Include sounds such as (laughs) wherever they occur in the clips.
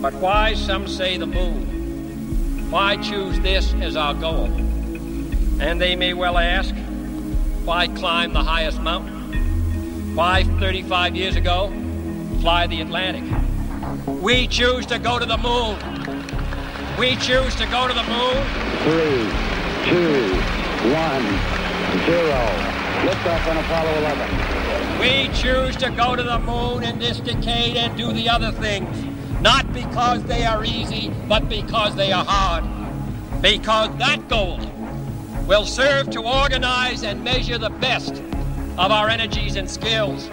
But why, some say, the moon? Why choose this as our goal? And they may well ask, why climb the highest mountain? Why, 35 years ago, fly the Atlantic? We choose to go to the moon. We choose to go to the moon. Three, two, one, zero. Liftoff on Apollo 11. We choose to go to the moon in this decade and do the other things. Not because they are easy, but because they are hard. Because that goal will serve to organize and measure the best of our energies and skills.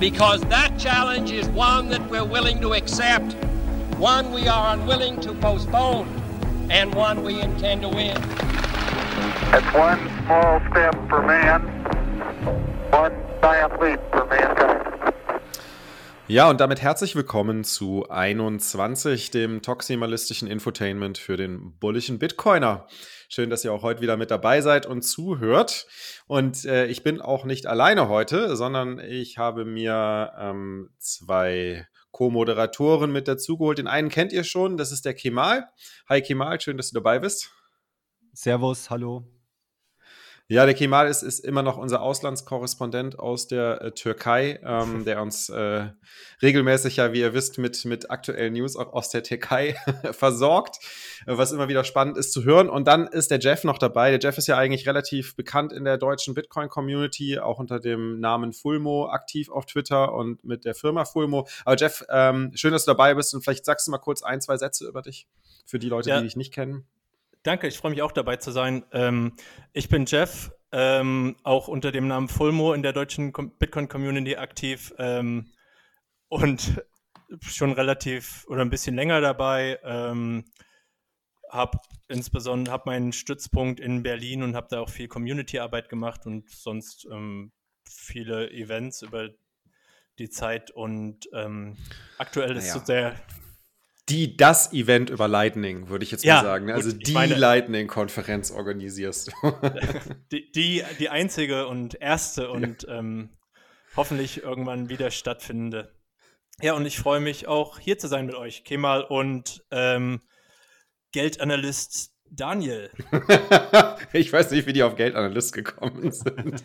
Because that challenge is one that we're willing to accept, one we are unwilling to postpone, and one we intend to win. It's one small step for man, one giant leap for mankind. Ja, und damit herzlich willkommen zu 21, dem toximalistischen Infotainment für den bulligen Bitcoiner. Schön, dass ihr auch heute wieder mit dabei seid und zuhört. Und äh, ich bin auch nicht alleine heute, sondern ich habe mir ähm, zwei Co-Moderatoren mit dazugeholt. Den einen kennt ihr schon, das ist der Kemal. Hi Kemal, schön, dass du dabei bist. Servus, hallo. Ja, der Kemal ist, ist immer noch unser Auslandskorrespondent aus der äh, Türkei, ähm, (laughs) der uns äh, regelmäßig ja, wie ihr wisst, mit, mit aktuellen News auch aus der Türkei (laughs) versorgt, äh, was immer wieder spannend ist zu hören. Und dann ist der Jeff noch dabei. Der Jeff ist ja eigentlich relativ bekannt in der deutschen Bitcoin-Community, auch unter dem Namen Fulmo aktiv auf Twitter und mit der Firma Fulmo. Aber Jeff, ähm, schön, dass du dabei bist und vielleicht sagst du mal kurz ein, zwei Sätze über dich für die Leute, Ja. die dich nicht kennen. Danke, ich freue mich auch dabei zu sein. Ähm, ich bin Jeff, ähm, auch unter dem Namen Fulmo in der deutschen Com- Bitcoin-Community aktiv ähm, und schon relativ oder ein bisschen länger dabei. Ähm, habe insbesondere hab meinen Stützpunkt in Berlin und habe da auch viel Community-Arbeit gemacht und sonst ähm, viele Events über die Zeit und ähm, aktuell ist Naja. so der Die, das Event über Lightning, würde ich jetzt Ja, mal sagen. ne? gut, Also die Lightning-Konferenz organisierst du. (laughs) die, die, die einzige und erste und ähm, hoffentlich irgendwann wieder stattfindende. Ja, und ich freue mich auch hier zu sein mit euch, Kemal und ähm, Geldanalyst Daniel. (laughs) ich weiß nicht, wie die auf Geldanalyst gekommen (laughs) sind.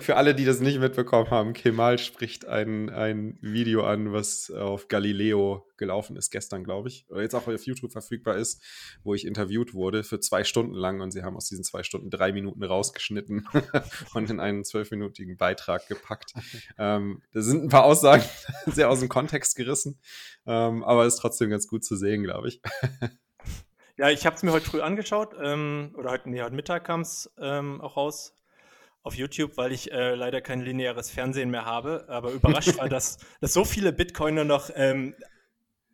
Für alle, die das nicht mitbekommen haben, Kemal spricht ein, ein Video an, was auf Galileo gelaufen ist, gestern, glaube ich, oder jetzt auch auf YouTube verfügbar ist, wo ich interviewt wurde für zwei Stunden lang und sie haben aus diesen zwei Stunden drei Minuten rausgeschnitten (laughs) und in einen zwölfminütigen Beitrag gepackt. Ähm, da sind ein paar Aussagen sehr aus dem Kontext gerissen, ähm, aber ist trotzdem ganz gut zu sehen, glaube ich. Ja, ich habe es mir heute früh angeschaut, ähm, oder heute, nee, heute Mittag kam es ähm, auch raus auf YouTube, weil ich äh, leider kein lineares Fernsehen mehr habe. Aber überrascht war, (laughs) dass, dass so viele Bitcoiner noch ähm,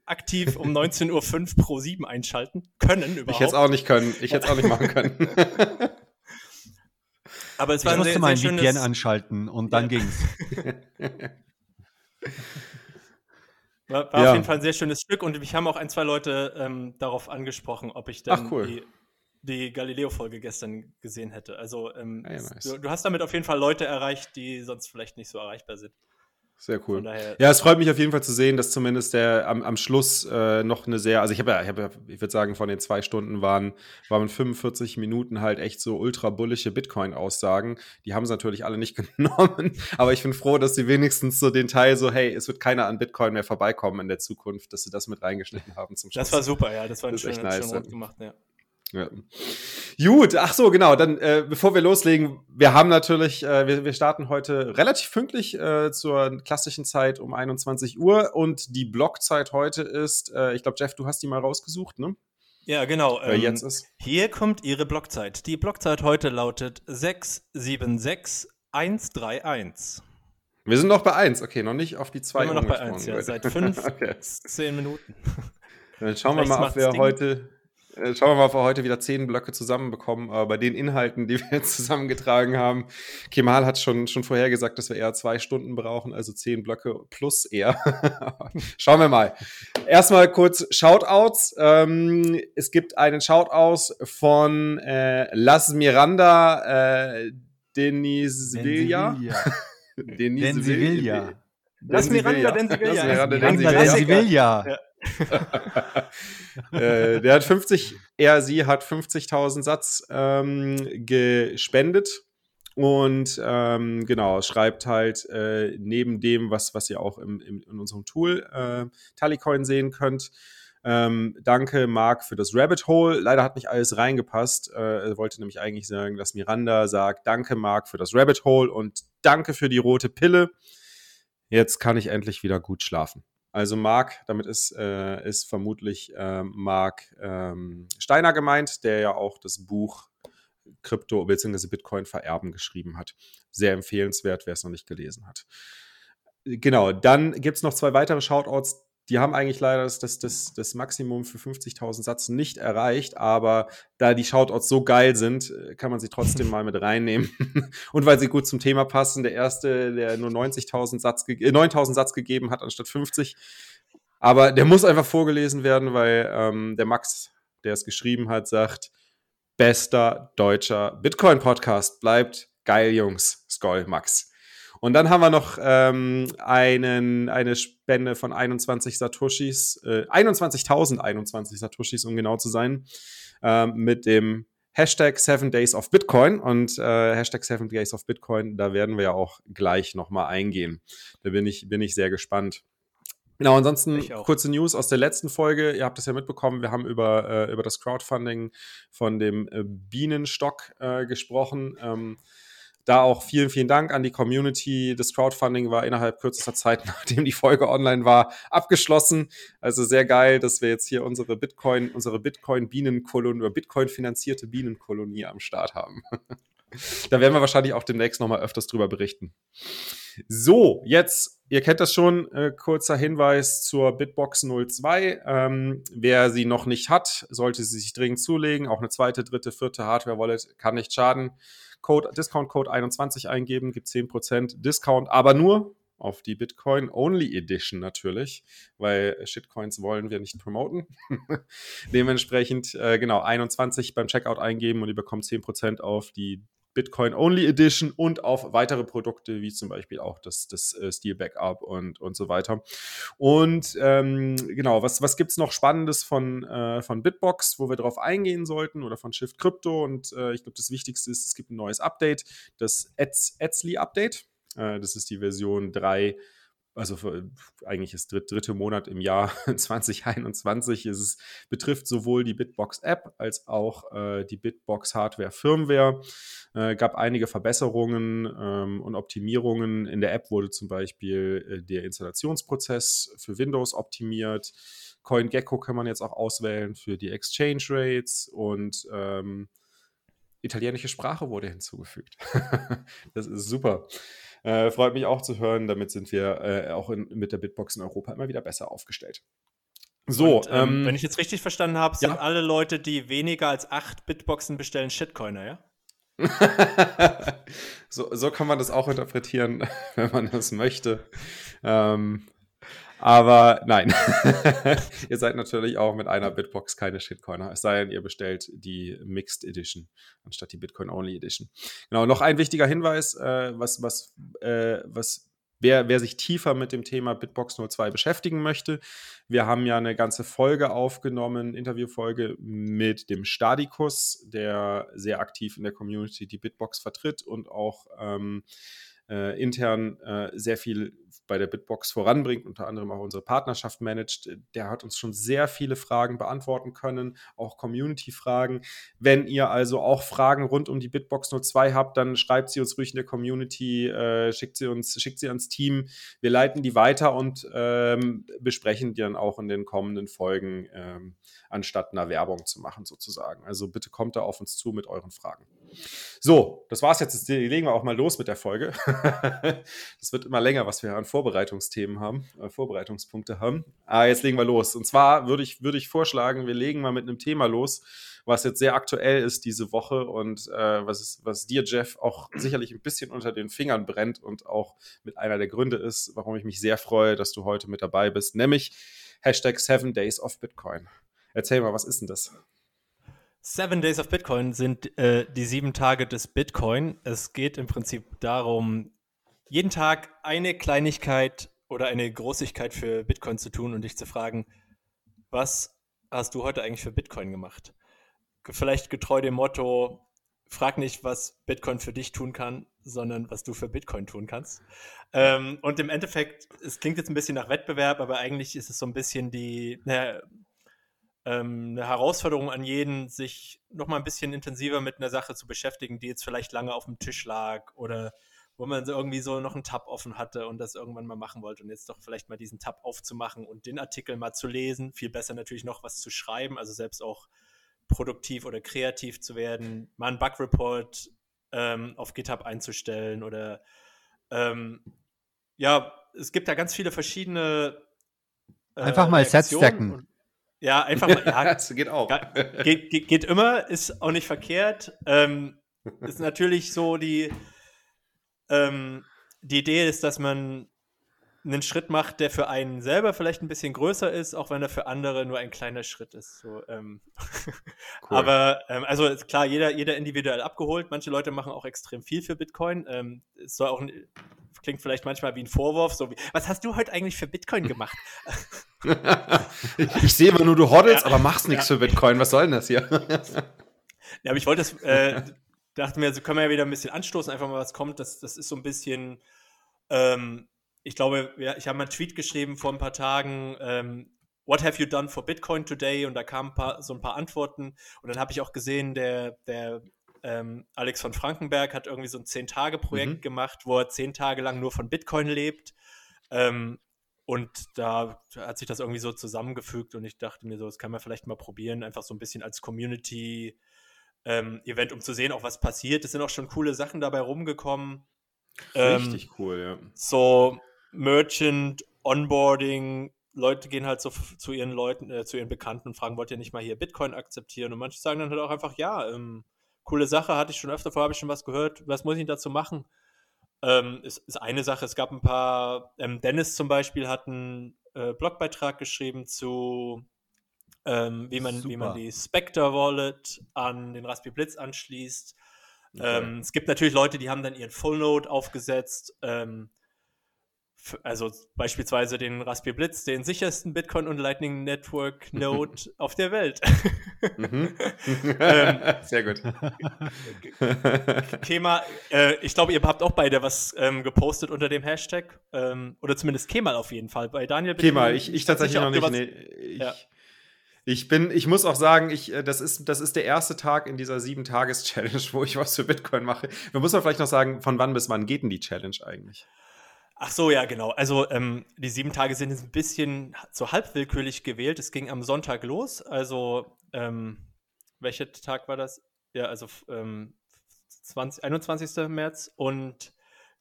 aktiv um 19.05 Uhr pro 7 einschalten können überhaupt. Ich hätte es auch nicht können. Ich hätte es auch nicht machen können. (laughs) Aber es Ich war ein musste sehr, mein VPN anschalten und dann Ja. ging's. (laughs) war, war Ja. auf jeden Fall ein sehr schönes Stück und mich haben auch ein, zwei Leute ähm, darauf angesprochen, ob ich dann cool. die, die Galileo-Folge gestern gesehen hätte. Also ähm, Ah, ja, es- nice. du, du hast damit auf jeden Fall Leute erreicht, die sonst vielleicht nicht so erreichbar sind. Sehr cool. Ja, es freut mich auf jeden Fall zu sehen, dass zumindest der am, am Schluss äh, noch eine sehr, also ich habe ja, ich, hab ja, ich würde sagen, von den zwei Stunden waren, waren 45 Minuten halt echt so ultra bullische Bitcoin-Aussagen. Die haben sie natürlich alle nicht (laughs) genommen, aber ich bin froh, dass sie wenigstens so den Teil so, hey, es wird keiner an Bitcoin mehr vorbeikommen in der Zukunft, dass sie das mit reingeschnitten haben zum Schluss. Das war super, ja, das war ein Das echt schöner, nice, schön rund gemacht, ja. Ja. Gut, ach so, genau. Dann, äh, bevor wir loslegen, wir haben natürlich, äh, wir, wir starten heute relativ pünktlich äh, zur klassischen Zeit um 21 Uhr und die Blockzeit heute ist, äh, ich glaube, Jeff, du hast die mal rausgesucht, ne? Ja, genau. Wer jetzt ist. Hier kommt Ihre Blockzeit. Die Blockzeit heute lautet 676131. Wir sind noch bei 1, okay, noch nicht auf die 2 Immer noch bei 1, ja, seit 5, (laughs) okay. 10 Minuten. Dann schauen wir Rechts mal, ob wir Ding. heute, schauen wir mal, ob wir heute wieder 10 Blöcke zusammenbekommen. Aber bei den Inhalten, die wir jetzt (laughs) zusammengetragen haben, Kemal hat schon, schon vorher gesagt, dass wir eher zwei Stunden brauchen, also 10 Blöcke plus eher. (laughs) schauen wir mal. Erstmal kurz Shoutouts. Ähm, es gibt einen Shoutout von äh, Las Miranda äh, Denis Villa. Denis ja. Lass Miranda, will Lass ja. Miranda, Miranda, denn (laughs) äh, der hat 50, er, sie hat 50.000 Satz ähm, gespendet und ähm, genau, schreibt halt äh, neben dem, was, was ihr auch im, im, in unserem Tool äh, Tallycoin sehen könnt. Ähm, danke, Marc, für das Rabbit Hole. Leider hat nicht alles reingepasst. Äh, er wollte nämlich eigentlich sagen, dass Miranda sagt, danke, Marc, für das Rabbit Hole und danke für die rote Pille. Jetzt kann ich endlich wieder gut schlafen. Also Marc, damit ist, äh, ist vermutlich ähm, Marc ähm, Steiner gemeint, der ja auch das Buch Krypto bzw. Bitcoin vererben geschrieben hat. Sehr empfehlenswert, wer es noch nicht gelesen hat. Genau, dann gibt es noch zwei weitere Shoutouts. Die haben eigentlich leider das, das, das, das Maximum für 50.000 Satz nicht erreicht, aber da die Shoutouts so geil sind, äh, kann man sie trotzdem (laughs) mal mit reinnehmen. (laughs) Und weil sie gut zum Thema passen, der erste, der nur 90.000 Satz, äh, 9.000 Satz gegeben hat anstatt 50. Aber der muss einfach vorgelesen werden, weil ähm, der Max, der es geschrieben hat, sagt, bester deutscher Bitcoin-Podcast. Bleibt geil, Jungs. Skoll, Max. Und dann haben wir noch ähm, einen, eine Spende von 21 Satoshis, äh, 21.021 Satoshis, um genau zu sein, äh, mit dem Hashtag 7 Days of Bitcoin und äh, Hashtag 7 Days of Bitcoin, da werden wir ja auch gleich nochmal eingehen. Da bin ich, bin ich sehr gespannt. Genau, ansonsten kurze News aus der letzten Folge. Ihr habt es ja mitbekommen, wir haben über, äh, über das Crowdfunding von dem äh, Bienenstock äh, gesprochen. Ähm, da auch vielen, vielen Dank an die Community. Das Crowdfunding war innerhalb kürzester Zeit, (laughs) nachdem die Folge online war, abgeschlossen. Also sehr geil, dass wir jetzt hier unsere Bitcoin, unsere Bitcoin-Bienenkolonie oder Bitcoin-finanzierte Bienenkolonie am Start haben. (laughs) da werden wir wahrscheinlich auch demnächst nochmal öfters drüber berichten. So, jetzt, ihr kennt das schon, äh, kurzer Hinweis zur Bitbox 02. Ähm, wer sie noch nicht hat, sollte sie sich dringend zulegen. Auch eine zweite, dritte, vierte Hardware-Wallet kann nicht schaden. Code, Discount-Code 21 eingeben, gibt 10% Discount, aber nur auf die Bitcoin Only Edition natürlich, weil Shitcoins wollen wir nicht promoten. (laughs) Dementsprechend, äh, genau, 21 beim Checkout eingeben und ihr bekommt 10% auf die Bitcoin Only Edition und auf weitere Produkte, wie zum Beispiel auch das, das äh, Steel Backup und, und so weiter. Und ähm, genau, was, was gibt es noch Spannendes von, äh, von Bitbox, wo wir drauf eingehen sollten oder von Shift Crypto? Und äh, ich glaube, das Wichtigste ist, es gibt ein neues Update, das Etsly Update. Äh, das ist die Version 3 also für, eigentlich ist dritt, dritte Monat im Jahr (laughs) 2021. Es ist, betrifft sowohl die Bitbox App als auch äh, die Bitbox Hardware Firmware. Äh, gab einige Verbesserungen ähm, und Optimierungen. In der App wurde zum Beispiel äh, der Installationsprozess für Windows optimiert. CoinGecko kann man jetzt auch auswählen für die Exchange Rates und ähm, italienische Sprache wurde hinzugefügt. (laughs) das ist super. Äh, freut mich auch zu hören. Damit sind wir äh, auch in, mit der Bitbox in Europa immer wieder besser aufgestellt. So, Und, ähm, ähm, wenn ich jetzt richtig verstanden habe, sind ja. alle Leute, die weniger als acht Bitboxen bestellen, Shitcoiner, ja? (laughs) so, so kann man das auch interpretieren, (laughs) wenn man das möchte. Ähm, aber nein, (laughs) ihr seid natürlich auch mit einer Bitbox keine Shitcoiner, es sei denn, ihr bestellt die Mixed Edition anstatt die Bitcoin Only Edition. Genau, noch ein wichtiger Hinweis, äh, was, was, äh, was Wer, wer, sich tiefer mit dem Thema Bitbox 02 beschäftigen möchte, wir haben ja eine ganze Folge aufgenommen, Interviewfolge mit dem Stadikus, der sehr aktiv in der Community die Bitbox vertritt und auch ähm, äh, intern äh, sehr viel bei der Bitbox voranbringt, unter anderem auch unsere Partnerschaft managt. Der hat uns schon sehr viele Fragen beantworten können, auch Community-Fragen. Wenn ihr also auch Fragen rund um die Bitbox 02 habt, dann schreibt sie uns ruhig in der Community, äh, schickt sie uns, schickt sie ans Team. Wir leiten die weiter und ähm, besprechen die dann auch in den kommenden Folgen, ähm, anstatt einer Werbung zu machen, sozusagen. Also bitte kommt da auf uns zu mit euren Fragen. So, das war's jetzt. Jetzt legen wir auch mal los mit der Folge. (laughs) das wird immer länger, was wir an Vorbereitungsthemen haben, äh, Vorbereitungspunkte haben. Aber jetzt legen wir los. Und zwar würde ich, würde ich vorschlagen, wir legen mal mit einem Thema los, was jetzt sehr aktuell ist diese Woche und äh, was, ist, was dir, Jeff, auch sicherlich ein bisschen unter den Fingern brennt und auch mit einer der Gründe ist, warum ich mich sehr freue, dass du heute mit dabei bist, nämlich Hashtag 7 Days of Bitcoin. Erzähl mal, was ist denn das? Seven Days of Bitcoin sind äh, die sieben Tage des Bitcoin. Es geht im Prinzip darum, jeden Tag eine Kleinigkeit oder eine Großigkeit für Bitcoin zu tun und dich zu fragen, was hast du heute eigentlich für Bitcoin gemacht? Vielleicht getreu dem Motto, frag nicht, was Bitcoin für dich tun kann, sondern was du für Bitcoin tun kannst. Ähm, und im Endeffekt, es klingt jetzt ein bisschen nach Wettbewerb, aber eigentlich ist es so ein bisschen die eine, ähm, eine Herausforderung an jeden, sich noch mal ein bisschen intensiver mit einer Sache zu beschäftigen, die jetzt vielleicht lange auf dem Tisch lag oder wo man irgendwie so noch einen Tab offen hatte und das irgendwann mal machen wollte und jetzt doch vielleicht mal diesen Tab aufzumachen und den Artikel mal zu lesen. Viel besser natürlich noch was zu schreiben, also selbst auch produktiv oder kreativ zu werden, mal einen Bug-Report ähm, auf GitHub einzustellen oder ähm, ja, es gibt da ganz viele verschiedene äh, Einfach mal Sets stacken. Ja, einfach mal. Ja, das (laughs) geht auch. Geht, geht, geht, immer, ist auch nicht verkehrt. Ähm, ist natürlich so die, ähm, die Idee ist, dass man einen Schritt macht, der für einen selber vielleicht ein bisschen größer ist, auch wenn er für andere nur ein kleiner Schritt ist. So, ähm. (laughs) cool. Aber ähm, also klar, jeder, jeder individuell abgeholt. Manche Leute machen auch extrem viel für Bitcoin. Ähm, es soll auch klingt vielleicht manchmal wie ein Vorwurf, so wie, was hast du heute eigentlich für Bitcoin gemacht? (laughs) ich, sehe immer nur, du hoddelst, ja, aber machst nichts ja. für Bitcoin. Was soll denn das hier? (laughs) ja, aber ich wollte das, äh, dachte mir, so können wir ja wieder ein bisschen anstoßen, einfach mal was kommt. Das, das ist so ein bisschen, ähm, ich glaube, ja, ich habe mal einen Tweet geschrieben vor ein paar Tagen, ähm, What have you done for Bitcoin today? Und da kamen ein paar, so ein paar Antworten. Und dann habe ich auch gesehen, der, der ähm, Alex von Frankenberg hat irgendwie so ein Zehn-Tage-Projekt mhm. gemacht, wo er zehn Tage lang nur von Bitcoin lebt. Ähm, und da hat sich das irgendwie so zusammengefügt und ich dachte mir so, das kann man vielleicht mal probieren, einfach so ein bisschen als Community-Event, ähm, um zu sehen, auch was passiert. Es sind auch schon coole Sachen dabei rumgekommen. Richtig ähm, cool, ja. So Merchant, Onboarding, Leute gehen halt so zu ihren Leuten, äh, zu ihren Bekannten und fragen, wollt ihr nicht mal hier Bitcoin akzeptieren? Und manche sagen dann halt auch einfach, ja, ähm, coole Sache, hatte ich schon öfter vorher, habe ich schon was gehört, was muss ich dazu machen? Ähm, ist, ist eine Sache, es gab ein paar, ähm, Dennis zum Beispiel hat einen äh, Blogbeitrag geschrieben zu, ähm, wie, man, wie man die Spectre Wallet an den Raspberry Blitz anschließt. Okay. Ähm, es gibt natürlich Leute, die haben dann ihren Full Node aufgesetzt. Ähm, also beispielsweise den Raspberry Blitz, den sichersten Bitcoin und Lightning Network (laughs) Node auf der Welt. Mhm. (laughs) ähm, (laughs) Sehr gut. Thema, äh, ich glaube, ihr habt auch beide was ähm, gepostet unter dem Hashtag. Ähm, oder zumindest Kemal auf jeden Fall. Bei Daniel Kemal, ich, ich tatsächlich noch nicht. Nee, ich, ja. Ich bin, ich muss auch sagen, ich, äh, das, ist, das ist der erste Tag in dieser Sieben-Tages-Challenge, wo ich was für Bitcoin mache. Man muss man vielleicht noch sagen, von wann bis wann geht denn die Challenge eigentlich? Ach so, ja, genau. Also ähm, die sieben Tage sind jetzt ein bisschen so halb willkürlich gewählt. Es ging am Sonntag los. Also, ähm, welcher Tag war das? Ja, also ähm, 20, 21. März und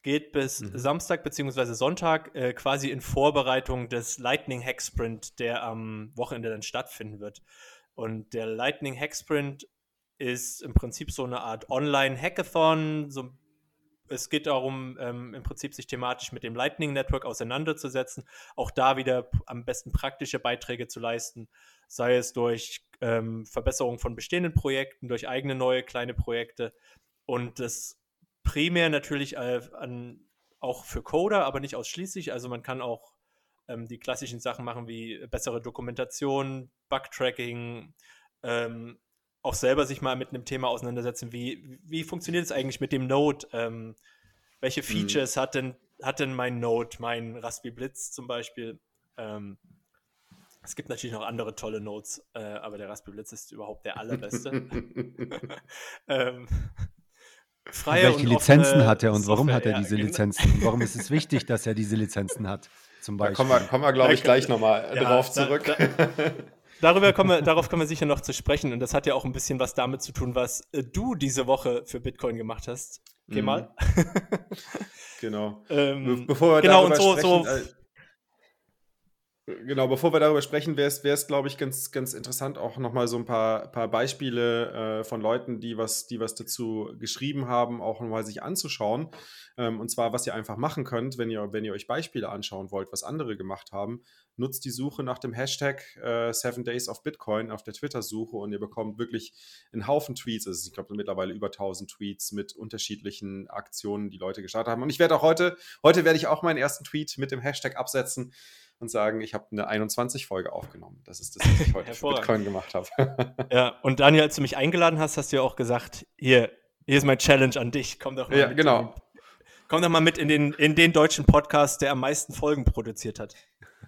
geht bis mhm. Samstag bzw. Sonntag äh, quasi in Vorbereitung des Lightning Hack Sprint, der am Wochenende dann stattfinden wird. Und der Lightning Hack Sprint ist im Prinzip so eine Art Online-Hackathon, so es geht darum, ähm, im Prinzip sich thematisch mit dem Lightning Network auseinanderzusetzen, auch da wieder am besten praktische Beiträge zu leisten, sei es durch ähm, Verbesserung von bestehenden Projekten, durch eigene neue kleine Projekte und das primär natürlich äh, an, auch für Coder, aber nicht ausschließlich. Also man kann auch ähm, die klassischen Sachen machen wie bessere Dokumentation, Bug-Tracking, ähm, auch selber sich mal mit einem Thema auseinandersetzen, wie, wie funktioniert es eigentlich mit dem Node? Ähm, welche mhm. Features mhm. hat, denn, hat denn mein Node, mein Raspberry Blitz zum Beispiel? Ähm, es gibt natürlich noch andere tolle Nodes, äh, aber der Raspberry Blitz ist überhaupt der allerbeste. (laughs) (laughs) ähm, freie welche Lizenzen hat er und warum hat er diese Lizenzen? warum ist es wichtig, dass er diese Lizenzen hat? Zum Beispiel. Da kommen wir, kommen wir glaube ich, gleich nochmal ja, drauf zurück. Da, da, darüber kommen wir, darauf kommen wir sicher noch zu sprechen. Und das hat ja auch ein bisschen was damit zu tun, was äh, du diese Woche für Bitcoin gemacht hast. Geh mhm. mal. Genau. (laughs) ähm, Be bevor wir genau, darüber und so, sprechen, so, äh, Genau, bevor wir darüber sprechen, wäre es, glaube ich, ganz, ganz interessant, auch nochmal so ein paar, paar Beispiele äh, von Leuten, die was, die was dazu geschrieben haben, auch nochmal sich anzuschauen. Ähm, und zwar, was ihr einfach machen könnt, wenn ihr, wenn ihr euch Beispiele anschauen wollt, was andere gemacht haben, nutzt die Suche nach dem Hashtag äh, Seven Days of Bitcoin auf der Twitter-Suche und ihr bekommt wirklich einen Haufen Tweets. Also ich glaube mittlerweile über 1000 Tweets mit unterschiedlichen Aktionen, die Leute gestartet haben. Und ich werde auch heute, heute werde ich auch meinen ersten Tweet mit dem Hashtag absetzen und sagen, ich habe eine 21-Folge aufgenommen. Das ist das, was ich heute für Bitcoin gemacht habe. (laughs) ja, und Daniel, als du mich eingeladen hast, hast du ja auch gesagt, hier, hier ist mein Challenge an dich. Komm doch mal ja, genau. komm doch mal mit in den, in den deutschen Podcast, der am meisten Folgen produziert hat.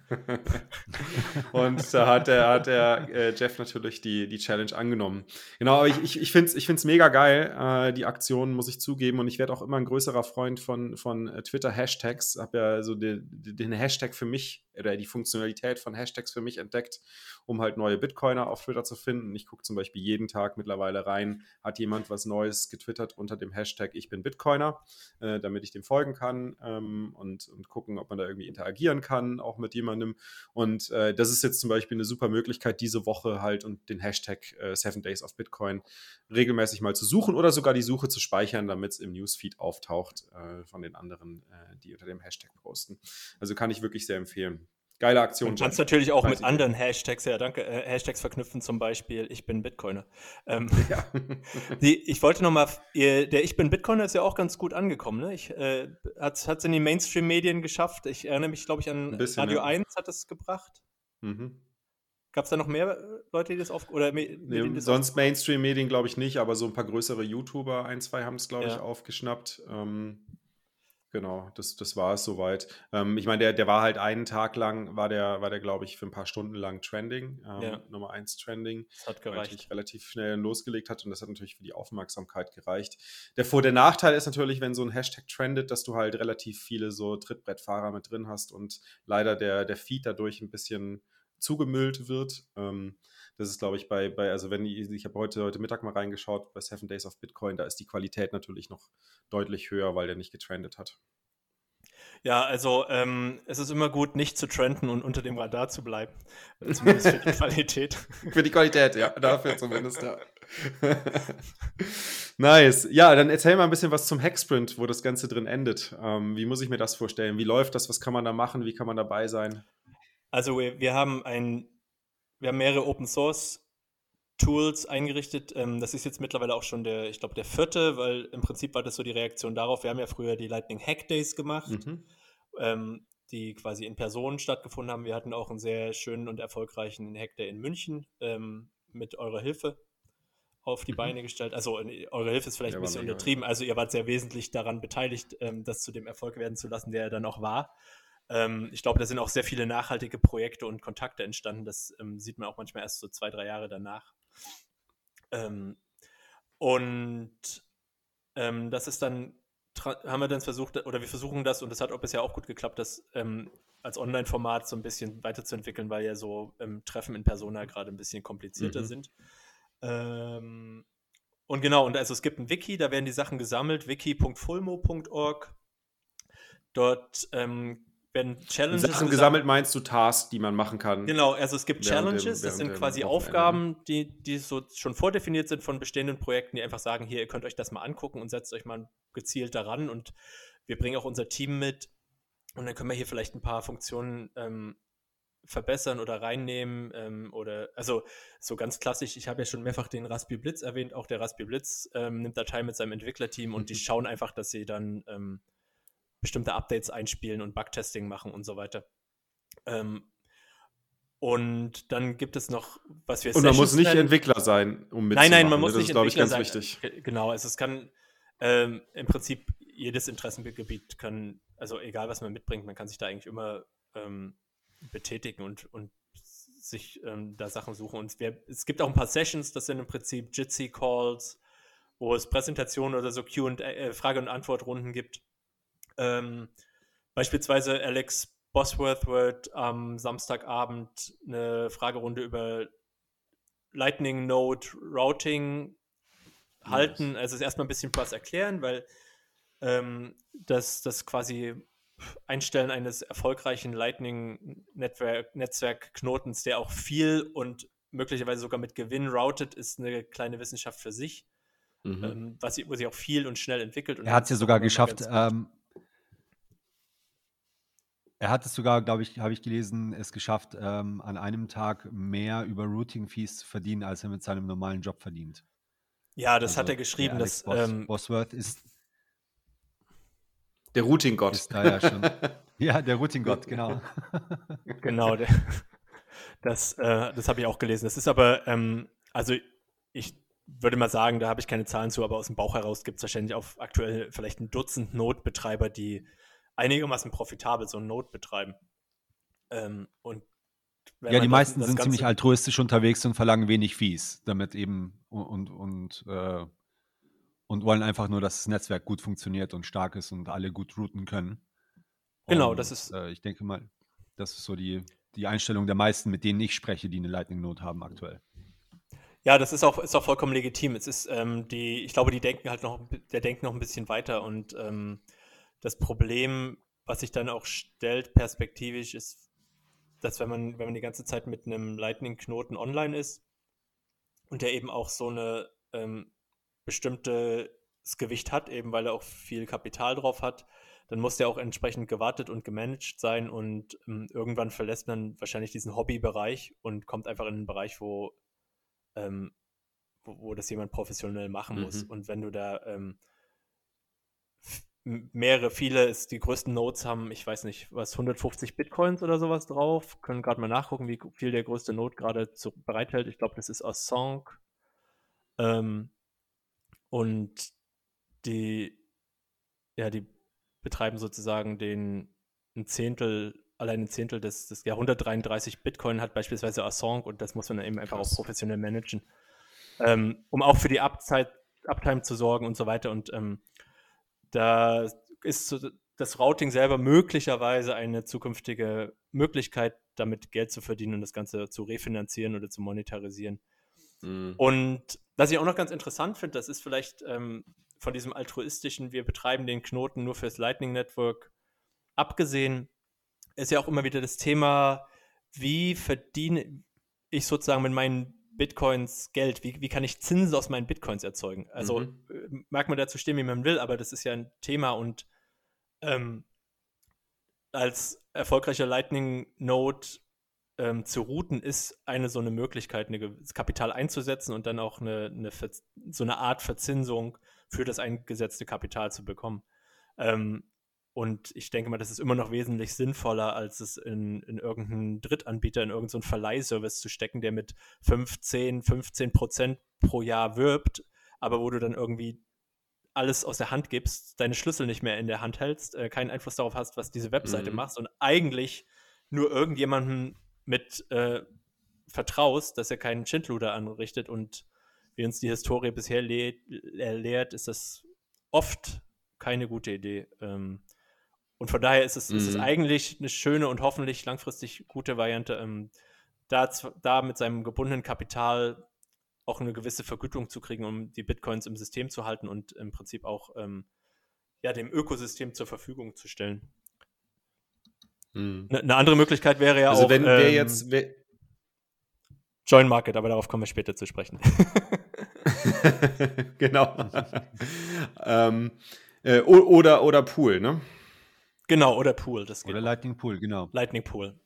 (laughs) und da hat der, hat der äh, Jeff natürlich die, die Challenge angenommen. Genau, aber ich, ich, ich finde es ich find's mega geil, äh, die Aktion, muss ich zugeben. Und ich werde auch immer ein größerer Freund von, von äh, Twitter-Hashtags. Habe ja so den, den Hashtag für mich oder die Funktionalität von Hashtags für mich entdeckt, um halt neue Bitcoiner auf Twitter zu finden. Ich gucke zum Beispiel jeden Tag mittlerweile rein, hat jemand was Neues getwittert unter dem Hashtag Ich bin Bitcoiner, äh, damit ich dem folgen kann ähm, und, und gucken, ob man da irgendwie interagieren kann, auch mit jemandem. Und äh, das ist jetzt zum Beispiel eine super Möglichkeit, diese Woche halt und den Hashtag äh, Seven Days of Bitcoin regelmäßig mal zu suchen oder sogar die Suche zu speichern, damit es im Newsfeed auftaucht äh, von den anderen, äh, die unter dem Hashtag posten. Also kann ich wirklich sehr empfehlen geile Aktion. Du kannst natürlich auch mit anderen Hashtags, ja danke, äh, Hashtags verknüpfen, zum Beispiel Ich bin Bitcoiner. Ähm, (laughs) ja. (laughs) die, ich wollte nochmal, der Ich bin Bitcoiner ist ja auch ganz gut angekommen. Ne? Ich, äh, hat es in die Mainstream-Medien geschafft. Ich erinnere mich, glaube ich, an bisschen, Radio ja. 1 hat es gebracht. Mhm. Gab es da noch mehr Leute, die das auf oder nee, sonst Mainstream-Medien glaube ich nicht, aber so ein paar größere YouTuber, ein, zwei haben es glaube ja. ich aufgeschnappt. Ähm, Genau, das, das war es soweit. Ähm, ich meine, der, der war halt einen Tag lang, war der, war der, glaube ich, für ein paar Stunden lang trending, ähm, ja. Nummer 1 trending. Das hat gereicht. relativ schnell losgelegt hat und das hat natürlich für die Aufmerksamkeit gereicht. Der Vor- der Nachteil ist natürlich, wenn so ein Hashtag trendet, dass du halt relativ viele so Trittbrettfahrer mit drin hast und leider der, der Feed dadurch ein bisschen zugemüllt wird. Ähm, das ist, glaube ich, bei, bei also wenn ich, ich habe heute, heute Mittag mal reingeschaut bei Seven Days of Bitcoin, da ist die Qualität natürlich noch deutlich höher, weil der nicht getrendet hat. Ja, also ähm, es ist immer gut, nicht zu trenden und unter dem Radar zu bleiben. Zumindest für die (laughs) Qualität. für die Qualität, ja, dafür zumindest, ja. (laughs) nice. Ja, dann erzähl mal ein bisschen was zum Hacksprint, wo das Ganze drin endet. Ähm, wie muss ich mir das vorstellen? Wie läuft das? Was kann man da machen? Wie kann man dabei sein? Also wir, wir haben ein wir haben mehrere Open Source Tools eingerichtet. Ähm, das ist jetzt mittlerweile auch schon der, ich glaube, der vierte, weil im Prinzip war das so die Reaktion darauf. Wir haben ja früher die Lightning Hack Days gemacht, mhm. ähm, die quasi in Person stattgefunden haben. Wir hatten auch einen sehr schönen und erfolgreichen Hack Day in München ähm, mit eurer Hilfe auf die mhm. Beine gestellt. Also eure Hilfe ist vielleicht ja, ein bisschen untertrieben. Also ihr wart sehr wesentlich daran beteiligt, das zu dem Erfolg werden zu lassen, der er dann auch war. Ähm, ich glaube, da sind auch sehr viele nachhaltige Projekte und Kontakte entstanden. Das ähm, sieht man auch manchmal erst so zwei, drei Jahre danach. Ähm, und ähm, das ist dann, haben wir dann versucht, oder wir versuchen das, und das hat auch bisher auch gut geklappt, das ähm, als Online-Format so ein bisschen weiterzuentwickeln, weil ja so ähm, Treffen in Persona gerade ein bisschen komplizierter mhm. sind. und genau, und also es gibt ein Wiki, da werden die Sachen gesammelt, wiki.fulmo.org. Dort ähm, werden Challenges. Sachen gesammelt meinst du Tasks, die man machen kann? Genau, also es gibt Challenges, dem, das sind quasi Aufgaben, die, die so schon vordefiniert sind von bestehenden Projekten, die einfach sagen, hier, ihr könnt euch das mal angucken und setzt euch mal gezielt daran und wir bringen auch unser Team mit und dann können wir hier vielleicht ein paar Funktionen ähm, verbessern oder reinnehmen ähm, oder also so ganz klassisch, ich habe ja schon mehrfach den Raspberry Blitz erwähnt, auch der Raspberry Blitz ähm, nimmt Datei mit seinem Entwicklerteam und die mhm. schauen einfach, dass sie dann ähm, bestimmte Updates einspielen und Bugtesting machen und so weiter. Ähm, und dann gibt es noch, was wir Und man muss nicht nennen. Entwickler sein, um mitzumachen. Nein, nein, man muss das nicht ist, glaube ich, ganz sein. wichtig. Genau, also es kann ähm, im Prinzip jedes Interessengebiet kann, also egal was man mitbringt, man kann sich da eigentlich immer ähm, betätigen und, und sich ähm, da Sachen suchen. Und wir, es gibt auch ein paar Sessions, das sind im Prinzip Jitsi-Calls, wo es Präsentationen oder so Q- und äh, Frage- und Antwortrunden gibt. Ähm, beispielsweise Alex Bosworth wird am Samstagabend eine Fragerunde über Lightning Node Routing halten. Yes. Also erstmal ein bisschen was erklären, weil ähm, das, das quasi Einstellen eines erfolgreichen Lightning-Netzwerk-Knotens, der auch viel und möglicherweise sogar mit Gewinn routet, ist eine kleine Wissenschaft für sich, mhm. ähm, was, wo sich auch viel und schnell entwickelt. Und er hat es ja sogar geschafft, ähm, er hat es sogar, glaube ich, habe ich gelesen, es geschafft, ähm, an einem Tag mehr über Routing-Fees zu verdienen, als er mit seinem normalen Job verdient. Ja, das also, hat er geschrieben. Dass, Bos ähm, Bosworth ist der Routing-Gott. Ja, (laughs) ja, der Routing-Gott, genau. genau, der, das, äh, das habe ich auch gelesen. Das ist aber, ähm, also ich würde mal sagen, da habe ich keine Zahlen zu, aber aus dem Bauch heraus gibt es wahrscheinlich auch aktuell vielleicht ein Dutzend Notbetreiber, die einigermaßen profitabel so ein Node betreiben. Ähm, und ja, die meisten sind ziemlich altruistisch unterwegs und verlangen wenig Fees, damit eben und, und, und, äh, und wollen einfach nur, dass das Netzwerk gut funktioniert und stark ist und alle gut routen können. Genau, das ist. Äh, ich denke mal, das ist so die, die Einstellung der meisten, mit denen ich spreche, die eine Lightning-Note haben aktuell. Ja, das ist auch, ist auch vollkommen legitim. Es ist ähm, die, ich glaube, die denken halt noch, der denkt noch ein bisschen weiter und ähm, das Problem, was sich dann auch stellt, perspektivisch, ist, dass wenn man, wenn man die ganze Zeit mit einem Lightning-Knoten online ist und der eben auch so eine ähm, bestimmtes Gewicht hat, eben weil er auch viel Kapital drauf hat, dann muss der auch entsprechend gewartet und gemanagt sein und ähm, irgendwann verlässt man wahrscheinlich diesen Hobbybereich und kommt einfach in einen Bereich, wo, ähm, wo, wo, das jemand professionell machen mhm. muss. Und wenn du da ähm, mehrere, viele ist, die größten Nodes haben, ich weiß nicht, was, 150 Bitcoins oder sowas drauf. Können gerade mal nachgucken, wie viel der größte Node gerade bereithält. Ich glaube, das ist Assange. Ähm, und die, ja, die betreiben sozusagen den ein Zehntel, allein ein Zehntel des, des ja, 133 Bitcoin hat beispielsweise Assange und das muss man dann eben einfach Krass. auch professionell managen. Ähm, um auch für die Upzeit, Uptime zu sorgen und so weiter. Und ähm, da ist das Routing selber möglicherweise eine zukünftige Möglichkeit, damit Geld zu verdienen und das Ganze zu refinanzieren oder zu monetarisieren. Mhm. Und was ich auch noch ganz interessant finde, das ist vielleicht ähm, von diesem altruistischen, wir betreiben den Knoten nur fürs Lightning Network abgesehen, ist ja auch immer wieder das Thema, wie verdiene ich sozusagen mit meinen Bitcoins Geld? Wie, wie kann ich Zinsen aus meinen Bitcoins erzeugen? Also mhm. Äh, mag man dazu stehen, wie man will, aber das ist ja ein Thema und ähm, als erfolgreicher Lightning Node ähm, zu routen ist eine so eine Möglichkeit, eine, das Kapital einzusetzen und dann auch eine, eine so eine Art Verzinsung für das eingesetzte Kapital zu bekommen. Ähm, und ich denke mal, das ist immer noch wesentlich sinnvoller, als es in, in irgendeinen Drittanbieter, in irgendeinen Verleihservice zu stecken, der mit 15, 15 Prozent pro Jahr wirbt, aber wo du dann irgendwie alles aus der Hand gibst, deine Schlüssel nicht mehr in der Hand hältst, äh, keinen Einfluss darauf hast, was diese Webseite mhm. macht und eigentlich nur irgendjemanden mit äh, vertraust, dass er keinen Schindluder anrichtet und wie uns die Historie bisher le lehrt, ist das oft keine gute Idee. Ähm, und von daher ist es, mhm. ist es mhm. eigentlich eine schöne und hoffentlich langfristig gute Variante, ähm, da, da mit seinem gebundenen Kapital auch eine gewisse Vergütung zu kriegen, um die Bitcoins im System zu halten und im Prinzip auch ähm, ja, dem Ökosystem zur Verfügung zu stellen. Mhm. Eine, eine andere Möglichkeit wäre ja also auch. Wenn wer ähm, jetzt. Wer Join Market, aber darauf kommen wir später zu sprechen. (laughs) genau. (laughs) ähm, äh, oder, oder Pool, ne? Genau, oder Pool. Das oder Lightning Pool, genau. Lightning Pool.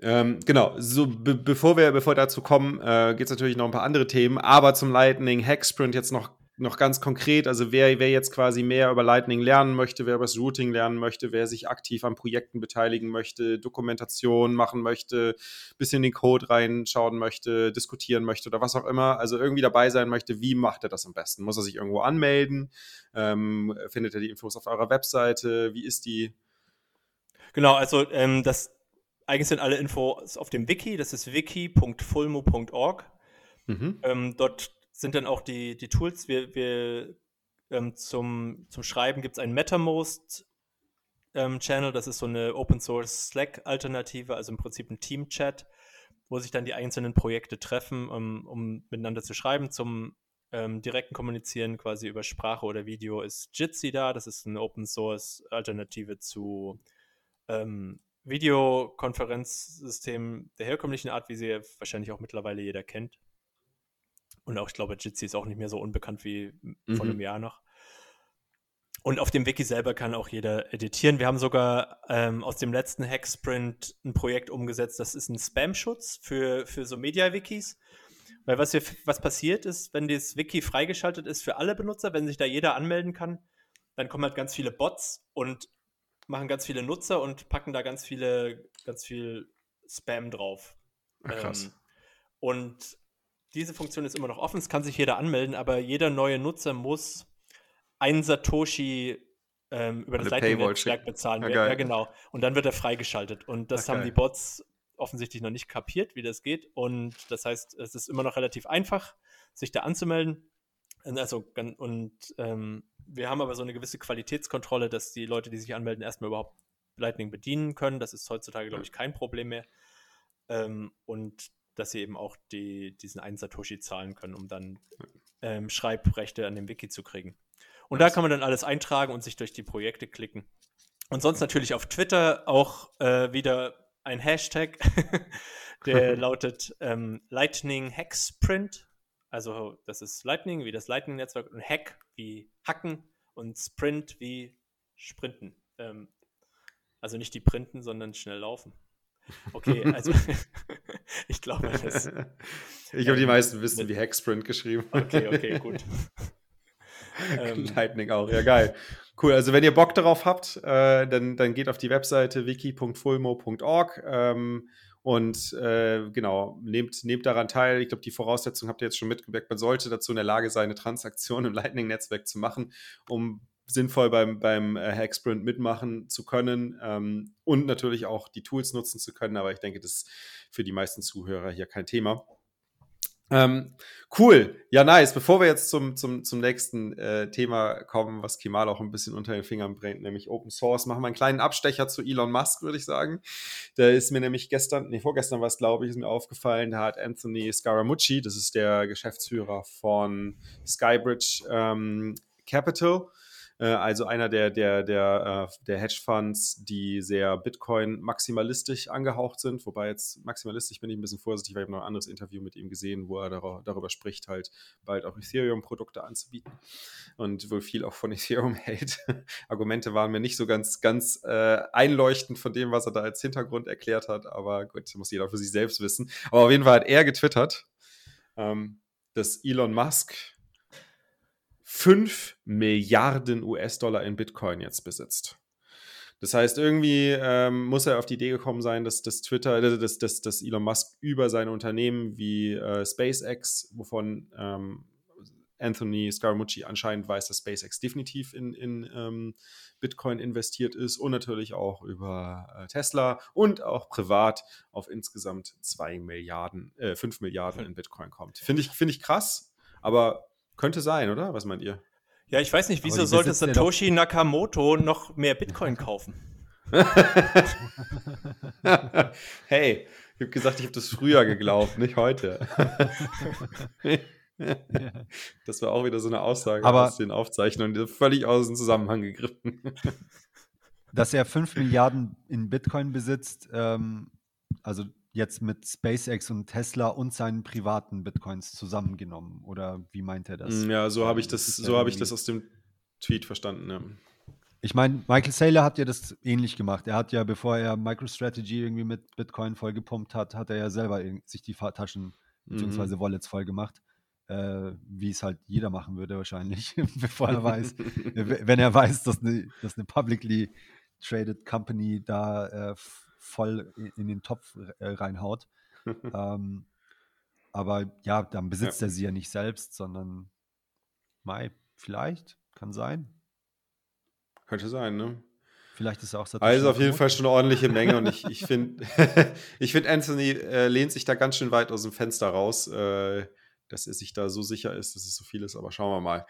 Ähm, genau, so be bevor wir bevor wir dazu kommen, äh, geht es natürlich noch ein paar andere Themen, aber zum Lightning Hacksprint jetzt noch noch ganz konkret, also wer, wer jetzt quasi mehr über Lightning lernen möchte, wer über das Routing lernen möchte, wer sich aktiv an Projekten beteiligen möchte, Dokumentation machen möchte, bisschen in den Code reinschauen möchte, diskutieren möchte oder was auch immer, also irgendwie dabei sein möchte, wie macht er das am besten? Muss er sich irgendwo anmelden? Ähm, findet er die Infos auf eurer Webseite? Wie ist die? Genau, also ähm, das eigentlich sind alle Infos auf dem Wiki, das ist wiki.fulmo.org. Mhm. Ähm, dort sind dann auch die, die Tools. Wir, wir ähm, zum, zum Schreiben gibt es einen MetaMost ähm, Channel, das ist so eine Open Source Slack-Alternative, also im Prinzip ein Team-Chat, wo sich dann die einzelnen Projekte treffen, um, um miteinander zu schreiben. Zum ähm, direkten Kommunizieren quasi über Sprache oder Video ist Jitsi da. Das ist eine Open Source Alternative zu ähm, Videokonferenzsystemen der herkömmlichen Art, wie sie wahrscheinlich auch mittlerweile jeder kennt. Und auch, ich glaube, Jitsi ist auch nicht mehr so unbekannt wie mhm. vor einem Jahr noch. Und auf dem Wiki selber kann auch jeder editieren. Wir haben sogar ähm, aus dem letzten Hacksprint ein Projekt umgesetzt, das ist ein Spam-Schutz für, für so Media-Wikis. Weil was, hier, was passiert ist, wenn das Wiki freigeschaltet ist für alle Benutzer, wenn sich da jeder anmelden kann, dann kommen halt ganz viele Bots und machen ganz viele Nutzer und packen da ganz viele, ganz viel Spam drauf. Ach, krass. Ähm, und diese Funktion ist immer noch offen, es kann sich jeder anmelden, aber jeder neue Nutzer muss ein Satoshi ähm, über das Lightning-Netzwerk bezahlen. Ja, ja, genau. Und dann wird er freigeschaltet. Und das Ach, haben geil. die Bots offensichtlich noch nicht kapiert, wie das geht. Und das heißt, es ist immer noch relativ einfach, sich da anzumelden. Also, und ähm, wir haben aber so eine gewisse Qualitätskontrolle, dass die Leute, die sich anmelden, erstmal überhaupt Lightning bedienen können. Das ist heutzutage, glaube ich, kein Problem mehr. Ähm, und dass sie eben auch die, diesen einen Satoshi zahlen können, um dann ähm, Schreibrechte an dem Wiki zu kriegen. Und da kann man dann alles eintragen und sich durch die Projekte klicken. Und sonst natürlich auf Twitter auch äh, wieder ein Hashtag, (laughs) der (laughs) lautet ähm, Lightning Hacksprint. Also das ist Lightning wie das Lightning-Netzwerk und Hack wie Hacken und Sprint wie Sprinten. Ähm, also nicht die Printen, sondern schnell laufen. Okay, also (laughs) ich glaube, das. (laughs) Ich glaube, die meisten wissen, wie Hacksprint geschrieben. Okay, okay, gut. (laughs) ähm, Lightning auch, ja geil. Cool, also wenn ihr Bock darauf habt, äh, dann, dann geht auf die Webseite wiki.fulmo.org ähm, und äh, genau, nehmt, nehmt daran teil. Ich glaube, die Voraussetzung habt ihr jetzt schon mitgemerkt. Man sollte dazu in der Lage sein, eine Transaktion im Lightning-Netzwerk zu machen, um sinnvoll beim, beim äh, Hacksprint mitmachen zu können ähm, und natürlich auch die Tools nutzen zu können. Aber ich denke, das ist für die meisten Zuhörer hier kein Thema. Ähm, cool, ja, nice. Bevor wir jetzt zum, zum, zum nächsten äh, Thema kommen, was Kemal auch ein bisschen unter den Fingern brennt, nämlich Open Source, machen wir einen kleinen Abstecher zu Elon Musk, würde ich sagen. Der ist mir nämlich gestern, nee, vorgestern war es, glaube ich, ist mir aufgefallen, da hat Anthony Scaramucci, das ist der Geschäftsführer von Skybridge ähm, Capital, also einer der, der, der, äh, der Hedgefonds, die sehr Bitcoin-maximalistisch angehaucht sind. Wobei jetzt maximalistisch bin ich ein bisschen vorsichtig, weil ich habe noch ein anderes Interview mit ihm gesehen, wo er darüber spricht, halt bald auch Ethereum-Produkte anzubieten und wohl viel auch von (laughs) Ethereum hält. Argumente waren mir nicht so ganz, ganz äh, einleuchtend von dem, was er da als Hintergrund erklärt hat, aber gut, muss jeder für sich selbst wissen. Aber auf jeden Fall hat er getwittert, ähm, dass Elon Musk 5 Milliarden US-Dollar in Bitcoin jetzt besitzt. Das heißt, irgendwie ähm, muss er auf die Idee gekommen sein, dass das Twitter, dass, dass, dass Elon Musk über seine Unternehmen wie äh, SpaceX, wovon ähm, Anthony Scaramucci anscheinend weiß, dass SpaceX definitiv in, in ähm, Bitcoin investiert ist und natürlich auch über äh, Tesla und auch privat auf insgesamt 2 Milliarden, äh, 5 Milliarden in Bitcoin kommt. Finde ich, find ich krass, aber könnte sein, oder? Was meint ihr? Ja, ich weiß nicht, wieso sollte Satoshi Nakamoto noch mehr Bitcoin kaufen? (laughs) hey, ich habe gesagt, ich habe das früher geglaubt, nicht heute. (laughs) das war auch wieder so eine Aussage Aber aus den Aufzeichnungen, völlig aus dem Zusammenhang gegriffen. dass er 5 Milliarden in Bitcoin besitzt, ähm, also jetzt mit SpaceX und Tesla und seinen privaten Bitcoins zusammengenommen? Oder wie meint er das? Mm, ja, so habe ich das, so habe ich das aus dem Tweet verstanden. Ja. Ich meine, Michael Saylor hat ja das ähnlich gemacht. Er hat ja, bevor er MicroStrategy irgendwie mit Bitcoin vollgepumpt hat, hat er ja selber sich die Taschen bzw. Mhm. Wallets voll gemacht. Äh, wie es halt jeder machen würde wahrscheinlich, (laughs) bevor er weiß, (laughs) wenn er weiß, dass eine, dass eine publicly traded Company da äh, voll in den Topf äh, reinhaut. (laughs) ähm, aber ja, dann besitzt ja. er sie ja nicht selbst, sondern Mai, vielleicht, kann sein. Könnte sein, ne? Vielleicht ist er auch Satoshi Also auf jeden Fall schon eine ordentliche Menge und ich, ich finde, (laughs) ich find, Anthony äh, lehnt sich da ganz schön weit aus dem Fenster raus, äh, dass er sich da so sicher ist, dass es so viel ist, aber schauen wir mal.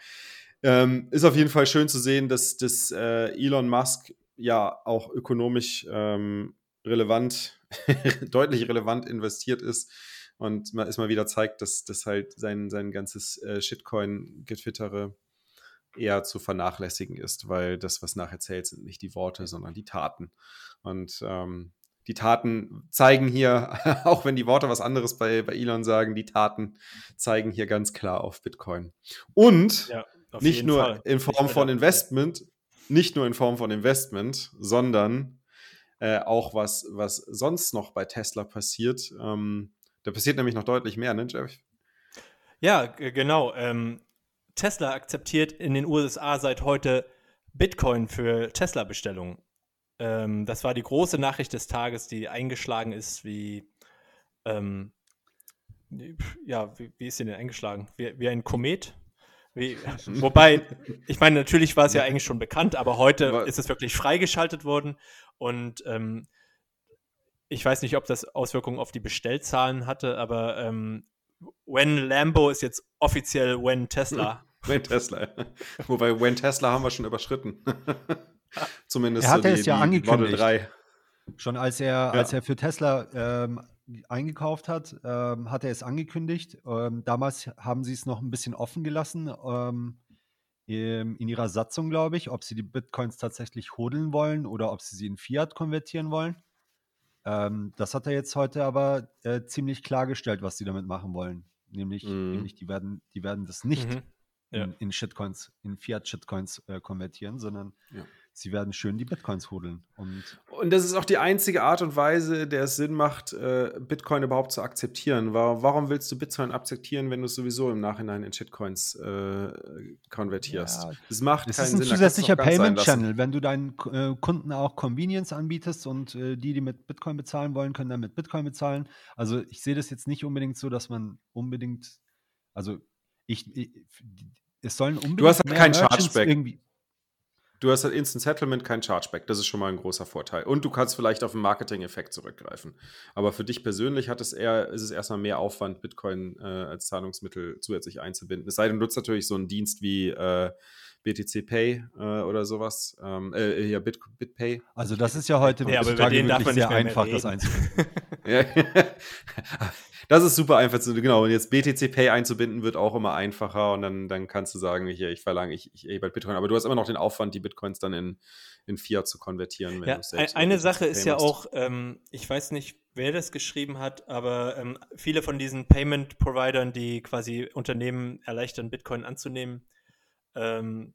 Ähm, ist auf jeden Fall schön zu sehen, dass, dass äh, Elon Musk ja auch ökonomisch ähm, relevant, (laughs) deutlich relevant investiert ist. und mal, es mal wieder zeigt, dass das halt sein, sein ganzes äh, Shitcoin-Getwittere eher zu vernachlässigen ist, weil das, was nachher zählt, sind nicht die Worte, sondern die Taten. Und ähm, die Taten zeigen hier, (laughs) auch wenn die Worte was anderes bei, bei Elon sagen, die Taten zeigen hier ganz klar auf Bitcoin. Und ja, nicht nur Fall. in Form von Investment, nicht nur in Form von Investment, sondern äh, auch was, was sonst noch bei Tesla passiert. Ähm, da passiert nämlich noch deutlich mehr, ne, Jeff? Ja, genau. Ähm, Tesla akzeptiert in den USA seit heute Bitcoin für Tesla-Bestellungen. Ähm, das war die große Nachricht des Tages, die eingeschlagen ist, wie, ähm, ja, wie, wie, ist sie denn eingeschlagen? Wie, wie ein Komet? Wie, (laughs) wobei, ich meine, natürlich war es ja eigentlich schon bekannt, aber heute aber ist es wirklich freigeschaltet worden und ähm, ich weiß nicht, ob das Auswirkungen auf die Bestellzahlen hatte, aber ähm, When Lambo ist jetzt offiziell When Tesla. (laughs) When Tesla. (laughs) Wobei When Tesla haben wir schon überschritten. (laughs) Zumindest er hatte so die, es ja die angekündigt. Schon als er, ja. als er für Tesla ähm, eingekauft hat, ähm, hat er es angekündigt. Ähm, damals haben sie es noch ein bisschen offen gelassen ähm, in ihrer Satzung, glaube ich, ob sie die Bitcoins tatsächlich hodeln wollen oder ob sie sie in Fiat konvertieren wollen. Ähm, das hat er jetzt heute aber äh, ziemlich klargestellt, was sie damit machen wollen. Nämlich, mhm. nämlich die, werden, die werden das nicht mhm. ja. in, in Shitcoins, in Fiat-Shitcoins äh, konvertieren, sondern ja sie werden schön die Bitcoins hodeln. Und, und das ist auch die einzige Art und Weise, der es Sinn macht, äh, Bitcoin überhaupt zu akzeptieren. Warum willst du Bitcoin akzeptieren, wenn du es sowieso im Nachhinein in Shitcoins äh, konvertierst? Ja, das macht das keinen Sinn. Das ist ein zusätzlicher Payment-Channel. Wenn du deinen äh, Kunden auch Convenience anbietest und äh, die, die mit Bitcoin bezahlen wollen, können dann mit Bitcoin bezahlen. Also ich sehe das jetzt nicht unbedingt so, dass man unbedingt, also ich, ich es sollen unbedingt du hast halt keinen Chargeback. irgendwie Du hast halt Instant Settlement, kein Chargeback. Das ist schon mal ein großer Vorteil. Und du kannst vielleicht auf einen Marketing-Effekt zurückgreifen. Aber für dich persönlich hat es eher, ist es erstmal mehr Aufwand, Bitcoin äh, als Zahlungsmittel zusätzlich einzubinden. Es sei denn, du nutzt natürlich so einen Dienst wie äh, BTC Pay äh, oder sowas. Ähm, äh, ja, Bit, BitPay. Also das ist ja heute ja, aber über den darf man sehr einfach, das einzubinden. (laughs) (laughs) das ist super einfach zu, genau. Und jetzt BTC Pay einzubinden wird auch immer einfacher und dann, dann kannst du sagen, hier, ich verlange, ich, ich erhebe halt Bitcoin. Aber du hast immer noch den Aufwand, die Bitcoins dann in, in Fiat zu konvertieren. ja, eine Sache ist ja auch, ähm, ich weiß nicht, wer das geschrieben hat, aber ähm, viele von diesen Payment-Providern, die quasi Unternehmen erleichtern, Bitcoin anzunehmen, ähm,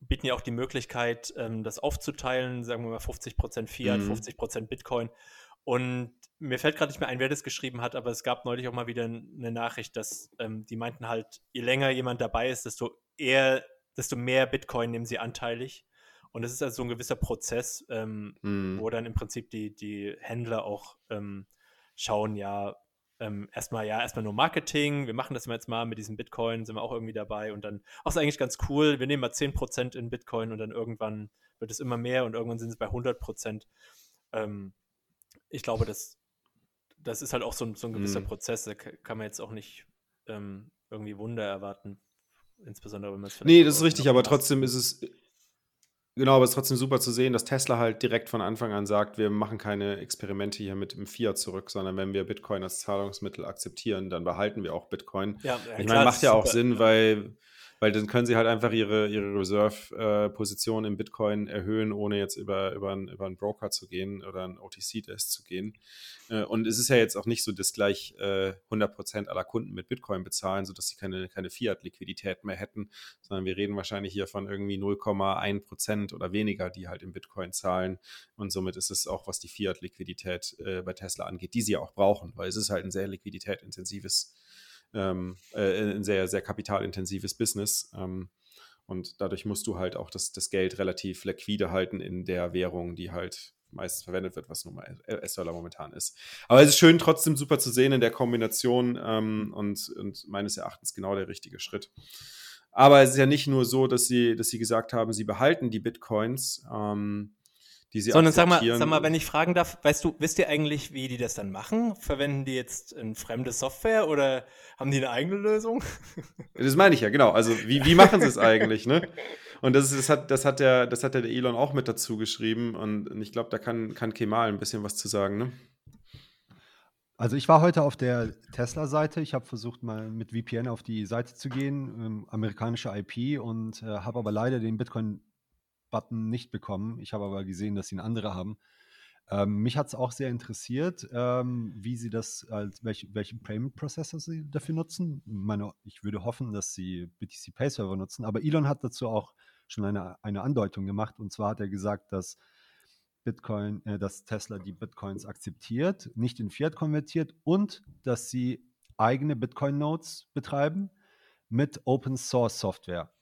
bieten ja auch die Möglichkeit, ähm, das aufzuteilen, sagen wir mal 50% Fiat, mhm. 50% Bitcoin. Und mir fällt gerade nicht mehr ein, wer das geschrieben hat, aber es gab neulich auch mal wieder eine Nachricht, dass ähm, die meinten halt, je länger jemand dabei ist, desto eher, desto mehr Bitcoin nehmen sie anteilig. Und das ist also so ein gewisser Prozess, ähm, mhm. wo dann im Prinzip die, die Händler auch ähm, schauen, ja, ähm, erstmal, ja, erstmal nur Marketing, wir machen das jetzt mal mit diesem Bitcoin, sind wir auch irgendwie dabei und dann, auch ist eigentlich ganz cool, wir nehmen mal 10% in Bitcoin und dann irgendwann wird es immer mehr und irgendwann sind es bei 100%. Ähm, ich glaube, das, das ist halt auch so ein, so ein gewisser mhm. Prozess, da kann man jetzt auch nicht ähm, irgendwie Wunder erwarten, insbesondere wenn man es Nee, das ist richtig, aber trotzdem ist es Genau, aber es ist trotzdem super zu sehen, dass Tesla halt direkt von Anfang an sagt, wir machen keine Experimente hier mit dem Fiat zurück, sondern wenn wir Bitcoin als Zahlungsmittel akzeptieren, dann behalten wir auch Bitcoin. Ja, ich meine, macht ja auch super, Sinn, ja. weil weil dann können sie halt einfach ihre, ihre Reserve-Position äh, im Bitcoin erhöhen, ohne jetzt über, über, einen, über einen Broker zu gehen oder einen OTC-Desk zu gehen. Äh, und es ist ja jetzt auch nicht so, dass gleich äh, 100% aller Kunden mit Bitcoin bezahlen, sodass sie keine, keine Fiat-Liquidität mehr hätten, sondern wir reden wahrscheinlich hier von irgendwie 0,1% oder weniger, die halt im Bitcoin zahlen. Und somit ist es auch, was die Fiat-Liquidität äh, bei Tesla angeht, die sie auch brauchen, weil es ist halt ein sehr liquiditätintensives ähm, äh, ein sehr, sehr kapitalintensives Business. Ähm, und dadurch musst du halt auch das, das Geld relativ liquide halten in der Währung, die halt meistens verwendet wird, was nun mal US-Dollar momentan ist. Aber es ist schön, trotzdem super zu sehen in der Kombination ähm, und, und meines Erachtens genau der richtige Schritt. Aber es ist ja nicht nur so, dass sie, dass sie gesagt haben, sie behalten die Bitcoins. Ähm, die sie Sondern sag mal, sag mal, wenn ich fragen darf, weißt du, wisst ihr eigentlich, wie die das dann machen? Verwenden die jetzt eine fremde Software oder haben die eine eigene Lösung? (laughs) Das meine ich ja, genau. Also wie, wie machen sie es eigentlich, ne? Und das, ist, das, hat, das, hat der, das hat der Elon auch mit dazu geschrieben und ich glaube, da kann, kann Kemal ein bisschen was zu sagen, ne? Also ich war heute auf der Tesla-Seite. Ich habe versucht, mal mit VPN auf die Seite zu gehen, ähm, amerikanische IP, und äh, habe aber leider den Bitcoin-Button nicht bekommen. Ich habe aber gesehen, dass sie einen andere haben. Ähm, mich hat es auch sehr interessiert, ähm, wie sie das, als welch, welchen Payment-Prozessor sie dafür nutzen. Meine, ich würde hoffen, dass sie BTC Pay Server nutzen, aber Elon hat dazu auch schon eine, eine Andeutung gemacht. Und zwar hat er gesagt, dass Bitcoin, äh, dass Tesla die Bitcoins akzeptiert, nicht in Fiat konvertiert und dass sie eigene Bitcoin-Nodes betreiben mit Open Source Software.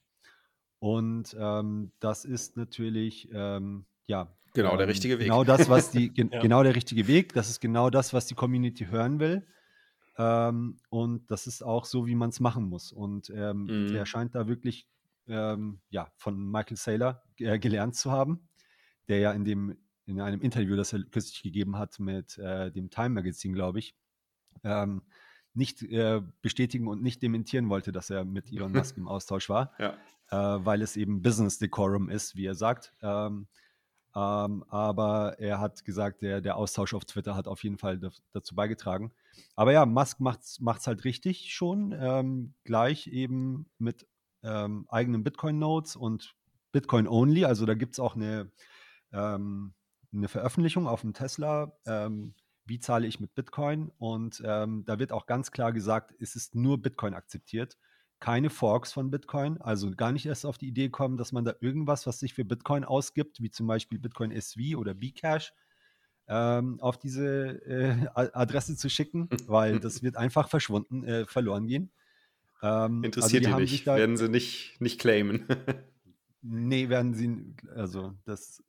Und ähm, das ist natürlich ähm, ja Genau, der ähm, richtige Weg. Genau das, was die, (laughs) gen ja. genau der richtige Weg. Das ist genau das, was die Community hören will. Ähm, und das ist auch so, wie man es machen muss. Und ähm, mhm. er scheint da wirklich ja, von Michael Saylor äh, gelernt zu haben, der ja in dem in einem Interview, das er kürzlich gegeben hat mit äh, dem Time Magazine, glaube ich, ähm, nicht äh, bestätigen und nicht dementieren wollte, dass er mit (laughs) Elon Musk im Austausch war, ja. Äh, weil es eben Business Decorum ist, wie er sagt. Ähm, ähm, aber er hat gesagt, der, der Austausch auf Twitter hat auf jeden Fall dazu beigetragen. Aber ja, Musk macht es halt richtig schon, ähm, gleich eben mit ähm, eigenen Bitcoin-Nodes und Bitcoin-only. Also da gibt es auch eine, ähm, eine Veröffentlichung auf dem Tesla. Ähm, wie zahle ich mit Bitcoin? Und ähm, da wird auch ganz klar gesagt, es ist nur Bitcoin akzeptiert keine Forks von Bitcoin, also gar nicht erst auf die Idee kommen, dass man da irgendwas, was sich für Bitcoin ausgibt, wie zum Beispiel Bitcoin SV oder Bcash, ähm, auf diese äh, Adresse zu schicken, (laughs) weil das wird einfach verschwunden, äh, verloren gehen. Ähm, Interessiert also die, die nicht, werden sie nicht, nicht claimen. (laughs) nee, werden sie, also das,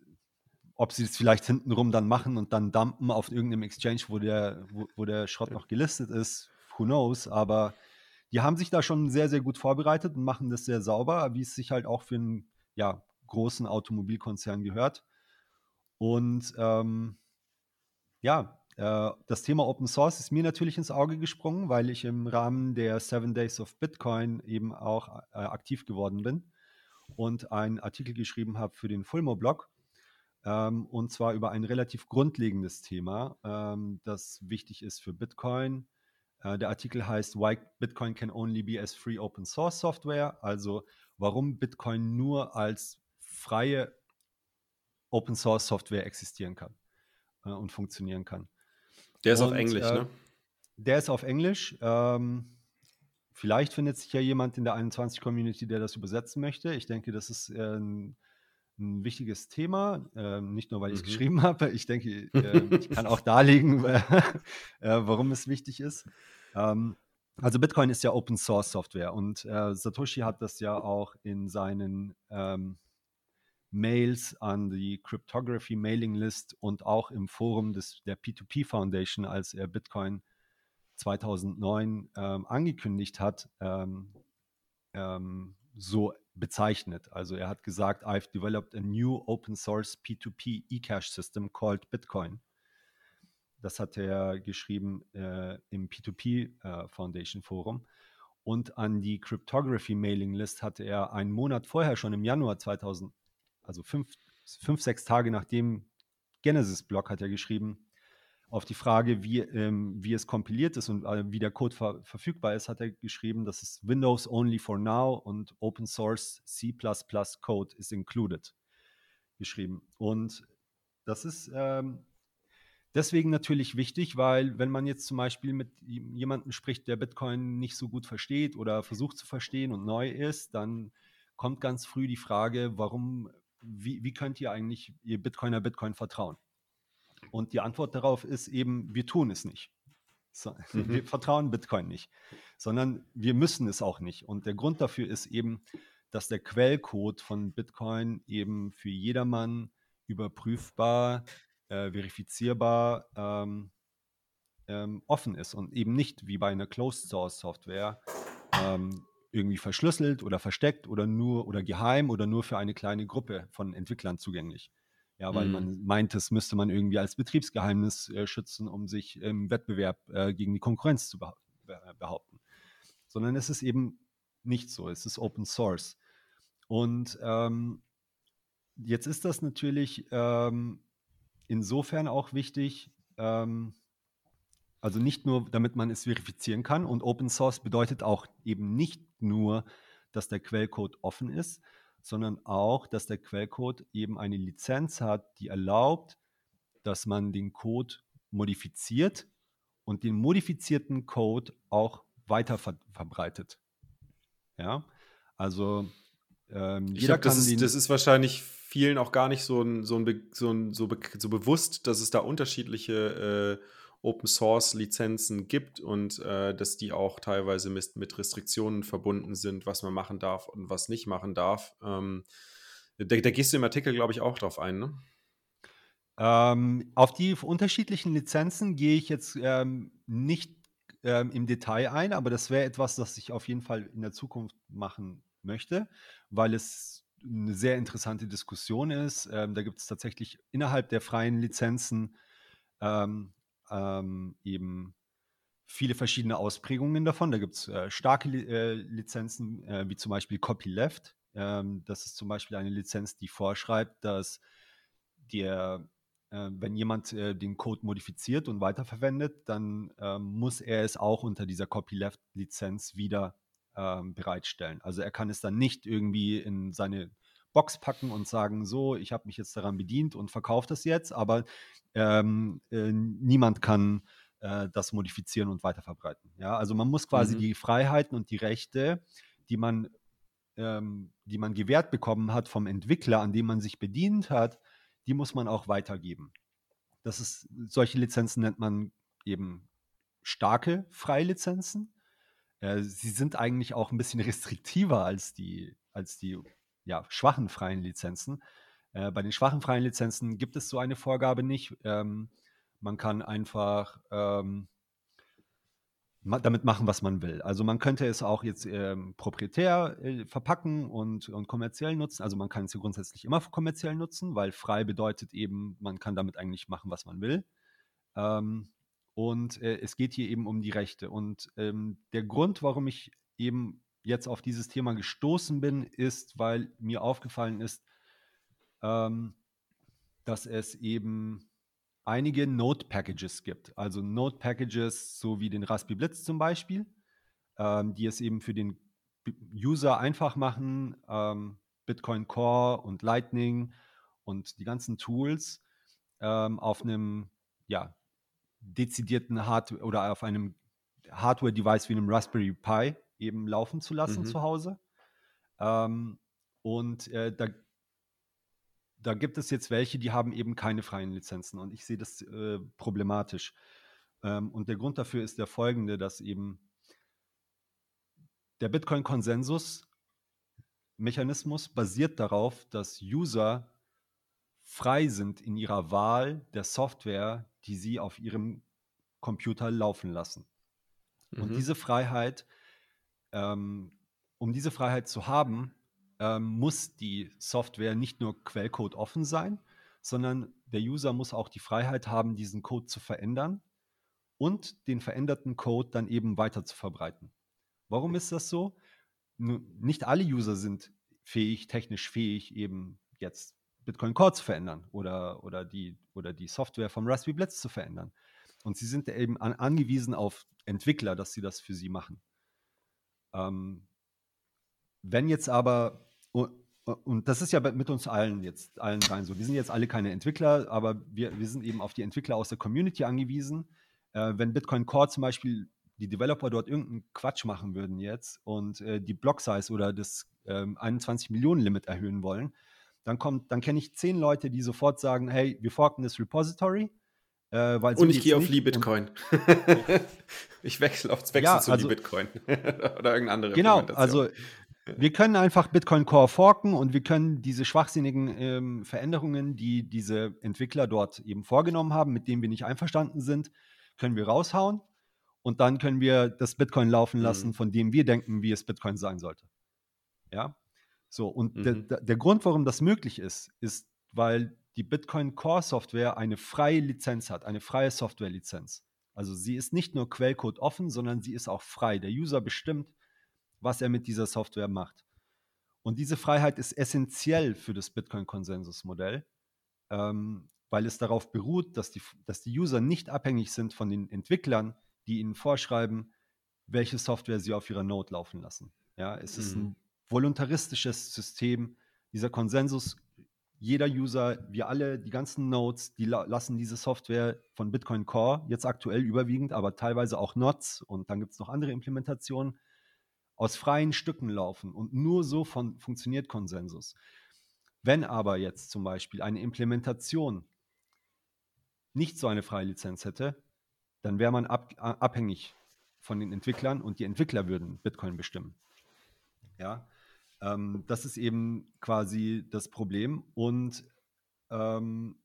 ob sie es vielleicht hintenrum dann machen und dann dumpen auf irgendeinem Exchange, wo der, wo, wo der Schrott noch gelistet ist, who knows, aber die haben sich da schon sehr, sehr gut vorbereitet und machen das sehr sauber, wie es sich halt auch für einen ja, großen Automobilkonzern gehört. Und ähm, ja, äh, das Thema Open Source ist mir natürlich ins Auge gesprungen, weil ich im Rahmen der Seven Days of Bitcoin eben auch äh, aktiv geworden bin und einen Artikel geschrieben habe für den Fulmo-Blog. Ähm, und zwar über ein relativ grundlegendes Thema, ähm, das wichtig ist für Bitcoin, der Artikel heißt Why Bitcoin can only be as free open source software, also warum Bitcoin nur als freie Open Source Software existieren kann äh, und funktionieren kann. Der ist und, auf Englisch, äh, ne? Der ist auf Englisch. Ähm, vielleicht findet sich ja jemand in der 21 Community, der das übersetzen möchte. Ich denke, das ist äh, ein, ein, wichtiges Thema, ähm, nicht nur weil ich es mhm. geschrieben habe. Ich denke, (laughs) äh, ich kann auch darlegen, (laughs) äh, warum es wichtig ist. Ähm, also Bitcoin ist ja Open Source Software und äh, Satoshi hat das ja auch in seinen ähm, Mails an die Cryptography Mailing List und auch im Forum des, der P2P Foundation, als er Bitcoin 2009 ähm, angekündigt hat, ähm, ähm, so bezeichnet. Also er hat gesagt, I've developed a new open source P2P eCash system called Bitcoin. Das hat er geschrieben äh, im P2P äh, Foundation Forum. Und an die Cryptography Mailing List hatte er einen Monat vorher, schon im Januar 2000, also fünf, fünf sechs Tage nach dem Genesis-Blog, hat er geschrieben, auf die Frage, wie, ähm, wie es kompiliert ist und äh, wie der Code ver verfügbar ist, hat er geschrieben, dass es Windows only for now und Open Source C Code is included geschrieben. Und das ist ähm, deswegen natürlich wichtig, weil wenn man jetzt zum Beispiel mit jemandem spricht, der Bitcoin nicht so gut versteht oder versucht zu verstehen und neu ist, dann kommt ganz früh die Frage, warum, wie, wie könnt ihr eigentlich ihr Bitcoiner Bitcoin vertrauen? Und die Antwort darauf ist eben, wir tun es nicht. So, (laughs) mhm. Wir vertrauen Bitcoin nicht, sondern wir müssen es auch nicht. Und der Grund dafür ist eben, dass der Quellcode von Bitcoin eben für jedermann überprüfbar äh, verifizierbar ähm, ähm, offen ist und eben nicht wie bei einer Closed Source Software ähm, irgendwie verschlüsselt oder versteckt oder nur oder geheim oder nur für eine kleine Gruppe von Entwicklern zugänglich. Ja, weil mm. man mhm. meint, es müsste man irgendwie als Betriebsgeheimnis äh, schützen, um sich im Wettbewerb äh, gegen die Konkurrenz zu behaupten. Sondern es ist eben nicht so, es ist Open Source. Und ähm, jetzt ist das natürlich ähm, insofern auch wichtig, ähm, Also nicht nur, damit man es verifizieren kann. Und Open Source bedeutet auch eben nicht nur, dass der Quellcode offen ist, sondern auch, dass der Quellcode eben eine Lizenz hat, die erlaubt, dass man den Code modifiziert und den modifizierten Code auch weiter ver verbreitet. Ja, also ähm, jeder glaub, kann das ist, das ist wahrscheinlich vielen auch gar nicht so, ein, so, ein, so, ein, so, so bewusst, dass es da unterschiedliche äh, Open Source Lizenzen gibt und äh, dass die auch teilweise mit, mit, Restriktionen verbunden sind, was man machen darf und was nicht machen darf. Ähm, da, da, gehst du im Artikel, glaube ich, auch drauf ein, ne? Ähm, auf die unterschiedlichen Lizenzen gehe ich jetzt ähm, nicht ähm, im Detail ein, aber das wäre etwas, das ich auf jeden Fall in der Zukunft machen möchte, weil es eine sehr interessante Diskussion ist. Ähm, da gibt es tatsächlich innerhalb der freien Lizenzen ähm, ähm, eben viele verschiedene Ausprägungen davon. Da gibt es äh, starke äh, Lizenzen, äh, wie zum Beispiel Copyleft. Ähm, das ist zum Beispiel eine Lizenz, die vorschreibt, dass der, äh, wenn jemand äh, den Code modifiziert und weiterverwendet, dann ähm, muss er es auch unter dieser Copyleft-Lizenz wieder ähm, bereitstellen. Also er kann es dann nicht irgendwie in seine Box packen und sagen, so, ich habe mich jetzt daran bedient und verkaufe das jetzt, aber ähm, äh, niemand kann äh, das modifizieren und weiterverbreiten. Ja, also man muss quasi mhm. die Freiheiten und die Rechte, die man, ähm, die man gewährt bekommen hat vom Entwickler, an dem man sich bedient hat, die muss man auch weitergeben. Das ist, solche Lizenzen nennt man eben starke Freilizenzen. Äh, sie sind eigentlich auch ein bisschen (laughs) restriktiver als die, als die ja, schwachen freien Lizenzen. Äh, bei den schwachen freien Lizenzen gibt es so eine Vorgabe nicht. Ähm, man kann einfach ähm, ma damit machen, was man will. Also man könnte es auch jetzt ähm, proprietär äh, verpacken und, und kommerziell nutzen. Also man kann es grundsätzlich immer kommerziell nutzen, weil frei bedeutet eben, man kann damit eigentlich machen, was man will. Ähm, und äh, es geht hier eben um die Rechte. Und ähm, der Grund, warum ich eben jetzt auf dieses Thema gestoßen bin, ist, weil mir aufgefallen ist, ähm, dass es eben einige Node-Packages gibt. Also Node-Packages, so wie den Raspberry Blitz zum Beispiel, ähm, die es eben für den User einfach machen, ähm, Bitcoin Core und Lightning und die ganzen Tools ähm, auf einem ja, dezidierten Hardware oder auf einem Hardware-Device wie einem Raspberry Pi eben laufen zu lassen mhm. zu Hause. Ähm, und äh, da, da gibt es jetzt welche, die haben eben keine freien Lizenzen und ich sehe das äh, problematisch. Ähm, und der Grund dafür ist der folgende, dass eben der Bitcoin-Konsensus-Mechanismus basiert darauf, dass User frei sind in ihrer Wahl der Software, die sie auf ihrem Computer laufen lassen. Mhm. Und diese Freiheit ähm, um diese Freiheit zu haben, ähm, muss die Software nicht nur Quellcode offen sein, sondern der User muss auch die Freiheit haben, diesen Code zu verändern und den veränderten Code dann eben weiter zu verbreiten. Warum ist das so? nicht alle User sind fähig, technisch fähig, eben jetzt Bitcoin Core zu verändern oder, oder, die, oder die Software vom Raspberry Blitz zu verändern. Und sie sind eben an, angewiesen auf Entwickler, dass sie das für sie machen. Ähm, wenn jetzt aber, und das ist ja mit uns allen jetzt, allen dreien so, wir sind jetzt alle keine Entwickler, aber wir, wir sind eben auf die Entwickler aus der Community angewiesen. Äh, wenn Bitcoin Core zum Beispiel die Developer dort irgendeinen Quatsch machen würden jetzt und äh, die Block-Size oder das äh, 21 Millionen Limit erhöhen wollen, dann kommt, dann kenne ich zehn Leute, die sofort sagen, hey, wir forken das Repository äh, so und ich gehe auf Libitcoin. (laughs) ich wechsle aufs Wechsel ja, zu also, Libitcoin (laughs) oder irgendeine andere Genau, also wir können einfach Bitcoin Core forken und wir können diese schwachsinnigen ähm, Veränderungen, die diese Entwickler dort eben vorgenommen haben, mit denen wir nicht einverstanden sind, können wir raushauen und dann können wir das Bitcoin laufen lassen, mhm. von dem wir denken, wie es Bitcoin sein sollte. Ja, so und mhm. der, der Grund, warum das möglich ist, ist, weil die Bitcoin Core Software eine freie Lizenz hat, eine freie Software-Lizenz. Also sie ist nicht nur Quellcode offen, sondern sie ist auch frei. Der User bestimmt, was er mit dieser Software macht. Und diese Freiheit ist essentiell für das Bitcoin-Konsensus-Modell, ähm, weil es darauf beruht, dass die, dass die User nicht abhängig sind von den Entwicklern, die ihnen vorschreiben, welche Software sie auf ihrer Node laufen lassen. Ja, es mhm. ist ein voluntaristisches System. Dieser Konsensus, jeder User, wir alle, die ganzen Nodes, die la lassen diese Software von Bitcoin Core, jetzt aktuell überwiegend, aber teilweise auch NOTs und dann gibt es noch andere Implementationen, aus freien Stücken laufen. Und nur so von, funktioniert Konsensus. Wenn aber jetzt zum Beispiel eine Implementation nicht so eine freie Lizenz hätte, dann wäre man ab, abhängig von den Entwicklern und die Entwickler würden Bitcoin bestimmen. Ja, ähm, das ist eben quasi das Problem. Und ähm,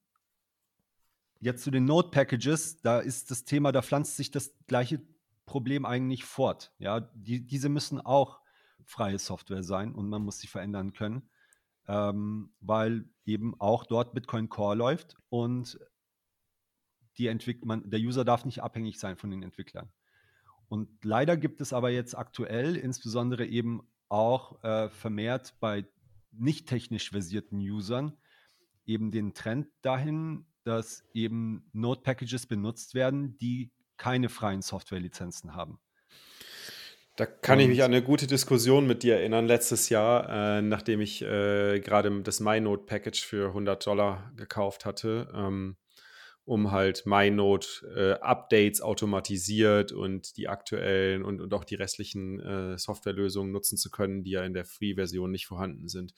jetzt zu den Node-Packages, da ist das Thema, da pflanzt sich das gleiche Problem eigentlich fort. Ja, die, diese müssen auch freie Software sein und man muss sie verändern können, ähm, weil eben auch dort Bitcoin Core läuft und die Entwick man, der User darf nicht abhängig sein von den Entwicklern. Und leider gibt es aber jetzt aktuell, insbesondere eben auch äh, vermehrt bei nicht technisch versierten Usern, eben den Trend dahin, dass eben Node-Packages benutzt werden, die keine freien Softwarelizenzen haben. Da kann ich mich an eine gute Diskussion mit dir erinnern. Letztes Jahr, äh, nachdem ich äh, gerade das MyNote-Package für 100 Dollar gekauft hatte, ähm, um halt MyNote-Updates äh, automatisiert und die aktuellen und, und auch die restlichen äh, Softwarelösungen nutzen zu können, die ja in der Free-Version nicht vorhanden sind.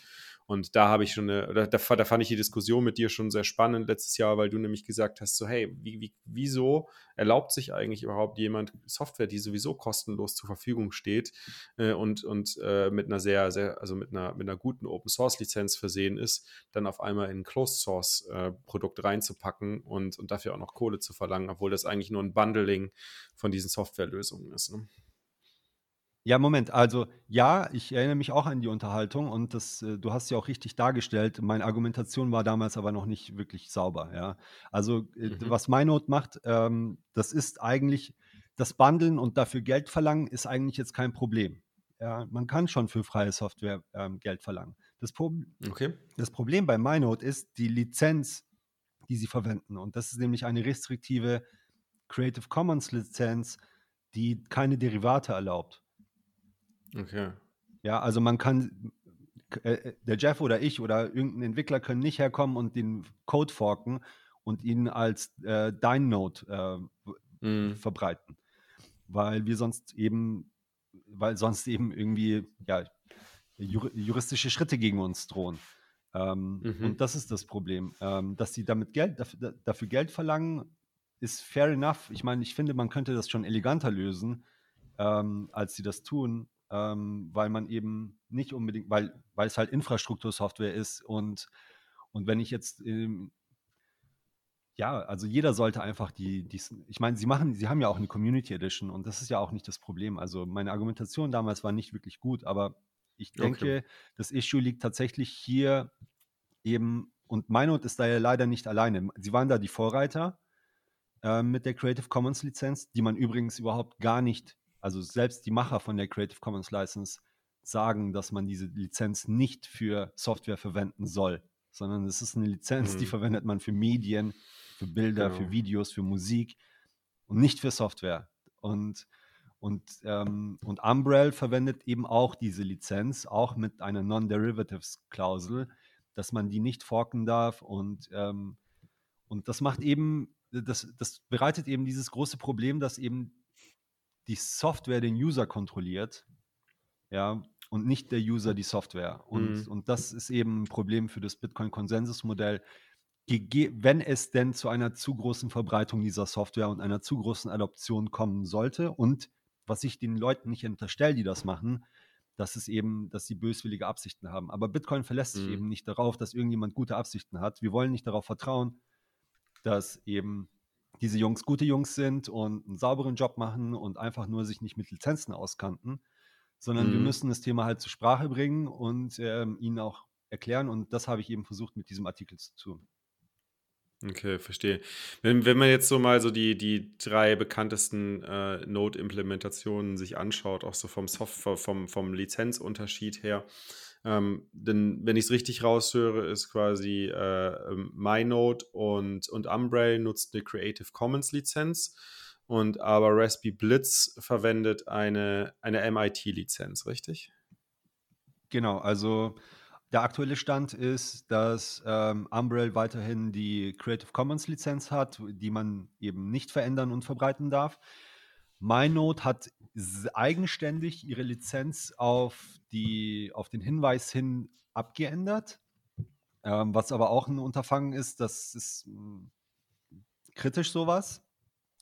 Und da habe ich schon eine, da, da, fand ich die Diskussion mit dir schon sehr spannend letztes Jahr, weil du nämlich gesagt hast, so hey, wie, wie, wieso erlaubt sich eigentlich überhaupt jemand Software, die sowieso kostenlos zur Verfügung steht äh, und, und äh, mit einer sehr, sehr, also mit einer, mit einer guten Open Source Lizenz versehen ist, dann auf einmal in ein Closed Source äh, Produkt reinzupacken und, und dafür auch noch Kohle zu verlangen, obwohl das eigentlich nur ein Bundling von diesen Softwarelösungen ist. Ne? Ja, Moment. Also ja, ich erinnere mich auch an die Unterhaltung und das, äh, du hast ja auch richtig dargestellt. Meine Argumentation war damals aber noch nicht wirklich sauber. Ja, also äh, Mhm. was MyNote macht, ähm, das ist eigentlich das Bundeln und dafür Geld verlangen ist eigentlich jetzt kein Problem. Ja, man kann schon für freie Software ähm, Geld verlangen. Das, Pro Okay. das Problem bei MyNote ist die Lizenz, die sie verwenden und das ist nämlich eine restriktive Creative Commons Lizenz, die keine Derivate erlaubt. Okay. Ja, also man kann, äh, äh, der Jeff oder ich oder irgendein Entwickler können nicht herkommen und den Code forken und ihn als äh, dein Node äh, mm. verbreiten. Weil wir sonst eben, weil sonst eben irgendwie ja, juristische Schritte gegen uns drohen. Ähm, mhm. Und das ist das Problem. Ähm, dass sie damit Geld, dafür, dafür Geld verlangen, ist fair enough. Ich meine, ich finde, man könnte das schon eleganter lösen, ähm, als sie das tun ähm, weil man eben nicht unbedingt, weil, weil es halt Infrastruktursoftware ist und, und wenn ich jetzt ähm, ja, also jeder sollte einfach die, die, ich meine, sie machen, sie haben ja auch eine Community Edition und das ist ja auch nicht das Problem. Also meine Argumentation damals war nicht wirklich gut, aber ich denke, okay. das Issue liegt tatsächlich hier eben, und MyNote ist da ja leider nicht alleine. Sie waren da die Vorreiter äh, mit der Creative Commons Lizenz, die man übrigens überhaupt gar nicht also selbst die Macher von der Creative Commons License sagen, dass man diese Lizenz nicht für Software verwenden soll, sondern es ist eine Lizenz, mhm. die verwendet man für Medien, für Bilder, genau. für Videos, für Musik und nicht für Software. Und, und, ähm, und Umbrell verwendet eben auch diese Lizenz, auch mit einer Non-Derivatives-Klausel, dass man die nicht forken darf und, ähm, und das macht eben, das, das bereitet eben dieses große Problem, dass eben die Software den User kontrolliert, ja, und nicht der User die Software. Und, mhm. und das ist eben ein Problem für das Bitcoin-Konsensusmodell. Wenn es denn zu einer zu großen Verbreitung dieser Software und einer zu großen Adoption kommen sollte, und was ich den Leuten nicht unterstelle, die das machen, dass es eben, dass sie böswillige Absichten haben. Aber Bitcoin verlässt sich mhm. eben nicht darauf, dass irgendjemand gute Absichten hat. Wir wollen nicht darauf vertrauen, dass eben diese Jungs gute Jungs sind und einen sauberen Job machen und einfach nur sich nicht mit Lizenzen auskannten, sondern mhm. wir müssen das Thema halt zur Sprache bringen und ähm, ihnen auch erklären. Und das habe ich eben versucht mit diesem Artikel zu tun. Okay, verstehe. Wenn, wenn man jetzt so mal so die, die drei bekanntesten äh, Node-Implementationen sich anschaut, auch so vom Software, vom, vom Lizenzunterschied her, Ähm, denn wenn ich es richtig raushöre, ist quasi äh, ähm, MyNote und, und Umbrel nutzt eine Creative Commons Lizenz und aber Raspberry Blitz verwendet eine, eine MIT-Lizenz, richtig? Genau, also der aktuelle Stand ist, dass ähm, Umbrel weiterhin die Creative Commons Lizenz hat, die man eben nicht verändern und verbreiten darf. MyNote hat eigenständig ihre Lizenz auf, die, auf den Hinweis hin abgeändert, ähm, was aber auch ein Unterfangen ist, das ist mh, hm, kritisch sowas,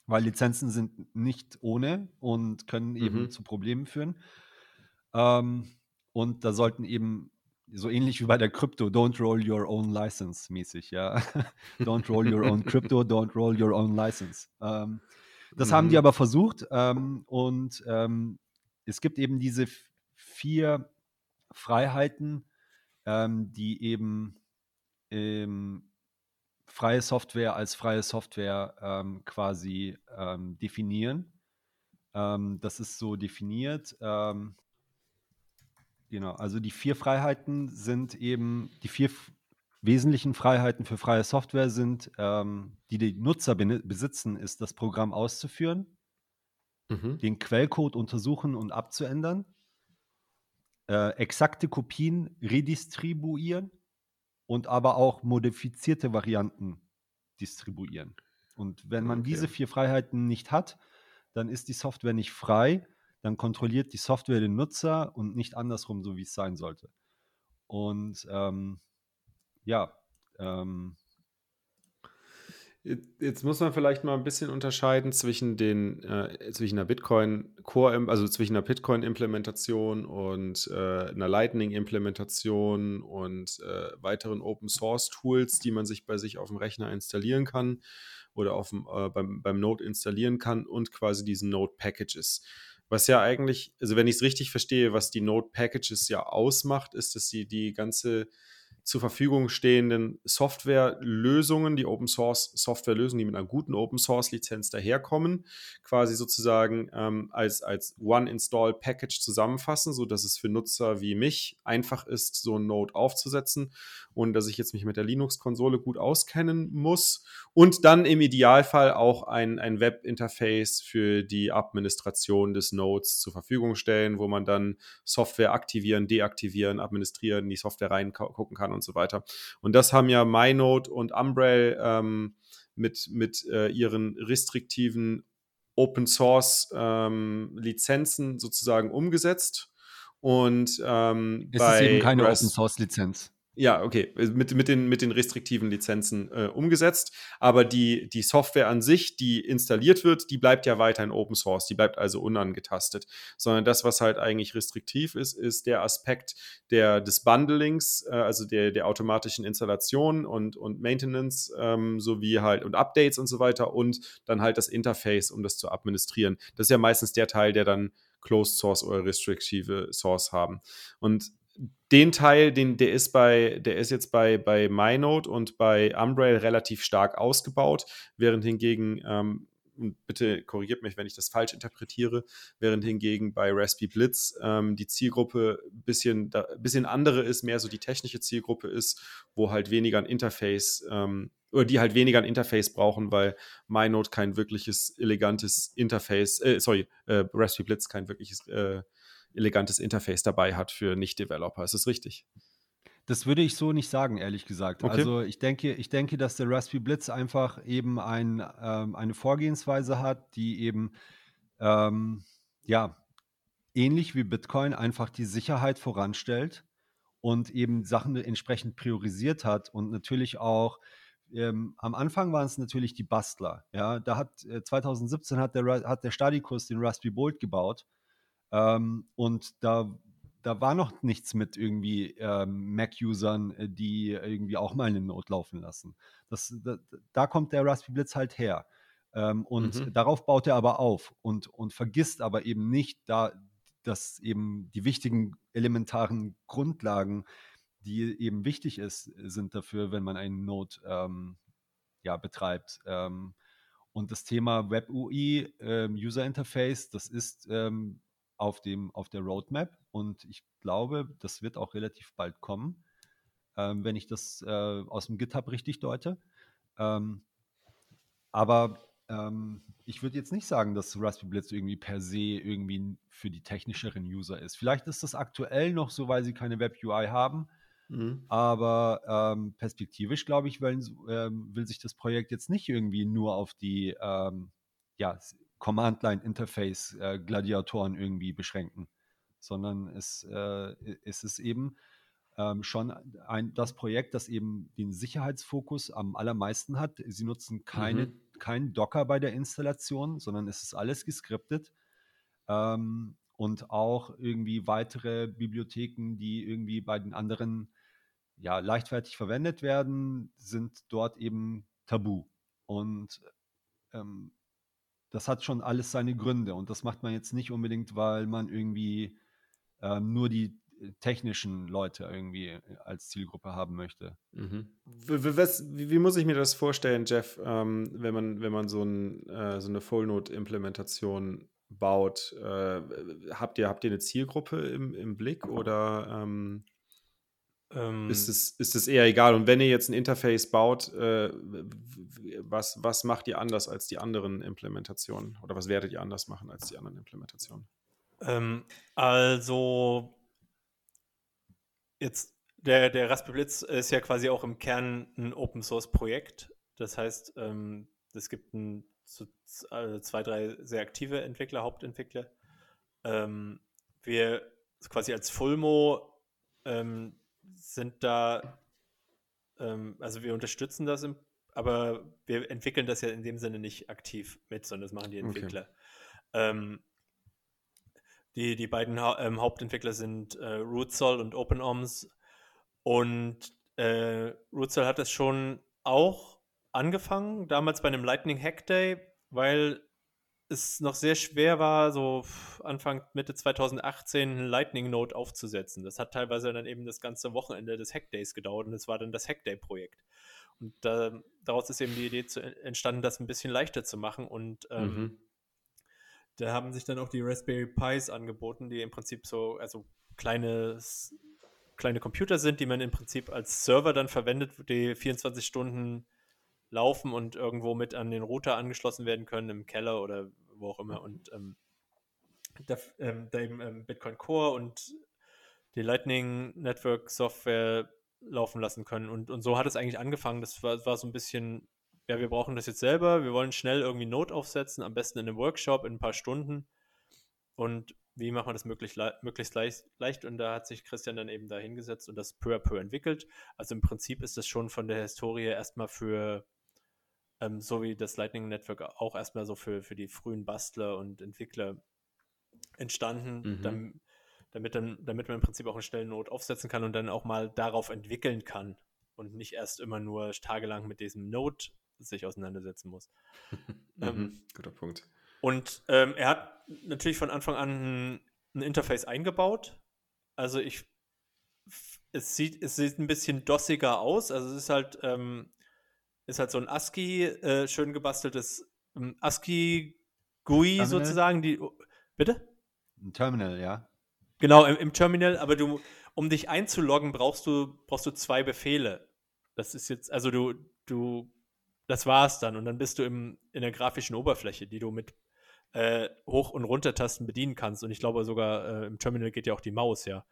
weil Lizenzen sind nicht ohne und können eben mhm. zu Problemen führen. Ähm, und da sollten eben so ähnlich wie bei der Krypto, don't roll your own license mäßig, ja. (laughs) don't roll your own crypto, don't roll your own license. Ähm, das mhm. haben die mhm. aber versucht ähm, und ähm, es gibt eben diese vier Freiheiten, ähm, die eben ähm, freie Software als freie Software ähm, quasi ähm, definieren. das ist so definiert. genau, also die vier Freiheiten sind eben die vier wesentlichen Freiheiten für freie Software sind, ähm, die die Nutzer besitzen, ist das Programm auszuführen, mhm. den Quellcode untersuchen und abzuändern, äh, exakte Kopien redistribuieren und aber auch modifizierte Varianten distribuieren. Und wenn man okay. diese vier Freiheiten nicht hat, dann ist die Software nicht frei, dann kontrolliert die Software den Nutzer und nicht andersrum, so wie es sein sollte. Und ähm, ja, ähm, Jetzt muss man vielleicht mal ein bisschen unterscheiden zwischen den äh, zwischen einer Bitcoin Core, also zwischen einer Bitcoin-Implementation und äh, einer Lightning-Implementation und äh, weiteren Open Source Tools, die man sich bei sich auf dem Rechner installieren kann oder auf dem, äh, beim, beim Node installieren kann und quasi diesen Node Packages. Was ja eigentlich, also wenn ich es richtig verstehe, was die Node Packages ja ausmacht, ist, dass sie die ganze zur Verfügung stehenden Softwarelösungen, die Open Source Softwarelösungen, die mit einer guten Open Source Lizenz daherkommen, quasi sozusagen ähm, als, als One-Install-Package zusammenfassen, sodass es für Nutzer wie mich einfach ist, so ein Node aufzusetzen und dass ich jetzt mich mit der Linux-Konsole gut auskennen muss und dann im Idealfall auch ein, ein Web-Interface für die Administration des Nodes zur Verfügung stellen, wo man dann Software aktivieren, deaktivieren, administrieren, in die Software reingucken kann und so weiter. Und das haben ja MyNote und Umbrel ähm, mit, mit äh, ihren restriktiven Open Source ähm, Lizenzen sozusagen umgesetzt. Und ähm, es ist eben keine Open Source Lizenz. Ja, okay, mit, mit, den, mit den restriktiven Lizenzen äh, umgesetzt. Aber die, die Software an sich, die installiert wird, die bleibt ja weiter in Open Source, die bleibt also unangetastet. Sondern das, was halt eigentlich restriktiv ist, ist der Aspekt der, des Bundlings, äh, also der, der automatischen Installation und, und Maintenance, ähm, sowie halt und Updates und so weiter und dann halt das Interface, um das zu administrieren. Das ist ja meistens der Teil, der dann Closed Source oder restriktive Source haben. Und den Teil, den, der ist bei, der ist jetzt bei, bei MyNote und bei Umbrail relativ stark ausgebaut, während hingegen, ähm, bitte korrigiert mich, wenn ich das falsch interpretiere, während hingegen bei Raspberry Blitz ähm, die Zielgruppe ein bisschen, bisschen andere ist, mehr so die technische Zielgruppe ist, wo halt weniger ein Interface ähm, oder die halt weniger ein Interface brauchen, weil MyNote kein wirkliches elegantes Interface, äh, sorry, äh, Raspberry Blitz kein wirkliches äh, elegantes Interface dabei hat für Nicht-Developer. Ist das richtig? Das würde ich so nicht sagen, ehrlich gesagt. Okay. Also ich denke, ich denke, dass der Raspberry Blitz einfach eben ein, ähm, eine Vorgehensweise hat, die eben ähm, ja ähnlich wie Bitcoin einfach die Sicherheit voranstellt und eben Sachen entsprechend priorisiert hat und natürlich auch ähm, am Anfang waren es natürlich die Bastler. Ja, da hat äh, 2017 hat der, hat der Stadikus den Raspberry Bolt gebaut ähm, und da, da war noch nichts mit irgendwie ähm, Mac-Usern, äh, die irgendwie auch mal eine Note laufen lassen. Das, da, da kommt der Raspberry Blitz halt her. Ähm, und mhm. darauf baut er aber auf und, und vergisst aber eben nicht, da, dass eben die wichtigen elementaren Grundlagen, die eben wichtig ist, sind dafür, wenn man einen Node ähm, ja, betreibt. Ähm, und das Thema Web UI, ähm, User Interface, das ist ähm, auf, dem, auf der Roadmap und ich glaube, das wird auch relativ bald kommen, ähm, wenn ich das äh, aus dem GitHub richtig deute. Ähm, aber ähm, ich würde jetzt nicht sagen, dass Raspberry Blitz irgendwie per se irgendwie für die technischeren User ist. Vielleicht ist das aktuell noch so, weil sie keine Web-UI haben. Mhm. Aber ähm, perspektivisch, glaube ich, wollen, ähm, will sich das Projekt jetzt nicht irgendwie nur auf die ähm, ja, Command-Line-Interface-Gladiatoren äh, irgendwie beschränken, sondern es, äh, es ist eben ähm, schon ein, das Projekt, das eben den Sicherheitsfokus am allermeisten hat. Sie nutzen keine, mhm. keinen Docker bei der Installation, sondern es ist alles geskriptet. Ähm, und auch irgendwie weitere Bibliotheken, die irgendwie bei den anderen ja, leichtfertig verwendet werden, sind dort eben tabu. Und ähm, das hat schon alles seine Gründe. Und das macht man jetzt nicht unbedingt, weil man irgendwie ähm, nur die technischen Leute irgendwie äh, als Zielgruppe haben möchte. Mhm. Was, wie, wie, muss ich mir das vorstellen, Jeff, ähm, wenn man, wenn man so, ein, äh, so eine Full-Node-Implementation baut? Äh, habt, ihr, habt ihr eine Zielgruppe im, im Blick oder ähm, ähm, ist, es, ist es eher egal? Und wenn ihr jetzt ein Interface baut, äh, was, was macht ihr anders als die anderen Implementationen? Oder was werdet ihr anders machen als die anderen Implementationen? Ähm, also jetzt der, der Raspberry Blitz ist ja quasi auch im Kern ein Open Source Projekt. Das heißt, ähm, es gibt ein, so, also zwei, drei sehr aktive Entwickler, Hauptentwickler. Ähm, wir quasi als Fulmo ähm, sind da, ähm, also wir unterstützen das, im, aber wir entwickeln das ja in dem Sinne nicht aktiv mit, sondern das machen die Entwickler. Okay. Ähm, die, die beiden ha ähm, Hauptentwickler sind äh, Rootsol und OpenOMS. Und äh, Rootsol hat es schon auch angefangen, damals bei einem Lightning Hack Day, weil es noch sehr schwer war, so Anfang, Mitte 2018 einen Lightning Node aufzusetzen. Das hat teilweise dann eben das ganze Wochenende des Hack Days gedauert und es war dann das Hack Day Projekt. Und äh, daraus ist eben die Idee zu, entstanden, das ein bisschen leichter zu machen und ähm, mhm. Da haben sich dann auch die Raspberry Pis angeboten, die im Prinzip so, also kleine, kleine Computer sind, die man im Prinzip als Server dann verwendet, die 24 Stunden laufen und irgendwo mit an den Router angeschlossen werden können, im Keller oder wo auch immer. Und ähm, da, ähm, da, eben ähm, Bitcoin Core und die Lightning Network Software laufen lassen können. Und, und so hat es eigentlich angefangen. Das war, war so ein bisschen ja, wir brauchen das jetzt selber, wir wollen schnell irgendwie Not aufsetzen, am besten in einem Workshop in ein paar Stunden. Und wie machen wir das möglichst, le möglichst leicht, leicht? Und da hat sich Christian dann eben da hingesetzt und das peu à peu entwickelt. Also im Prinzip ist das schon von der Historie erstmal für, ähm, so wie das Lightning Network auch erstmal so für, für die frühen Bastler und Entwickler entstanden, mhm. dann, damit, dann, damit man im Prinzip auch eine schnelle Not aufsetzen kann und dann auch mal darauf entwickeln kann und nicht erst immer nur tagelang mit diesem Node sich auseinandersetzen muss. (laughs) mhm, ähm, guter Punkt. Und ähm, er hat natürlich von Anfang an ein, ein, Interface eingebaut. Also ich, es sieht, es sieht ein bisschen dossiger aus. Also es ist halt, ähm, ist halt so ein ASCII, äh, schön gebasteltes ähm, ASCII GUI Terminal? sozusagen. Die, oh, bitte? Ein Terminal, ja. Genau, im, im Terminal, aber du, um dich einzuloggen, brauchst du, brauchst du zwei Befehle. Das ist jetzt, also du, du das war's dann. Und dann bist du im, in der grafischen Oberfläche, die du mit äh, Hoch- und Runtertasten bedienen kannst. Und ich glaube sogar äh, im Terminal geht ja auch die Maus, ja.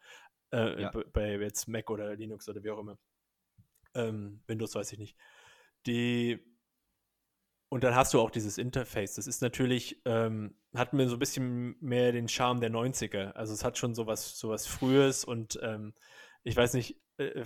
Äh, ja. Bei jetzt Mac oder Linux oder wie auch immer. Ähm, Windows weiß ich nicht. Die und dann hast du auch dieses Interface. Das ist natürlich, ähm, hat mir so ein bisschen mehr den Charme der 90er. Also es hat schon sowas, sowas Frühes und ähm, ich weiß nicht, äh,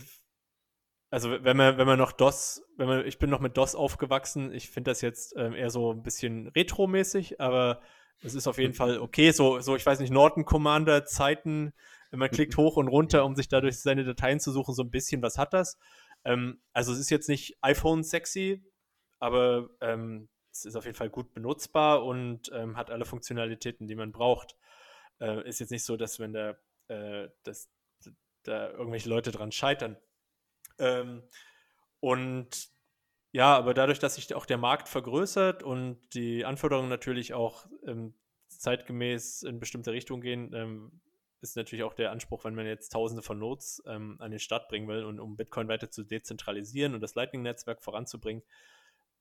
also wenn man, wenn man noch DOS, wenn man, ich bin noch mit DOS aufgewachsen, ich finde das jetzt ähm, eher so ein bisschen retromäßig, aber es ist auf jeden Fall okay. So, so ich weiß nicht, Norton Commander Zeiten, wenn man klickt (laughs) hoch und runter, um sich dadurch seine Dateien zu suchen, so ein bisschen, was hat das? Ähm, also es ist jetzt nicht iPhone sexy, aber ähm, es ist auf jeden Fall gut benutzbar und ähm, hat alle Funktionalitäten, die man braucht. Äh, ist jetzt nicht so, dass wenn da, äh, dass, da irgendwelche Leute dran scheitern. Ähm, und ja, aber dadurch, dass sich auch der Markt vergrößert und die Anforderungen natürlich auch ähm, zeitgemäß in bestimmte Richtungen gehen. Ist natürlich auch der Anspruch, wenn man jetzt tausende von Nodes ähm, an den Start bringen will und um Bitcoin weiter zu dezentralisieren und das Lightning-Netzwerk voranzubringen,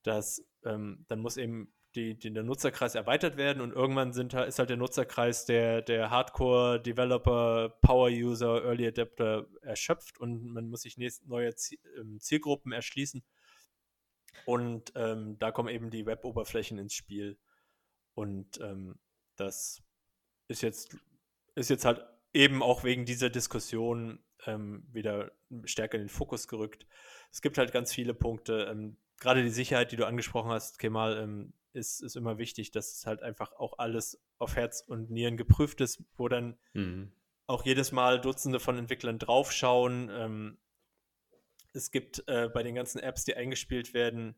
dass ähm, dann muss eben die, die, der Nutzerkreis erweitert werden und irgendwann sind, ist halt der Nutzerkreis der, der Hardcore-Developer, Power-User, Early Adapter erschöpft und man muss sich nächst, neue ähm, Zielgruppen erschließen. Und ähm, da kommen eben die Web-Oberflächen ins Spiel. Und ähm, das ist jetzt, ist jetzt halt eben auch wegen dieser Diskussion ähm, wieder stärker in den Fokus gerückt. Es gibt halt ganz viele Punkte. Ähm, gerade die Sicherheit, die du angesprochen hast, Kemal, ähm, ist, ist immer wichtig, dass es halt einfach auch alles auf Herz und Nieren geprüft ist, wo dann mhm. auch jedes Mal Dutzende von Entwicklern draufschauen. Ähm, es gibt äh, bei den ganzen Apps, die eingespielt werden,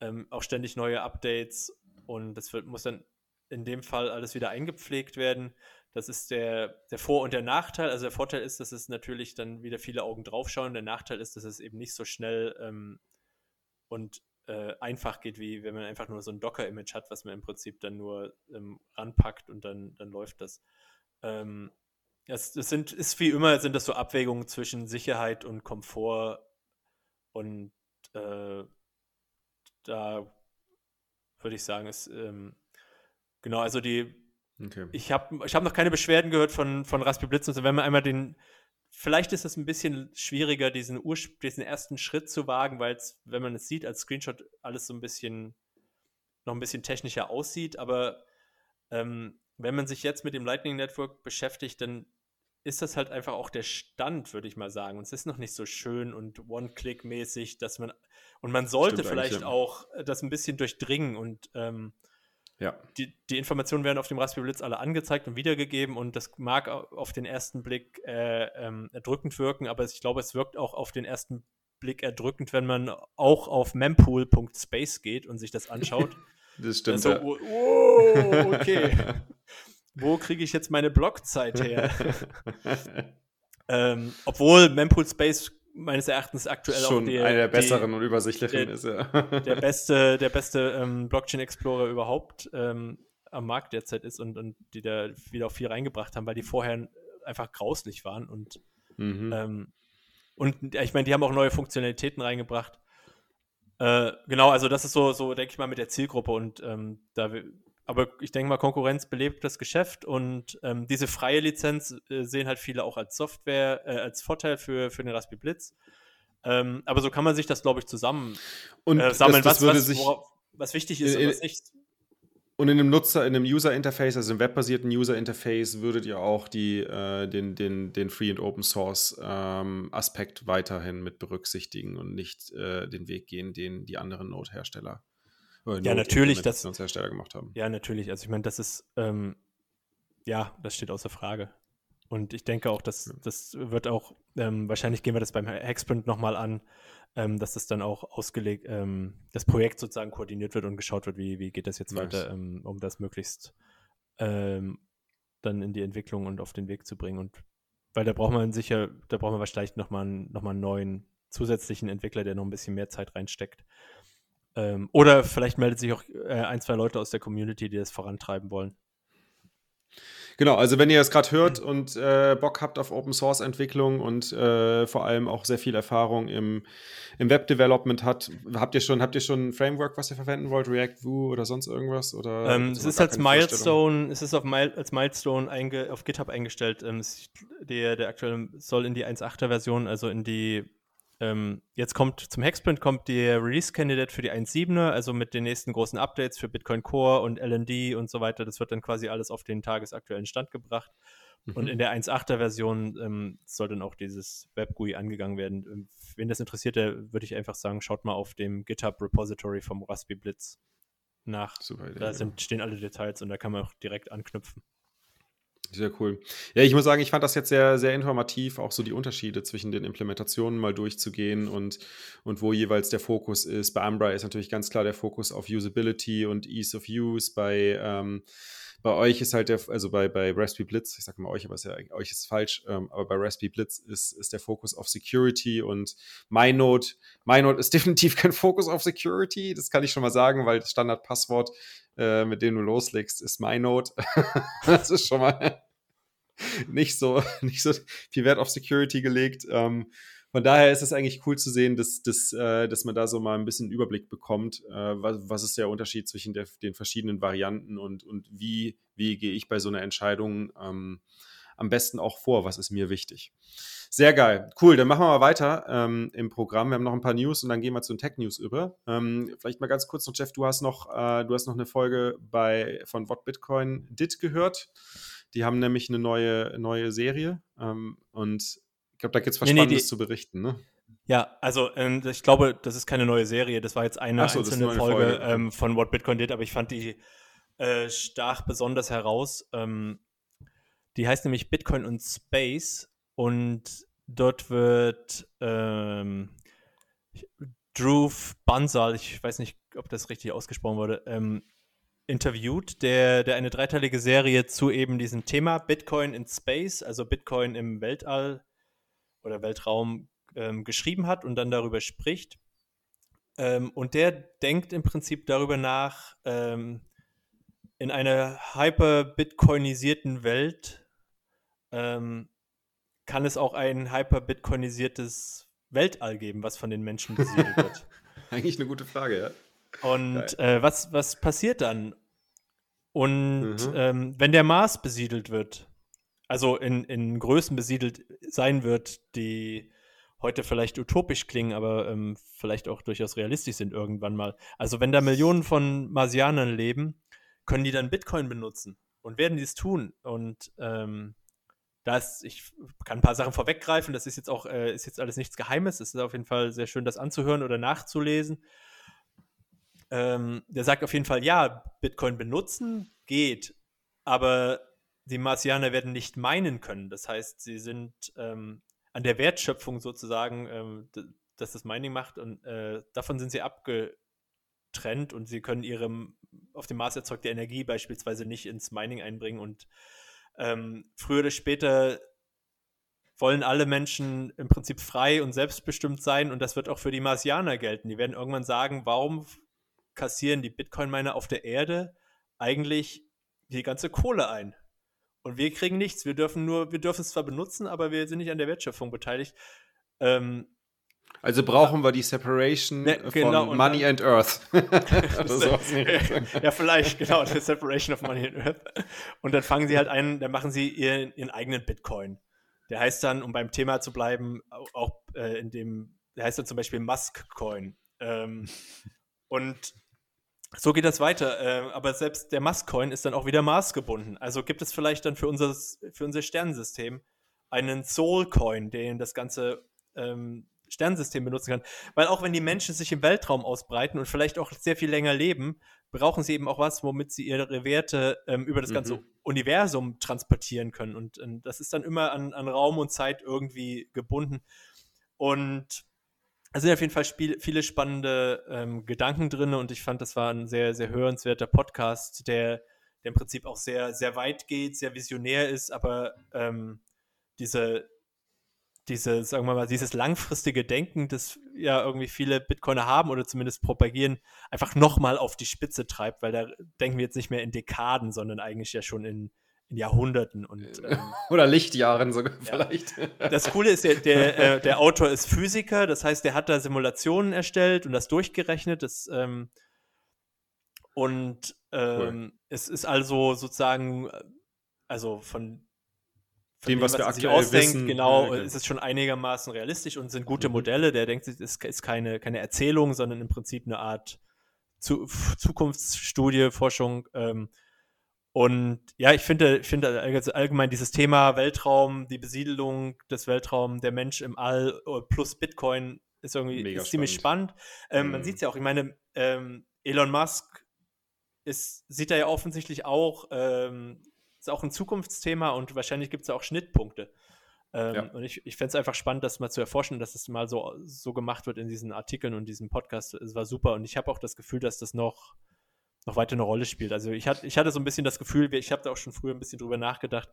ähm, auch ständig neue Updates und das wird, muss dann in dem Fall alles wieder eingepflegt werden. Das ist der, der Vor- und der Nachteil. Also der Vorteil ist, dass es natürlich dann wieder viele Augen draufschauen. Der Nachteil ist, dass es eben nicht so schnell ähm, und äh, einfach geht, wie wenn man einfach nur so ein Docker-Image hat, was man im Prinzip dann nur ähm, ranpackt und dann, dann läuft das. Ähm, es, es sind, ist wie immer, sind das so Abwägungen zwischen Sicherheit und Komfort und äh, da würde ich sagen, ist ähm, genau, also die okay. ich habe ich hab noch keine Beschwerden gehört von, von Raspberry Blitz. Also wenn man einmal den vielleicht ist es ein bisschen schwieriger, diesen, diesen ersten Schritt zu wagen, weil es, wenn man es sieht als Screenshot, alles so ein bisschen noch ein bisschen technischer aussieht. Aber ähm, wenn man sich jetzt mit dem Lightning Network beschäftigt, dann ist das halt einfach auch der Stand, würde ich mal sagen. Und es ist noch nicht so schön und One-Click-mäßig, dass man und man sollte Stimmt vielleicht auch das ein bisschen durchdringen und ähm, ja. Die, die, Informationen werden auf dem Raspberry Blitz alle angezeigt und wiedergegeben und das mag auf den ersten Blick äh, ähm, erdrückend wirken, aber ich glaube, es wirkt auch auf den ersten Blick erdrückend, wenn man auch auf mempool.space geht und sich das anschaut. (laughs) das stimmt. Also, ja. oh, oh, okay. (laughs) Wo kriege ich jetzt meine Blockzeit her? (laughs) ähm, obwohl Mempool Space meines Erachtens aktuell Schon auch die, einer der besseren die, und übersichtlichen der, ist, ja. Der (laughs) beste, der beste ähm, Blockchain Explorer überhaupt ähm, am Markt derzeit ist und, und die da wieder auch viel reingebracht haben, weil die vorher einfach grauslich waren und mhm. ähm, und ich meine, die haben auch neue Funktionalitäten reingebracht. Äh, genau, also das ist so, so denke ich mal, mit der Zielgruppe und ähm, da aber ich denke mal, Konkurrenz belebt das Geschäft und ähm, diese freie Lizenz äh, sehen halt viele auch als Software, äh, als Vorteil für, für den Raspberry Blitz. Ähm, aber so kann man sich das, glaube ich, zusammen und äh, sammeln, das, das was, was, worauf, was, wichtig ist und was nicht. Und in einem Nutzer, in einem User-Interface, also im webbasierten User-Interface, würdet ihr auch die, äh, den, den, den Free- und Open-Source-Aspekt ähm, weiterhin mit berücksichtigen und nicht äh, den Weg gehen, den die anderen Node-Hersteller ja, natürlich, das Hersteller gemacht haben. Ja, natürlich. Also ich meine, das ist, ähm, ja, das steht außer Frage. Und ich denke auch, dass das wird auch, ähm, wahrscheinlich gehen wir das beim Hacksprint nochmal an, ähm, dass das dann auch ausgelegt, ähm, das Projekt sozusagen koordiniert wird und geschaut wird, wie, wie geht das jetzt nice. weiter, ähm, um das möglichst ähm, dann in die Entwicklung und auf den Weg zu bringen. Und weil da braucht man sicher, da brauchen wir wahrscheinlich nochmal noch mal einen neuen zusätzlichen Entwickler, der noch ein bisschen mehr Zeit reinsteckt. Ähm, oder vielleicht meldet sich auch äh, ein, zwei Leute aus der Community, die das vorantreiben wollen. Genau, also wenn ihr es gerade hört und äh, Bock habt auf Open Source Entwicklung und äh, vor allem auch sehr viel Erfahrung im, im Web Development hat, habt ihr schon, habt ihr schon ein Framework, was ihr verwenden wollt, React, Vue oder sonst irgendwas? Oder ähm, es ist als Milestone, es ist auf Mil als Milestone auf GitHub eingestellt. Ähm, der, der aktuelle soll in die 1.8er Version, also in die ähm, jetzt kommt zum Hexprint kommt der Release-Candidate für die 1.7er, also mit den nächsten großen Updates für Bitcoin Core und LND und so weiter. Das wird dann quasi alles auf den tagesaktuellen Stand gebracht. Mhm. Und in der 1.8er Version ähm, soll dann auch dieses Web-GUI angegangen werden. Ähm, wen das interessiert, würde ich einfach sagen, schaut mal auf dem GitHub-Repository vom Raspberry Blitz nach. Super da sind, stehen alle Details und da kann man auch direkt anknüpfen. Sehr cool. Ja, ich muss sagen, ich fand das jetzt sehr, sehr informativ, auch so die Unterschiede zwischen den Implementationen mal durchzugehen und, und wo jeweils der Fokus ist. Bei Umbra ist natürlich ganz klar der Fokus auf Usability und Ease of Use. Bei, ähm, bei euch ist halt der, also bei, bei Raspberry Blitz, ich sage mal euch, aber ja, euch ist falsch, ähm, aber bei Raspberry Blitz ist, ist der Fokus auf Security und MyNode, MyNode ist (laughs) definitiv kein Fokus auf Security, das kann ich schon mal sagen, weil das Standardpasswort äh, mit dem du loslegst, ist MyNote. (laughs) das ist schon mal nicht so, (laughs) nicht so viel Wert auf Security gelegt. Ähm, von daher ist es eigentlich cool zu sehen, dass, dass, äh, dass man da so mal ein bisschen Überblick bekommt, äh, was, was ist der Unterschied zwischen der, den verschiedenen Varianten und, und wie, wie gehe ich bei so einer Entscheidung ähm, am besten auch vor, was ist mir wichtig. Sehr geil. Cool, dann machen wir mal weiter ähm, im Programm. Wir haben noch ein paar News und dann gehen wir zu den Tech-News über. Ähm, vielleicht mal ganz kurz noch, Jeff, du hast noch, äh, du hast noch eine Folge bei, von What Bitcoin Did gehört. Die haben nämlich eine neue, neue Serie ähm, und ich glaube, da gibt es was nee, Spannendes nee, zu berichten, ne? Ja, also ähm, ich glaube, das ist keine neue Serie. Das war jetzt eine so, einzelne eine Folge, Folge. Ähm, von What Bitcoin Did, aber ich fand die äh, stach besonders heraus. Ähm, die heißt nämlich Bitcoin und Space und dort wird ähm, Drew Bansal, ich weiß nicht, ob das richtig ausgesprochen wurde, ähm, interviewt, der, der eine dreiteilige Serie zu eben diesem Thema Bitcoin in Space, also Bitcoin im Weltall oder Weltraum ähm, geschrieben hat und dann darüber spricht. Ähm, und der denkt im Prinzip darüber nach, ähm, in einer hyper-bitcoinisierten Welt ähm, kann es auch ein hyper-bitcoinisiertes Weltall geben, was von den Menschen besiedelt (laughs) wird. Eigentlich eine gute Frage, ja. Und äh, was, was passiert dann? Und mhm. ähm, wenn der Mars besiedelt wird, also in, in Größen besiedelt sein wird, die heute vielleicht utopisch klingen, aber ähm, vielleicht auch durchaus realistisch sind irgendwann mal. Also wenn da Millionen von Marsianern leben, können die dann Bitcoin benutzen und werden die es tun. Und ähm, da ist, ich kann ein paar Sachen vorweggreifen, das ist jetzt auch, äh, ist jetzt alles nichts Geheimes. Es ist auf jeden Fall sehr schön, das anzuhören oder nachzulesen. Ähm, der sagt auf jeden Fall, ja, Bitcoin benutzen geht, aber die Marsianer werden nicht meinen können. Das heißt, sie sind ähm, an der Wertschöpfung sozusagen, ähm, dass das Mining macht und äh, davon sind sie abgetrennt und sie können ihre auf dem Mars erzeugte Energie beispielsweise nicht ins Mining einbringen und ähm, früher oder später wollen alle Menschen im Prinzip frei und selbstbestimmt sein und das wird auch für die Marsianer gelten. Die werden irgendwann sagen, warum kassieren die Bitcoin-Miner auf der Erde eigentlich die ganze Kohle ein? Und wir kriegen nichts. Wir dürfen nur, wir dürfen es zwar benutzen, aber wir sind nicht an der Wertschöpfung beteiligt. Ähm, also brauchen wir die Separation ne, genau, von Money and Earth. (laughs) ja, vielleicht, genau, die Separation of Money and Earth. Und dann fangen sie halt ein, dann machen sie ihren, ihren eigenen Bitcoin. Der heißt dann, um beim Thema zu bleiben, auch äh, in dem, der heißt dann zum Beispiel Musk Coin. Ähm, und so geht das weiter. Äh, aber selbst der Musk-Coin ist dann auch wieder maßgebunden. Also gibt es vielleicht dann für unser, für unser Sternensystem einen Soul-Coin, den das ganze ähm, Sternensystem benutzen kann. Weil auch wenn die Menschen sich im Weltraum ausbreiten und vielleicht auch sehr viel länger leben, brauchen sie eben auch was, womit sie ihre Werte ähm, über das ganze mhm. Universum transportieren können. Und, und, das ist dann immer an, an Raum und Zeit irgendwie gebunden. Und es sind auf jeden Fall Spiel, viele spannende ähm, Gedanken drin und ich fand, das war ein sehr, sehr hörenswerter Podcast, der, der im Prinzip auch sehr, sehr weit geht, sehr visionär ist, aber ähm, diese, diese, sagen wir mal, dieses langfristige Denken, das ja irgendwie viele Bitcoiner haben oder zumindest propagieren, einfach nochmal auf die Spitze treibt, weil da denken wir jetzt nicht mehr in Dekaden, sondern eigentlich ja schon in, in Jahrhunderten und ähm, (laughs) oder Lichtjahren sogar ja. vielleicht. (laughs) Das Coole ist, der, der, äh, der, Autor ist Physiker, das heißt, der hat da Simulationen erstellt und das durchgerechnet. Das, ähm, und ähm, cool. es ist also sozusagen, äh, also von dem, was, was wir aktuell ausdenkt, wissen, genau, ja, ist es schon einigermaßen realistisch und sind gute mhm. Modelle. Der denkt, es ist, keine, keine Erzählung, sondern im Prinzip eine Art Zu Zukunftsstudie, Forschung. Ähm, und ja, ich finde, ich finde allgemein dieses Thema Weltraum, die Besiedelung des Weltraums, der Mensch im All äh, plus Bitcoin ist irgendwie ist ziemlich spannend. Ähm, mhm. Man sieht es ja auch, ich meine, ähm, Elon Musk ist, sieht er ja offensichtlich auch, ähm, ist auch ein Zukunftsthema und wahrscheinlich gibt es auch Schnittpunkte. Ähm, ja. Und ich, ich fände es einfach spannend, das mal zu erforschen, dass es mal so, so gemacht wird in diesen Artikeln und diesem Podcast. Es war super und ich habe auch das Gefühl, dass das noch noch weiter eine Rolle spielt. Also ich hatte, ich hatte so ein bisschen das Gefühl, ich habe da auch schon früher ein bisschen drüber nachgedacht,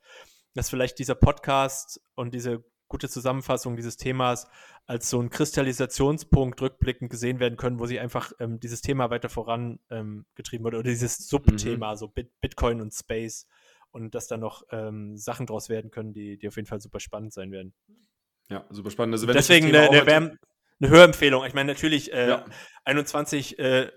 dass vielleicht dieser Podcast und diese gute Zusammenfassung dieses Themas als so ein Kristallisationspunkt rückblickend gesehen werden können, wo sie einfach ähm, dieses Thema weiter vorangetrieben ähm, wurde oder dieses Subthema, mhm. so Bit Bitcoin und Space und dass da noch ähm, Sachen draus werden können, die, die auf jeden Fall super spannend sein werden. Ja, super spannend. Also Deswegen eine, eine, eine Hörempfehlung. Ich meine, natürlich äh, ja. 21 äh,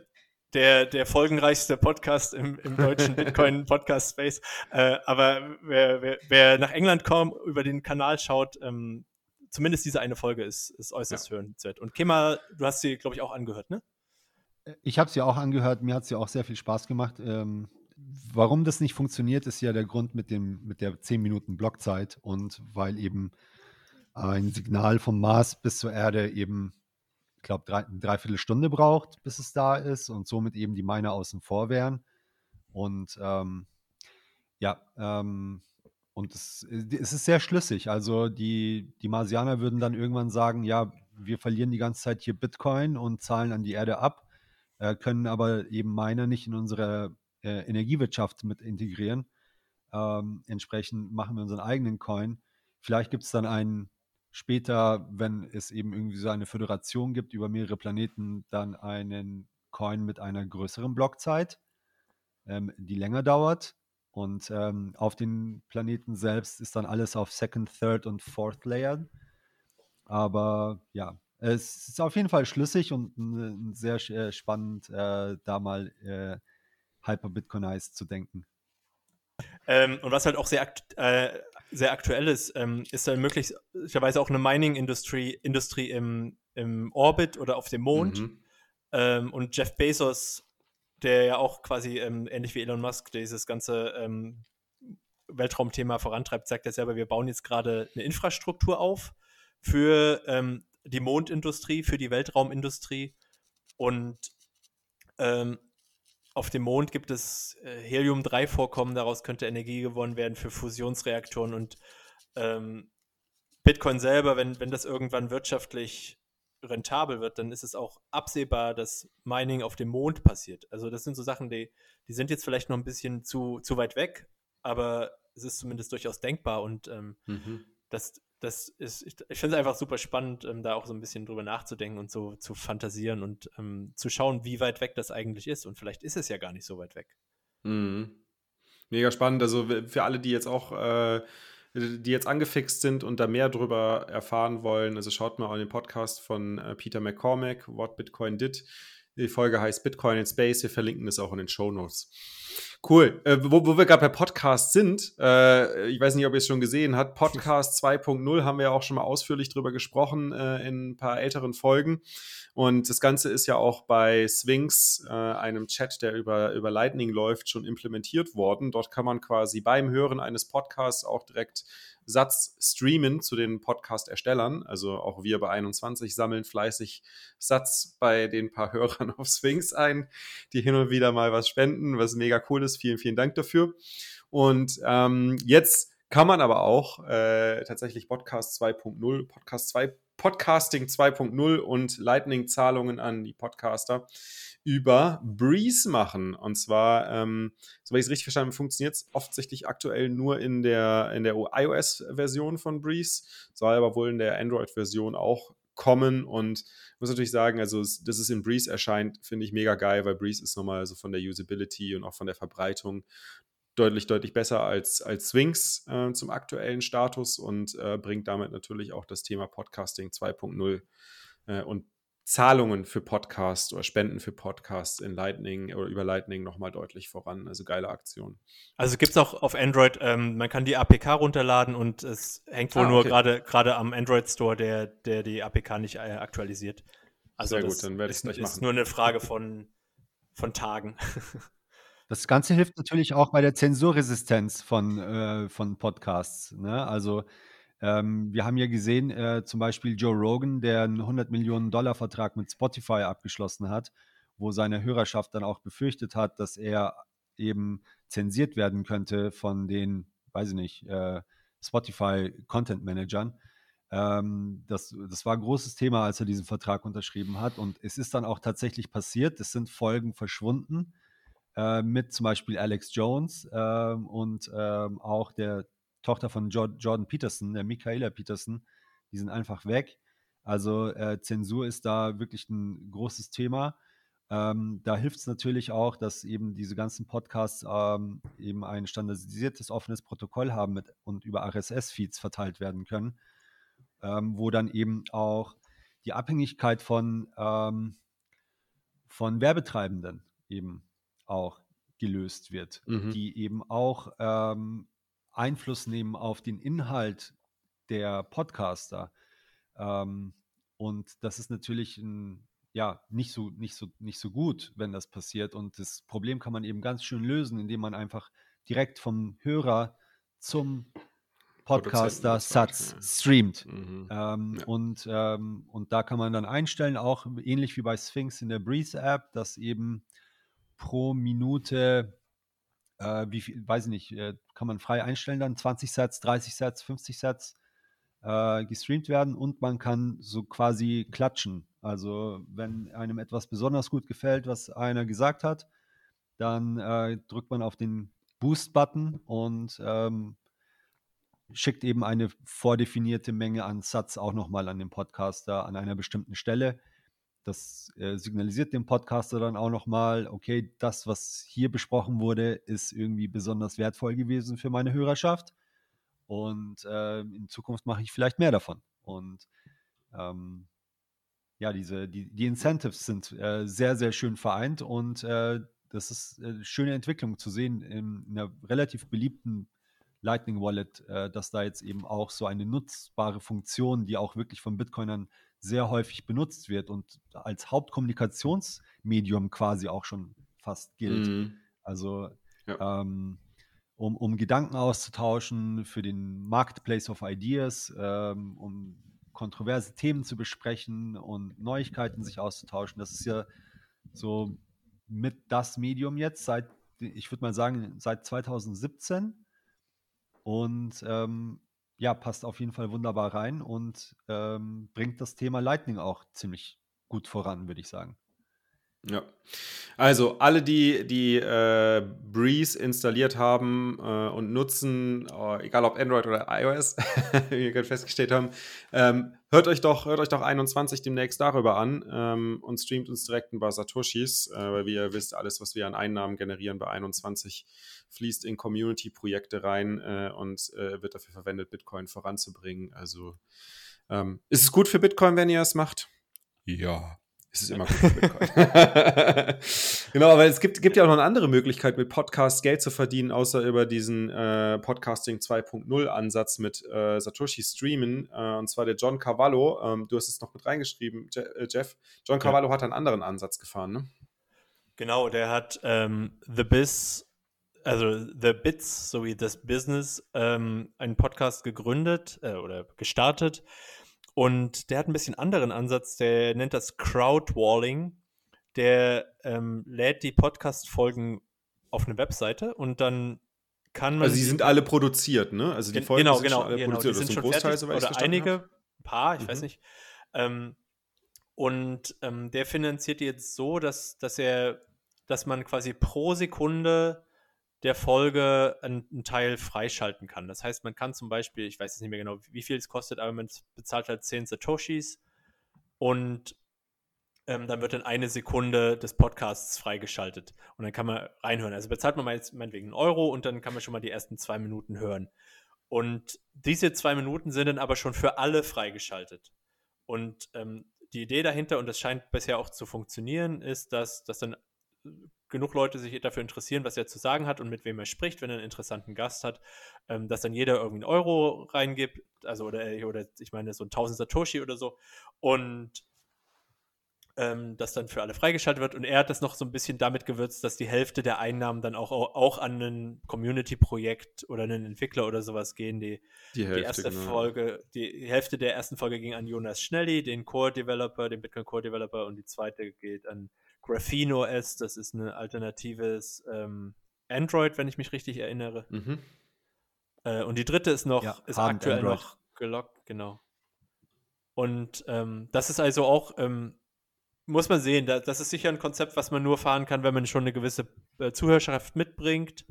der, der folgenreichste Podcast im, im deutschen (laughs) Bitcoin-Podcast-Space. Äh, aber wer, wer, wer, nach England kommt, über den Kanal schaut, ähm, zumindest diese eine Folge ist, ist äußerst ja. hörenswert. Und Kema, du hast sie, glaube ich, auch angehört, ne? Ich habe sie auch angehört, mir hat sie auch sehr viel Spaß gemacht. Ähm, warum das nicht funktioniert, ist ja der Grund mit, dem, mit der 10 Minuten Blockzeit und weil eben ein Signal vom Mars bis zur Erde eben glaube, drei, eine Dreiviertelstunde braucht, bis es da ist und somit eben die Miner außen vor wären. Und ähm, ja, ähm, und es, es, ist sehr schlüssig. Also die, die Marsianer würden dann irgendwann sagen, ja, wir verlieren die ganze Zeit hier Bitcoin und zahlen an die Erde ab, äh, können aber eben Miner nicht in unsere äh, Energiewirtschaft mit integrieren. Ähm, entsprechend machen wir unseren eigenen Coin. Vielleicht gibt es dann einen später, wenn es eben irgendwie so eine Föderation gibt über mehrere Planeten, dann einen Coin mit einer größeren Blockzeit, ähm, die länger dauert. Und ähm, auf den Planeten selbst ist dann alles auf Second, Third und Fourth Layer. Aber ja, es ist auf jeden Fall schlüssig und sehr äh, spannend, äh, da mal äh, Hyper-Bitcoinized zu denken. Ähm, und was halt auch sehr, akt äh, sehr aktuell ist, ähm, ist dann möglicherweise auch eine Mining-Industrie Industrie im, im Orbit oder auf dem Mond. Mhm. Ähm, und Jeff Bezos, der ja auch quasi ähm, ähnlich wie Elon Musk dieses ganze ähm, Weltraumthema vorantreibt, sagt er selber, wir bauen jetzt gerade eine Infrastruktur auf für ähm, die Mondindustrie, für die Weltraumindustrie. Und ähm, auf dem Mond gibt es äh, Helium-3-Vorkommen, daraus könnte Energie gewonnen werden für Fusionsreaktoren und ähm, Bitcoin selber, wenn, wenn das irgendwann wirtschaftlich rentabel wird, dann ist es auch absehbar, dass Mining auf dem Mond passiert. Also das sind so Sachen, die, die sind jetzt vielleicht noch ein bisschen zu, zu weit weg, aber es ist zumindest durchaus denkbar und ähm, mhm. das, das ist, ich, ich finde es einfach super spannend, ähm, da auch so ein bisschen drüber nachzudenken und so zu fantasieren und ähm, zu schauen, wie weit weg das eigentlich ist. Und vielleicht ist es ja gar nicht so weit weg. Mhm. Mega spannend. Also für alle, die jetzt auch, äh, die jetzt angefixt sind und da mehr drüber erfahren wollen, also schaut mal auf den Podcast von äh, Peter McCormack, What Bitcoin Did. Die Folge heißt Bitcoin in Space. Wir verlinken das auch in den Show Notes. Cool. Äh, wo, wo, wir gerade bei Podcast sind, äh, ich weiß nicht, ob ihr es schon gesehen habt, Podcast 2.0 haben wir ja auch schon mal ausführlich drüber gesprochen äh, in ein paar älteren Folgen. Und das Ganze ist ja auch bei Sphinx, äh, einem Chat, der über, über Lightning läuft, schon implementiert worden. Dort kann man quasi beim Hören eines Podcasts auch direkt Satz streamen zu den Podcast-Erstellern. Also auch wir bei 21 sammeln fleißig Satz bei den paar Hörern auf Sphinx ein, die hin und wieder mal was spenden, was mega cool ist. Vielen, vielen Dank dafür. Und ähm, jetzt kann man aber auch äh, tatsächlich Podcast 2.0, Podcast 2, Podcasting 2.0 und Lightning-Zahlungen an die Podcaster über Breeze machen. Und zwar, ähm, soweit ich es richtig verstanden habe, funktioniert es offensichtlich aktuell nur in der, in der iOS-Version von Breeze, soll aber wohl in der Android-Version auch kommen und muss natürlich sagen, also dass es in Breeze erscheint, finde ich mega geil, weil Breeze ist nochmal so von der Usability und auch von der Verbreitung deutlich, deutlich besser als, als Swings äh, zum aktuellen Status und äh, bringt damit natürlich auch das Thema Podcasting 2.0 äh, und Zahlungen für Podcasts oder Spenden für Podcasts in Lightning oder über Lightning nochmal deutlich voran. Also geile Aktion. Also gibt es auch auf Android, ähm, man kann die APK runterladen und es hängt wohl ah, nur gerade gerade am Android Store, der, der die APK nicht äh, aktualisiert. Also Sehr gut, dann werde ich es gleich machen. ist nur eine Frage von, von Tagen. (laughs) Das Ganze hilft natürlich auch bei der Zensurresistenz von, äh, von Podcasts. Ne? Also ähm, wir haben ja gesehen, äh, zum Beispiel Joe Rogan, der einen 100 Millionen Dollar Vertrag mit Spotify abgeschlossen hat, wo seine Hörerschaft dann auch befürchtet hat, dass er eben zensiert werden könnte von den, weiß ich nicht, äh, Spotify Content Managern. Ähm, das, das war ein großes Thema, als er diesen Vertrag unterschrieben hat. Und es ist dann auch tatsächlich passiert. Es sind Folgen verschwunden äh, mit zum Beispiel Alex Jones ähm, und ähm, auch der Tochter von Jordan Peterson, der Michaela Peterson, die sind einfach weg. Also äh, Zensur ist da wirklich ein großes Thema. Ähm, da hilft es natürlich auch, dass eben diese ganzen Podcasts ähm, eben ein standardisiertes offenes Protokoll haben mit, und über RSS-Feeds verteilt werden können, ähm, wo dann eben auch die Abhängigkeit von, ähm, von Werbetreibenden eben auch gelöst wird, mhm. die eben auch ähm, Einfluss nehmen auf den Inhalt der Podcaster. Ähm, und das ist natürlich ein, ja, nicht so, nicht, so, nicht so gut, wenn das passiert. Und das Problem kann man eben ganz schön lösen, indem man einfach direkt vom Hörer zum Podcaster Satz streamt. Mhm. Ähm, ja. und, ähm, und da kann man dann einstellen, auch ähnlich wie bei Sphinx in der Breeze App, dass eben pro Minute, äh, wie viel, weiß ich nicht, äh, kann man frei einstellen dann, 20 Sets, 30 Sets, 50 Sets äh, gestreamt werden und man kann so quasi klatschen. Also wenn einem etwas besonders gut gefällt, was einer gesagt hat, dann äh, drückt man auf den Boost-Button und ähm, schickt eben eine vordefinierte Menge an Satz auch nochmal an den Podcaster an einer bestimmten Stelle. Das äh, signalisiert dem Podcaster dann auch nochmal, okay, das, was hier besprochen wurde, ist irgendwie besonders wertvoll gewesen für meine Hörerschaft. Und äh, in Zukunft mache ich vielleicht mehr davon. Und ähm, ja, diese, die, die Incentives sind äh, sehr, sehr schön vereint und äh, das ist eine äh, schöne Entwicklung zu sehen in, in einer relativ beliebten Lightning Wallet, äh, dass da jetzt eben auch so eine nutzbare Funktion, die auch wirklich von Bitcoinern sehr häufig benutzt wird und als Hauptkommunikationsmedium quasi auch schon fast gilt. Mhm. Also ja. ähm, um, um Gedanken auszutauschen für den Marketplace of Ideas, ähm, um kontroverse Themen zu besprechen und Neuigkeiten sich auszutauschen. Das ist ja so mit das Medium jetzt seit, ich würde mal sagen, seit 2017. Und ähm, ja, passt auf jeden Fall wunderbar rein und ähm, bringt das Thema Lightning auch ziemlich gut voran, würde ich sagen. Ja. Also alle, die die äh, Breeze installiert haben äh, und nutzen, äh, egal ob Android oder iOS, (laughs) wie wir gerade festgestellt haben, ähm, hört euch doch, hört euch doch 21 demnächst darüber an ähm, und streamt uns direkt ein paar Satoshis, äh, weil wie ihr wisst, alles, was wir an Einnahmen generieren bei 21, fließt in Community-Projekte rein äh, und äh, wird dafür verwendet, Bitcoin voranzubringen. Also ähm, ist es gut für Bitcoin, wenn ihr es macht? Ja. Es ist immer gut für Bitcoin. (laughs) genau, aber es gibt, gibt ja auch noch eine andere Möglichkeit, mit Podcasts Geld zu verdienen, außer über diesen äh, Podcasting 2.0 Ansatz mit äh, Satoshi Streamen. Äh, und zwar der John Cavallo. Ähm, du hast es noch mit reingeschrieben, Je äh, Jeff. John Cavallo ja. hat einen anderen Ansatz gefahren, ne? Genau, der hat ähm, The Biz, also The Bits sowie das Business, ähm, einen Podcast gegründet äh, oder gestartet und der hat ein bisschen anderen Ansatz, der nennt das Crowdwalling. Der ähm, lädt die Podcast-Folgen auf eine Webseite und dann kann man. Also, die sind alle produziert, ne? Also, die Folgen genau, sind genau, schon alle genau, produziert. Die sind schon Großteil, fertig, oder einige, habe. ein paar, ich mhm. weiß nicht. Ähm, und ähm, der finanziert die jetzt so, dass, dass er, dass man quasi pro Sekunde der Folge einen, Teil freischalten kann. Das heißt, man kann zum Beispiel, ich weiß jetzt nicht mehr genau, wie viel es kostet, aber man bezahlt halt 10 Satoshis und ähm, dann wird in eine Sekunde des Podcasts freigeschaltet und dann kann man reinhören. Also bezahlt man mal jetzt meinetwegen einen Euro und dann kann man schon mal die ersten zwei Minuten hören. Und diese zwei Minuten sind dann aber schon für alle freigeschaltet. Und ähm, die Idee dahinter, und das scheint bisher auch zu funktionieren, ist, dass, dass dann genug Leute sich dafür interessieren, was er zu sagen hat und mit wem er spricht, wenn er einen interessanten Gast hat, ähm, dass dann jeder irgendwie einen Euro reingibt, also oder, äh, oder ich meine so ein 1000 Satoshi oder so und ähm, das dann für alle freigeschaltet wird und er hat das noch so ein bisschen damit gewürzt, dass die Hälfte der Einnahmen dann auch, auch an ein Community-Projekt oder einen Entwickler oder sowas gehen. Die, die, Hälfte, die erste genau. Folge, die Hälfte der ersten Folge ging an Jonas Schnelli, den Core-Developer, den Bitcoin Core-Developer und die zweite geht an Graphene OS, das ist ein alternatives ähm, Android, wenn ich mich richtig erinnere. Mhm. Äh, und die dritte ist noch, ja, ist aktuell Android. noch gelockt, genau. Und ähm, das ist also auch, ähm, muss man sehen, da, das ist sicher ein Konzept, was man nur fahren kann, wenn man schon eine gewisse äh, Zuhörerschaft mitbringt.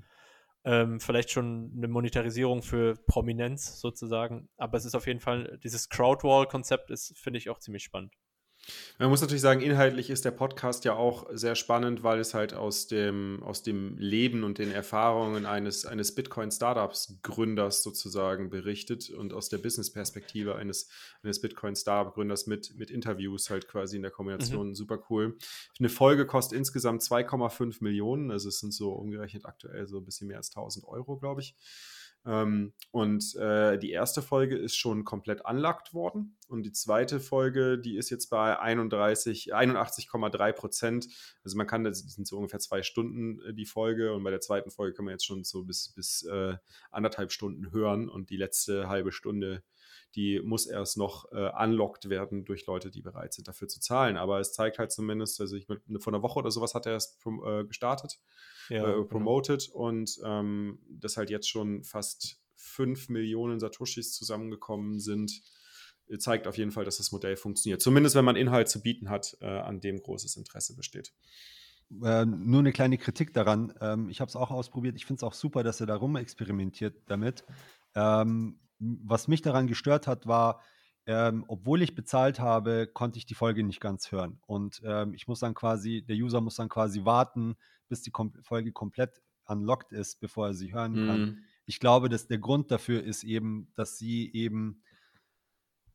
ähm, vielleicht schon eine Monetarisierung für Prominenz sozusagen. Aber es ist auf jeden Fall, dieses Crowdwall-Konzept ist, finde ich, auch ziemlich spannend. Man muss natürlich sagen, inhaltlich ist der Podcast ja auch sehr spannend, weil es halt aus dem, aus dem Leben und den Erfahrungen eines, eines Bitcoin-Startups-Gründers sozusagen berichtet und aus der Business-Perspektive eines, eines Bitcoin-Startup-Gründers mit, mit Interviews halt quasi in der Kombination mhm. super cool. Eine Folge kostet insgesamt 2,5 Millionen, also es sind so umgerechnet aktuell so ein bisschen mehr als 1000 Euro, glaube ich. Ähm, und äh, die erste Folge ist schon komplett unlocked worden. Und die zweite Folge, die ist jetzt bei 31, 81,3 Prozent. Also man kann, das sind so ungefähr zwei Stunden äh, die Folge. Und bei der zweiten Folge kann man jetzt schon so bis, bis äh, anderthalb Stunden hören. Und die letzte halbe Stunde die muss erst noch äh, unlocked werden durch Leute, die bereit sind, dafür zu zahlen. Aber es zeigt halt zumindest, also ich vor einer Woche oder sowas hat er es äh, gestartet, ja, äh, promoted genau. und ähm, dass halt jetzt schon fast 5 Millionen Satoshis zusammengekommen sind, äh, zeigt auf jeden Fall, dass das Modell funktioniert. Zumindest wenn man Inhalt zu bieten hat, äh, an dem großes Interesse besteht. Äh, nur eine kleine Kritik daran. Ähm, ich habe es auch ausprobiert. Ich finde es auch super, dass er da rum experimentiert damit. Ähm, was mich daran gestört hat, war, ähm, obwohl ich bezahlt habe, konnte ich die Folge nicht ganz hören. Und ähm, ich muss dann quasi, der User muss dann quasi warten, bis die Kom Folge komplett unlocked ist, bevor er sie hören mhm. kann. Ich glaube, dass der Grund dafür ist eben, dass sie eben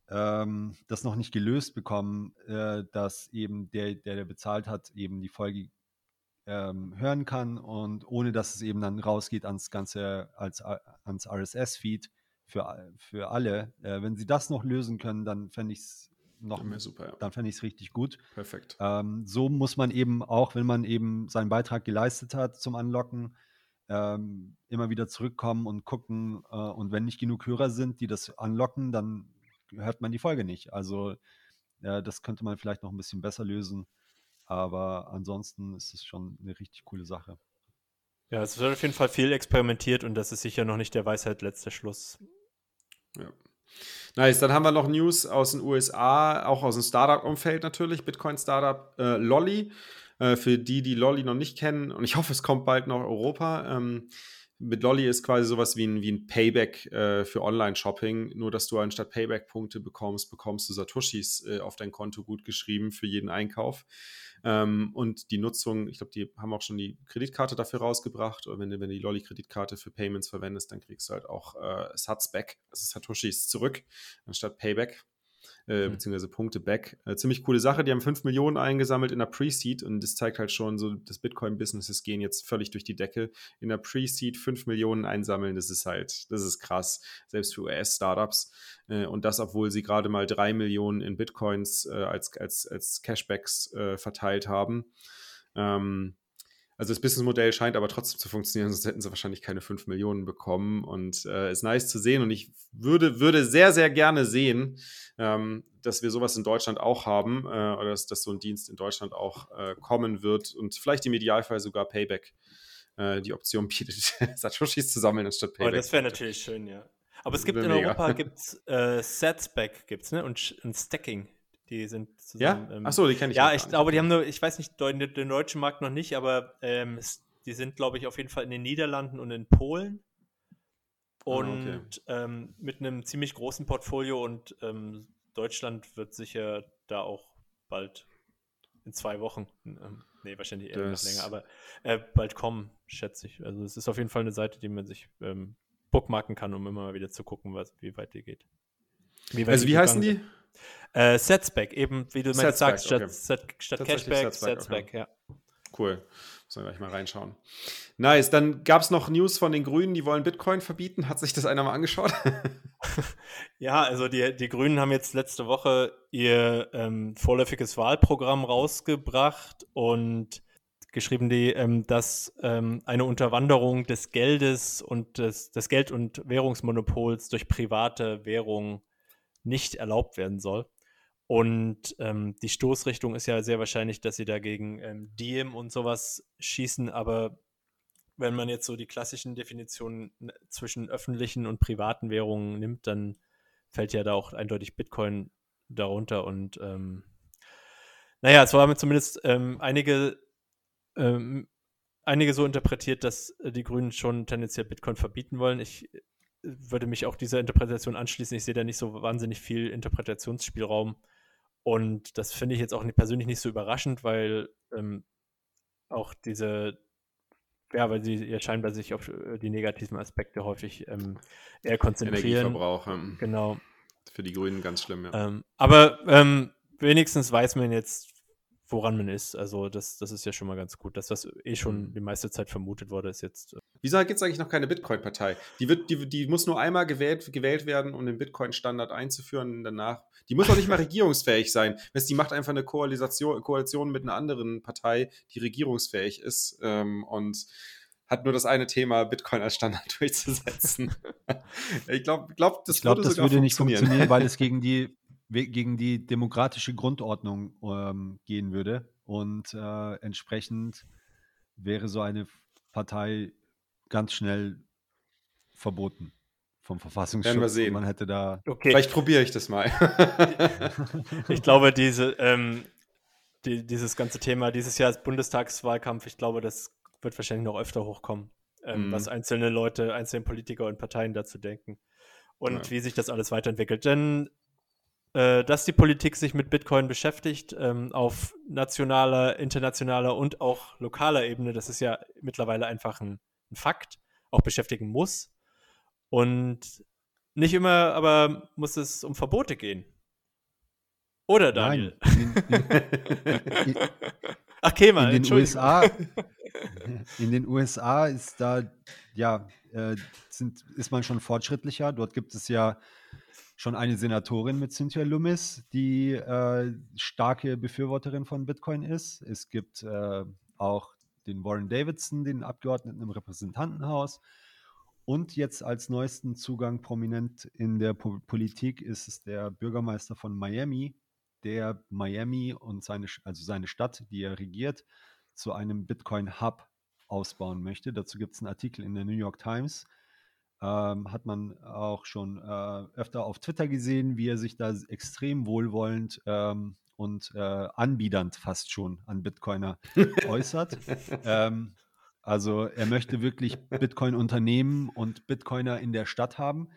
ähm, das noch nicht gelöst bekommen, äh, dass eben der, der, der bezahlt hat, eben die Folge ähm, hören kann und ohne dass es eben dann rausgeht ans ganze, als, ans RSS-Feed für, für alle. Äh, wenn sie das noch lösen können, dann fände ich es noch super, ja. dann fände ich es richtig gut. Perfekt. Ähm, so muss man eben auch, wenn man eben seinen Beitrag geleistet hat zum Anlocken, ähm, immer wieder zurückkommen und gucken. Äh, und wenn nicht genug Hörer sind, die das anlocken, dann hört man die Folge nicht. Also äh, das könnte man vielleicht noch ein bisschen besser lösen. Aber ansonsten ist es schon eine richtig coole Sache. Ja, es wird auf jeden Fall viel experimentiert und das ist sicher noch nicht der Weisheit letzter Schluss. Ja. Nice, dann haben wir noch News aus den USA, auch aus dem Startup-Umfeld natürlich, Bitcoin-Startup äh, Lolly. Äh, für die, die Lolly noch nicht kennen, und ich hoffe, es kommt bald nach Europa. Ähm, mit Lolly ist quasi sowas wie ein, wie ein Payback äh, für Online-Shopping, nur dass du anstatt Payback-Punkte bekommst, bekommst du Satoshis äh, auf dein Konto gut geschrieben für jeden Einkauf. Ähm, und die Nutzung, ich glaube, die haben auch schon die Kreditkarte dafür rausgebracht. Oder wenn du, wenn du die Lolly-Kreditkarte für Payments verwendest, dann kriegst du halt auch äh, Sats back, also Satoshis zurück, anstatt Payback äh, mhm. beziehungsweise Punkte back. Äh, ziemlich coole Sache. Die haben 5 Millionen eingesammelt in der Pre-Seed und das zeigt halt schon so, das Bitcoin-Businesses gehen jetzt völlig durch die Decke. In der Pre-Seed 5 Millionen einsammeln, das ist halt, das ist krass, selbst für US-Startups. Äh, und das, obwohl sie gerade mal 3 Millionen in Bitcoins äh, als, als, als Cashbacks äh, verteilt haben. Ähm, also das Businessmodell scheint aber trotzdem zu funktionieren, sonst hätten sie wahrscheinlich keine 5 Millionen bekommen. Und äh, ist nice zu sehen. Und ich würde, würde sehr, sehr gerne sehen, ähm, dass wir sowas in Deutschland auch haben äh, oder dass, dass, so ein Dienst in Deutschland auch äh, kommen wird und vielleicht im Idealfall sogar Payback äh, die Option bietet, (laughs) Satoshis zu sammeln anstatt Payback. Oh, das wäre natürlich schön, ja. Aber es gibt in mega. Europa (laughs) gibt's äh, Setsback gibt's, ne? Und, und Stacking. Die sind zusammen. Ja? Ähm, Achso, die kenne ich Ja, ich glaube, die haben nur, ich weiß nicht, den, den deutschen Markt noch nicht, aber ähm, die sind, glaube ich, auf jeden Fall in den Niederlanden und in Polen. Und ah, okay. ähm, mit einem ziemlich großen Portfolio und ähm, Deutschland wird sicher da auch bald in zwei Wochen, ähm, nee, wahrscheinlich eher noch länger, aber äh, bald kommen, schätze ich. Also es ist auf jeden Fall eine Seite, die man sich ähm, bookmarken kann, um immer mal wieder zu gucken, was, wie weit die geht. Wie also wie heißen die? Äh, Setsback, eben wie du mir sagst, statt, okay. statt, statt Cashback, Setsback, okay. ja. Cool. Sollen wir gleich mal reinschauen. Nice. Dann gab es noch News von den Grünen, die wollen Bitcoin verbieten. Hat sich das einer mal angeschaut? (laughs) ja, also die, die Grünen haben jetzt letzte Woche ihr ähm, vorläufiges Wahlprogramm rausgebracht und geschrieben, die, ähm, dass ähm, eine Unterwanderung des Geldes und des, des Geld- und Währungsmonopols durch private Währungen nicht erlaubt werden soll. Und ähm, die Stoßrichtung ist ja sehr wahrscheinlich, dass sie dagegen ähm, Diem und sowas schießen, aber wenn man jetzt so die klassischen Definitionen zwischen öffentlichen und privaten Währungen nimmt, dann fällt ja da auch eindeutig Bitcoin darunter. Und ähm, naja, es waren zumindest ähm, einige ähm, einige so interpretiert, dass äh, die Grünen schon tendenziell Bitcoin verbieten wollen. Ich äh, würde mich auch dieser Interpretation anschließen. Ich sehe da nicht so wahnsinnig viel Interpretationsspielraum. Und das finde ich jetzt auch persönlich nicht so überraschend, weil ähm, auch diese, ja, weil sie ja scheinbar sich auf äh, die negativen Aspekte häufig ähm, eher konzentrieren. Energieverbrauch. Ähm, genau. Für die Grünen ganz schlimm, ja. Ähm, aber ähm, wenigstens weiß man jetzt, woran man ist. Also das, das ist ja schon mal ganz gut. Das, was eh schon mhm. die meiste Zeit vermutet wurde, ist jetzt. Äh Wieso gibt es eigentlich noch keine Bitcoin-Partei? Die, die, die muss nur einmal gewählt, gewählt werden, um den Bitcoin-Standard einzuführen. Und danach. Die muss auch nicht mal regierungsfähig sein. Die macht einfach eine Koalition, Koalition mit einer anderen Partei, die regierungsfähig ist. Ähm, und hat nur das eine Thema, Bitcoin als Standard (laughs) durchzusetzen. (laughs) ich glaube, glaub, das, ich glaub, würde, das würde nicht funktionieren, weil (laughs) es gegen die gegen die demokratische Grundordnung ähm, gehen würde. Und äh, entsprechend wäre so eine Partei ganz schnell verboten vom Verfassungsschutz. Werden wir sehen. Man hätte da. Okay. Vielleicht probiere ich das mal. (laughs) ich glaube, diese, ähm, die, dieses ganze Thema dieses Jahr als Bundestagswahlkampf, ich glaube, das wird wahrscheinlich noch öfter hochkommen, ähm, mhm. was einzelne Leute, einzelne Politiker und Parteien dazu denken und ja. wie sich das alles weiterentwickelt. Denn äh, dass die Politik sich mit Bitcoin beschäftigt, ähm, auf nationaler, internationaler und auch lokaler Ebene, das ist ja mittlerweile einfach ein, ein Fakt, auch beschäftigen muss. Und nicht immer, aber muss es um Verbote gehen. Oder Daniel? Nein. (laughs) Ach, mal, in den USA, in den USA ist da, ja, äh, sind, ist man schon fortschrittlicher. Dort gibt es ja schon eine Senatorin mit Cynthia Loomis, die äh, starke Befürworterin von Bitcoin ist. Es gibt äh, auch den Warren Davidson, den Abgeordneten im Repräsentantenhaus. Und jetzt als neuesten Zugang prominent in der po Politik ist es der Bürgermeister von Miami, der Miami und seine, also seine Stadt, die er regiert, zu einem Bitcoin-Hub ausbauen möchte. Dazu gibt es einen Artikel in der New York Times ähm, hat man auch schon äh, öfter auf Twitter gesehen, wie er sich da extrem wohlwollend ähm, und äh, anbiedernd fast schon an Bitcoiner (laughs) äußert. Ähm, also er möchte wirklich Bitcoin-Unternehmen und Bitcoiner in der Stadt haben.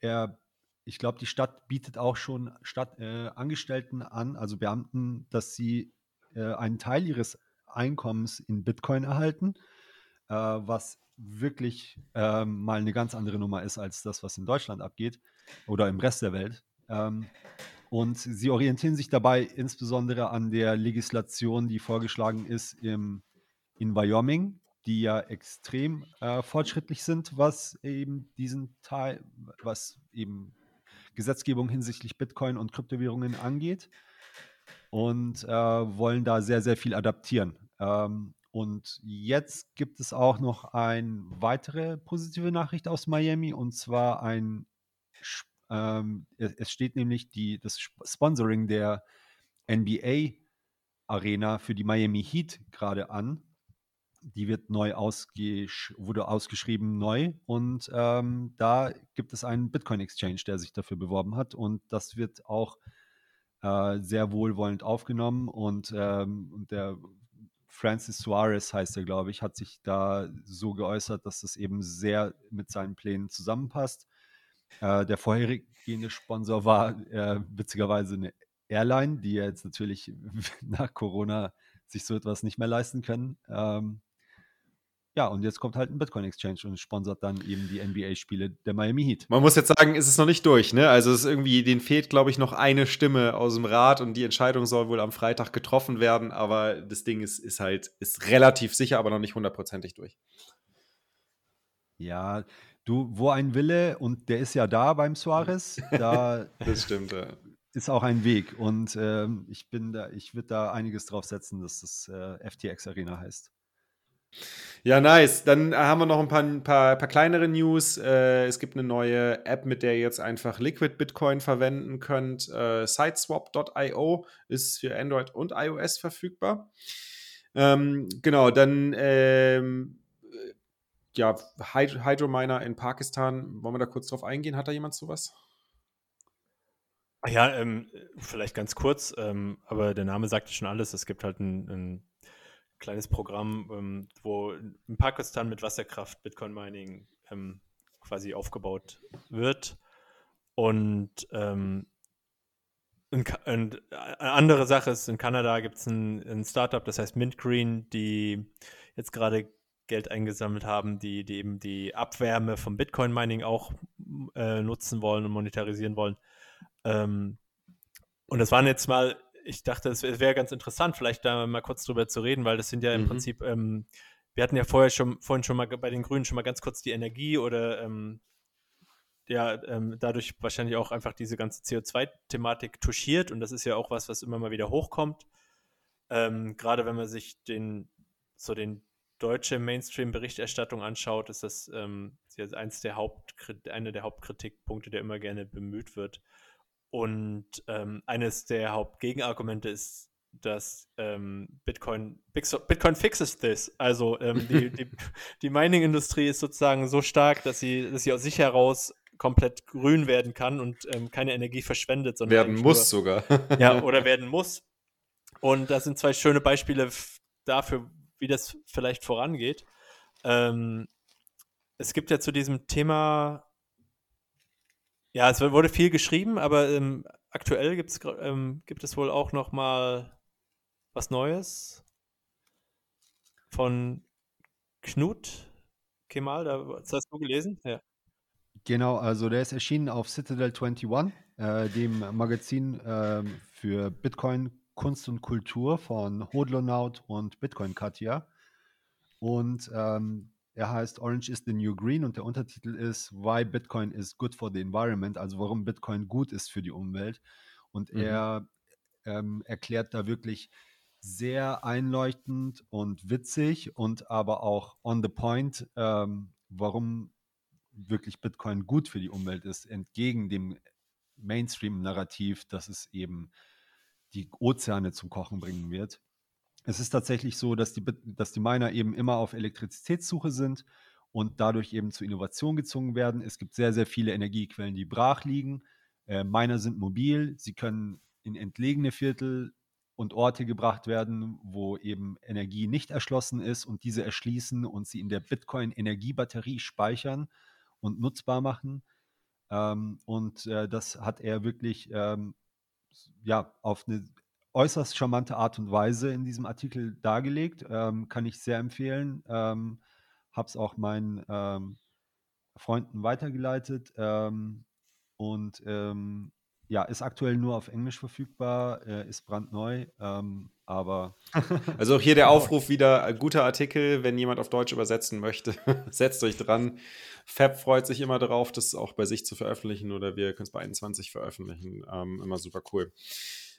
Er, ich glaube, die Stadt bietet auch schon Stadt, äh, Angestellten an, also Beamten, dass sie äh, einen Teil ihres Einkommens in Bitcoin erhalten, äh, was wirklich ähm, mal eine ganz andere Nummer ist als das, was in Deutschland abgeht oder im Rest der Welt. Ähm, und sie orientieren sich dabei insbesondere an der Legislation, die vorgeschlagen ist im, in Wyoming, die ja extrem äh, fortschrittlich sind, was eben diesen Teil, was eben Gesetzgebung hinsichtlich Bitcoin und Kryptowährungen angeht und äh, wollen da sehr, sehr viel adaptieren. Ähm, und jetzt gibt es auch noch eine weitere positive Nachricht aus Miami und zwar ein, ähm, es steht nämlich die, das Sponsoring der NBA Arena für die Miami Heat gerade an. Die wird neu ausgesch wurde ausgeschrieben neu und ähm, da gibt es einen Bitcoin Exchange, der sich dafür beworben hat und das wird auch äh, sehr wohlwollend aufgenommen und, ähm, der Francis Suarez heißt er, glaube ich, hat sich da so geäußert, dass das eben sehr mit seinen Plänen zusammenpasst. Äh, der vorhergehende Sponsor war äh, witzigerweise eine Airline, die jetzt natürlich (laughs) nach Corona sich so etwas nicht mehr leisten können. Ähm, ja, und jetzt kommt halt ein Bitcoin Exchange und sponsert dann eben die NBA-Spiele der Miami Heat. Man muss jetzt sagen, ist es noch nicht durch, ne? Also es ist irgendwie, denen fehlt, glaube ich, noch eine Stimme aus dem Rat und die Entscheidung soll wohl am Freitag getroffen werden, aber das Ding ist, ist halt, ist relativ sicher, aber noch nicht hundertprozentig durch. Ja, du, wo ein Wille, und der ist ja da beim Suarez, da (laughs) das stimmt, ja. ist auch ein Weg. Und ähm, ich bin da, ich würde da einiges drauf setzen, dass das äh, FTX Arena heißt. Ja, nice. Dann äh, haben wir noch ein paar, paar, paar kleinere News. Äh, es gibt eine neue App, mit der ihr jetzt einfach Liquid Bitcoin verwenden könnt. Äh, Sideswap.io ist für Android und iOS verfügbar. Ähm, genau, dann ähm, ja, Hyd Hydrominer in Pakistan. Wollen wir da kurz drauf eingehen? Hat da jemand sowas? Ja, ähm, vielleicht ganz kurz, ähm, aber der Name sagt schon alles. Es gibt halt ein, ein kleines Programm, ähm, wo in Pakistan mit Wasserkraft Bitcoin Mining ähm, quasi aufgebaut wird. Und ähm, eine andere Sache ist, in Kanada gibt es ein, ein, Startup, das heißt Mint Green, die jetzt gerade Geld eingesammelt haben, die, die eben die Abwärme vom Bitcoin-Mining auch äh, nutzen wollen und monetarisieren wollen. Ähm, und das waren jetzt mal, ich dachte, es wäre ganz interessant, vielleicht da mal kurz drüber zu reden, weil das sind ja im mhm. Prinzip, ähm, wir hatten ja vorher schon, vorhin schon mal bei den Grünen schon mal ganz kurz die Energie oder ähm, ja, ähm, dadurch wahrscheinlich auch einfach diese ganze CO2-Thematik touchiert und das ist ja auch was, was immer mal wieder hochkommt. Ähm, gerade wenn man sich den, so den deutsche Mainstream-Berichterstattung anschaut, ist das ähm, eins der Haupt, eine der Hauptkritikpunkte, der immer gerne bemüht wird. Und ähm, eines der Hauptgegenargumente ist, dass ähm, Bitcoin, Bitcoin fixes this. Also ähm, die, die, (laughs) die Mining-Industrie ist sozusagen so stark, dass sie, dass sie aus sich heraus komplett grün werden kann und ähm, keine Energie verschwendet. Sondern werden muss sogar. (laughs) ja, oder (laughs) werden muss. Und das sind zwei schöne Beispiele dafür, wie das vielleicht vorangeht. Ähm, es gibt ja zu diesem Thema, ja, es wurde viel geschrieben, aber ähm, aktuell gibt's, ähm, gibt es wohl auch noch mal was Neues von Knut Kemal, das hast du gelesen? Ja. Genau, also der ist erschienen auf Citadel 21, äh, dem Magazin äh, für Bitcoin, Kunst und Kultur von Hodlonaut und Bitcoin Katja. Und ähm, er heißt Orange is the New Green und der Untertitel ist Why Bitcoin is Good for the Environment, also warum Bitcoin gut ist für die Umwelt. Und mhm. er ähm, erklärt da wirklich sehr einleuchtend und witzig und aber auch on the point, ähm, warum wirklich Bitcoin gut für die Umwelt ist, entgegen dem Mainstream-Narrativ, dass es eben die Ozeane zum Kochen bringen wird. Es ist tatsächlich so, dass die, dass die Miner eben immer auf Elektrizitätssuche sind und dadurch eben zur Innovation gezwungen werden. Es gibt sehr, sehr viele Energiequellen, die brach liegen. Äh, Miner sind mobil, sie können in entlegene Viertel und Orte gebracht werden, wo eben Energie nicht erschlossen ist und diese erschließen und sie in der Bitcoin-Energiebatterie speichern und nutzbar machen. Ähm, und äh, das hat er wirklich ähm, ja, auf eine äußerst charmante Art und Weise in diesem Artikel dargelegt. Ähm, kann ich sehr empfehlen. Ähm, Habe es auch meinen ähm, Freunden weitergeleitet. Ähm, und ähm, ja, ist aktuell nur auf Englisch verfügbar, äh, ist brandneu, ähm, aber. (laughs) Also auch hier der Aufruf wieder, guter Artikel, wenn jemand auf Deutsch übersetzen möchte, (laughs) setzt euch dran. Fab freut sich immer darauf, das auch bei sich zu veröffentlichen oder wir können es bei 21 veröffentlichen. Immer super cool.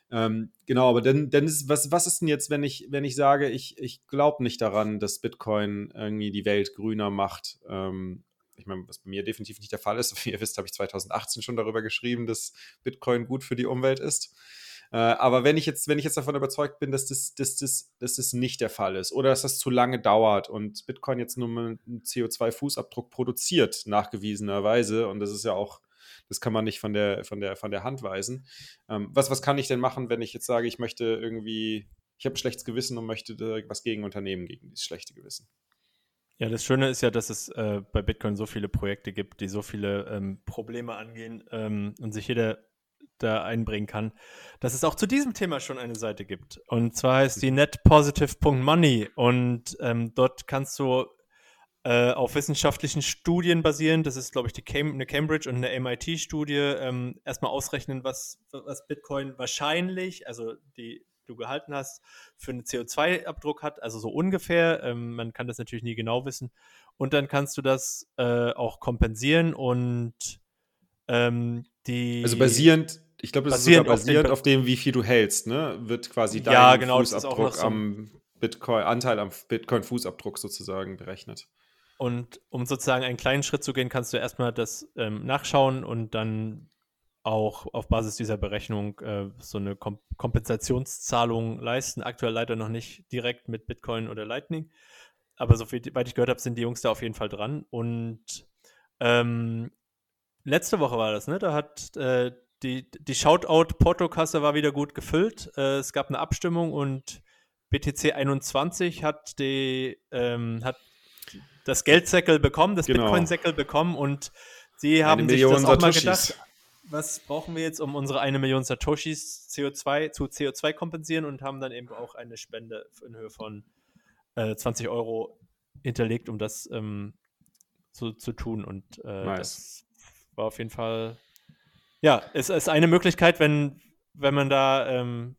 Ähm, genau, aber dann, dann ist, was, was ist denn jetzt, wenn ich, wenn ich sage, ich, ich glaube nicht daran, dass Bitcoin irgendwie die Welt grüner macht? Ähm, ich meine, was bei mir definitiv nicht der Fall ist. (laughs) Wie ihr wisst, habe ich 2018 schon darüber geschrieben, dass Bitcoin gut für die Umwelt ist. Äh, aber wenn ich jetzt, wenn ich jetzt davon überzeugt bin, dass das, dass, das, dass das nicht der Fall ist oder dass das zu lange dauert und Bitcoin jetzt nur einen CO2-Fußabdruck produziert, nachgewiesenerweise, und das ist ja auch, das kann man nicht von der, von der, von der Hand weisen. Ähm, was, was kann ich denn machen, wenn ich jetzt sage, ich möchte irgendwie, ich habe ein schlechtes Gewissen und möchte was gegen unternehmen, gegen dieses schlechte Gewissen? Ja, das Schöne ist ja, dass es äh, bei Bitcoin so viele Projekte gibt, die so viele ähm, Probleme angehen ähm, und sich jeder da einbringen kann, dass es auch zu diesem Thema schon eine Seite gibt. Und zwar heißt die netpositive.money und ähm, dort kannst du äh, auf wissenschaftlichen Studien basieren, das ist, glaube ich, die Cam eine Cambridge und eine MIT-Studie, ähm, erstmal ausrechnen, was, was Bitcoin wahrscheinlich, also die du gehalten hast, für einen CO2-Abdruck hat, also so ungefähr. Ähm, man kann das natürlich nie genau wissen. Und dann kannst du das äh, auch kompensieren und ähm, die. Also basierend, ich glaube, das ist sogar basierend auf dem, wie viel du hältst, ne? Wird quasi dein ja, genau, Fußabdruck so am Bitcoin, Anteil am Bitcoin-Fußabdruck sozusagen berechnet. Und um sozusagen einen kleinen Schritt zu gehen, kannst du erstmal das ähm, nachschauen und dann auch auf Basis dieser Berechnung äh, so eine Kom Kompensationszahlung leisten. Aktuell leider noch nicht direkt mit Bitcoin oder Lightning. Aber soweit ich gehört habe, sind die Jungs da auf jeden Fall dran. Und ähm, letzte Woche war das, ne? Da hat äh, die, die Shoutout-Portokasse war wieder gut gefüllt. Äh, es gab eine Abstimmung und BTC 21 hat, die, ähm, hat das Geldsäckel bekommen, das genau. Bitcoin-Säckel bekommen und sie haben sich das auch mal gedacht, was brauchen wir jetzt, um unsere eine Million Satoshis CO2 zu CO2 kompensieren und haben dann eben auch eine Spende in Höhe von äh, 20 Euro hinterlegt, um das ähm, so, zu tun. Und äh, nice. das war auf jeden Fall, ja, es ist eine Möglichkeit, wenn, wenn man da ähm,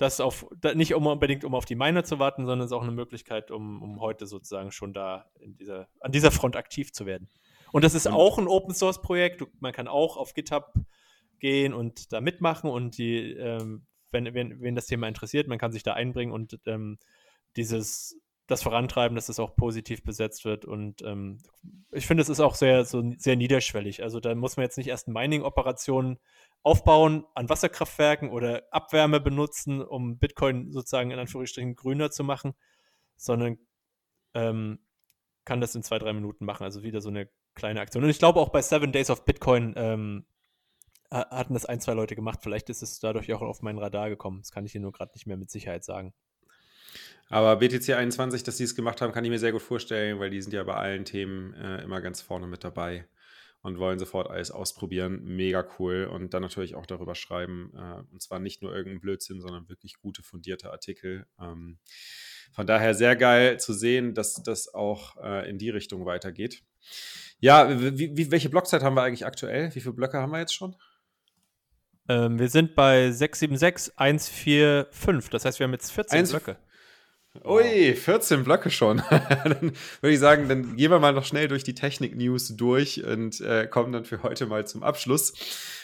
das auf, nicht unbedingt um auf die Miner zu warten, sondern es ist auch eine Möglichkeit, um, um heute sozusagen schon da in dieser, an dieser Front aktiv zu werden. Und das ist und auch ein Open Source Projekt. Man kann auch auf GitHub gehen und da mitmachen und die, ähm, wenn, wenn, wenn das Thema interessiert, man kann sich da einbringen und ähm, dieses das vorantreiben, dass das auch positiv besetzt wird. Und ähm, ich finde, es ist auch sehr, so, sehr niederschwellig. Also da muss man jetzt nicht erst Mining-Operationen aufbauen an Wasserkraftwerken oder Abwärme benutzen, um Bitcoin sozusagen in Anführungsstrichen grüner zu machen, sondern ähm, kann das in zwei, drei Minuten machen. Also wieder so eine kleine Aktion. Und ich glaube auch bei Seven Days of Bitcoin ähm, hatten das ein, zwei Leute gemacht. Vielleicht ist es dadurch auch auf mein Radar gekommen. Das kann ich hier nur gerade nicht mehr mit Sicherheit sagen. Aber BTC 21, dass sie es gemacht haben, kann ich mir sehr gut vorstellen, weil die sind ja bei allen Themen äh, immer ganz vorne mit dabei und wollen sofort alles ausprobieren. Mega cool. Und dann natürlich auch darüber schreiben. Äh, und zwar nicht nur irgendein Blödsinn, sondern wirklich gute, fundierte Artikel. Ähm, von daher sehr geil zu sehen, dass das auch äh, in die Richtung weitergeht. Ja, wie, wie, welche Blockzeit haben wir eigentlich aktuell? Wie viele Blöcke haben wir jetzt schon? Ähm, wir sind bei 676 145. Das heißt, wir haben jetzt 14 1, Blöcke. Ui, 14 Blöcke schon. (laughs) dann würde ich sagen, dann gehen wir mal noch schnell durch die Technik-News durch und äh, kommen dann für heute mal zum Abschluss.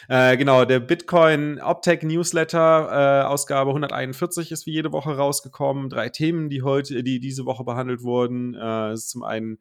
Äh, genau, der Bitcoin Optech Newsletter, äh, Ausgabe 141 ist wie jede Woche rausgekommen. Drei Themen, die heute, die diese Woche behandelt wurden. Äh, ist zum einen,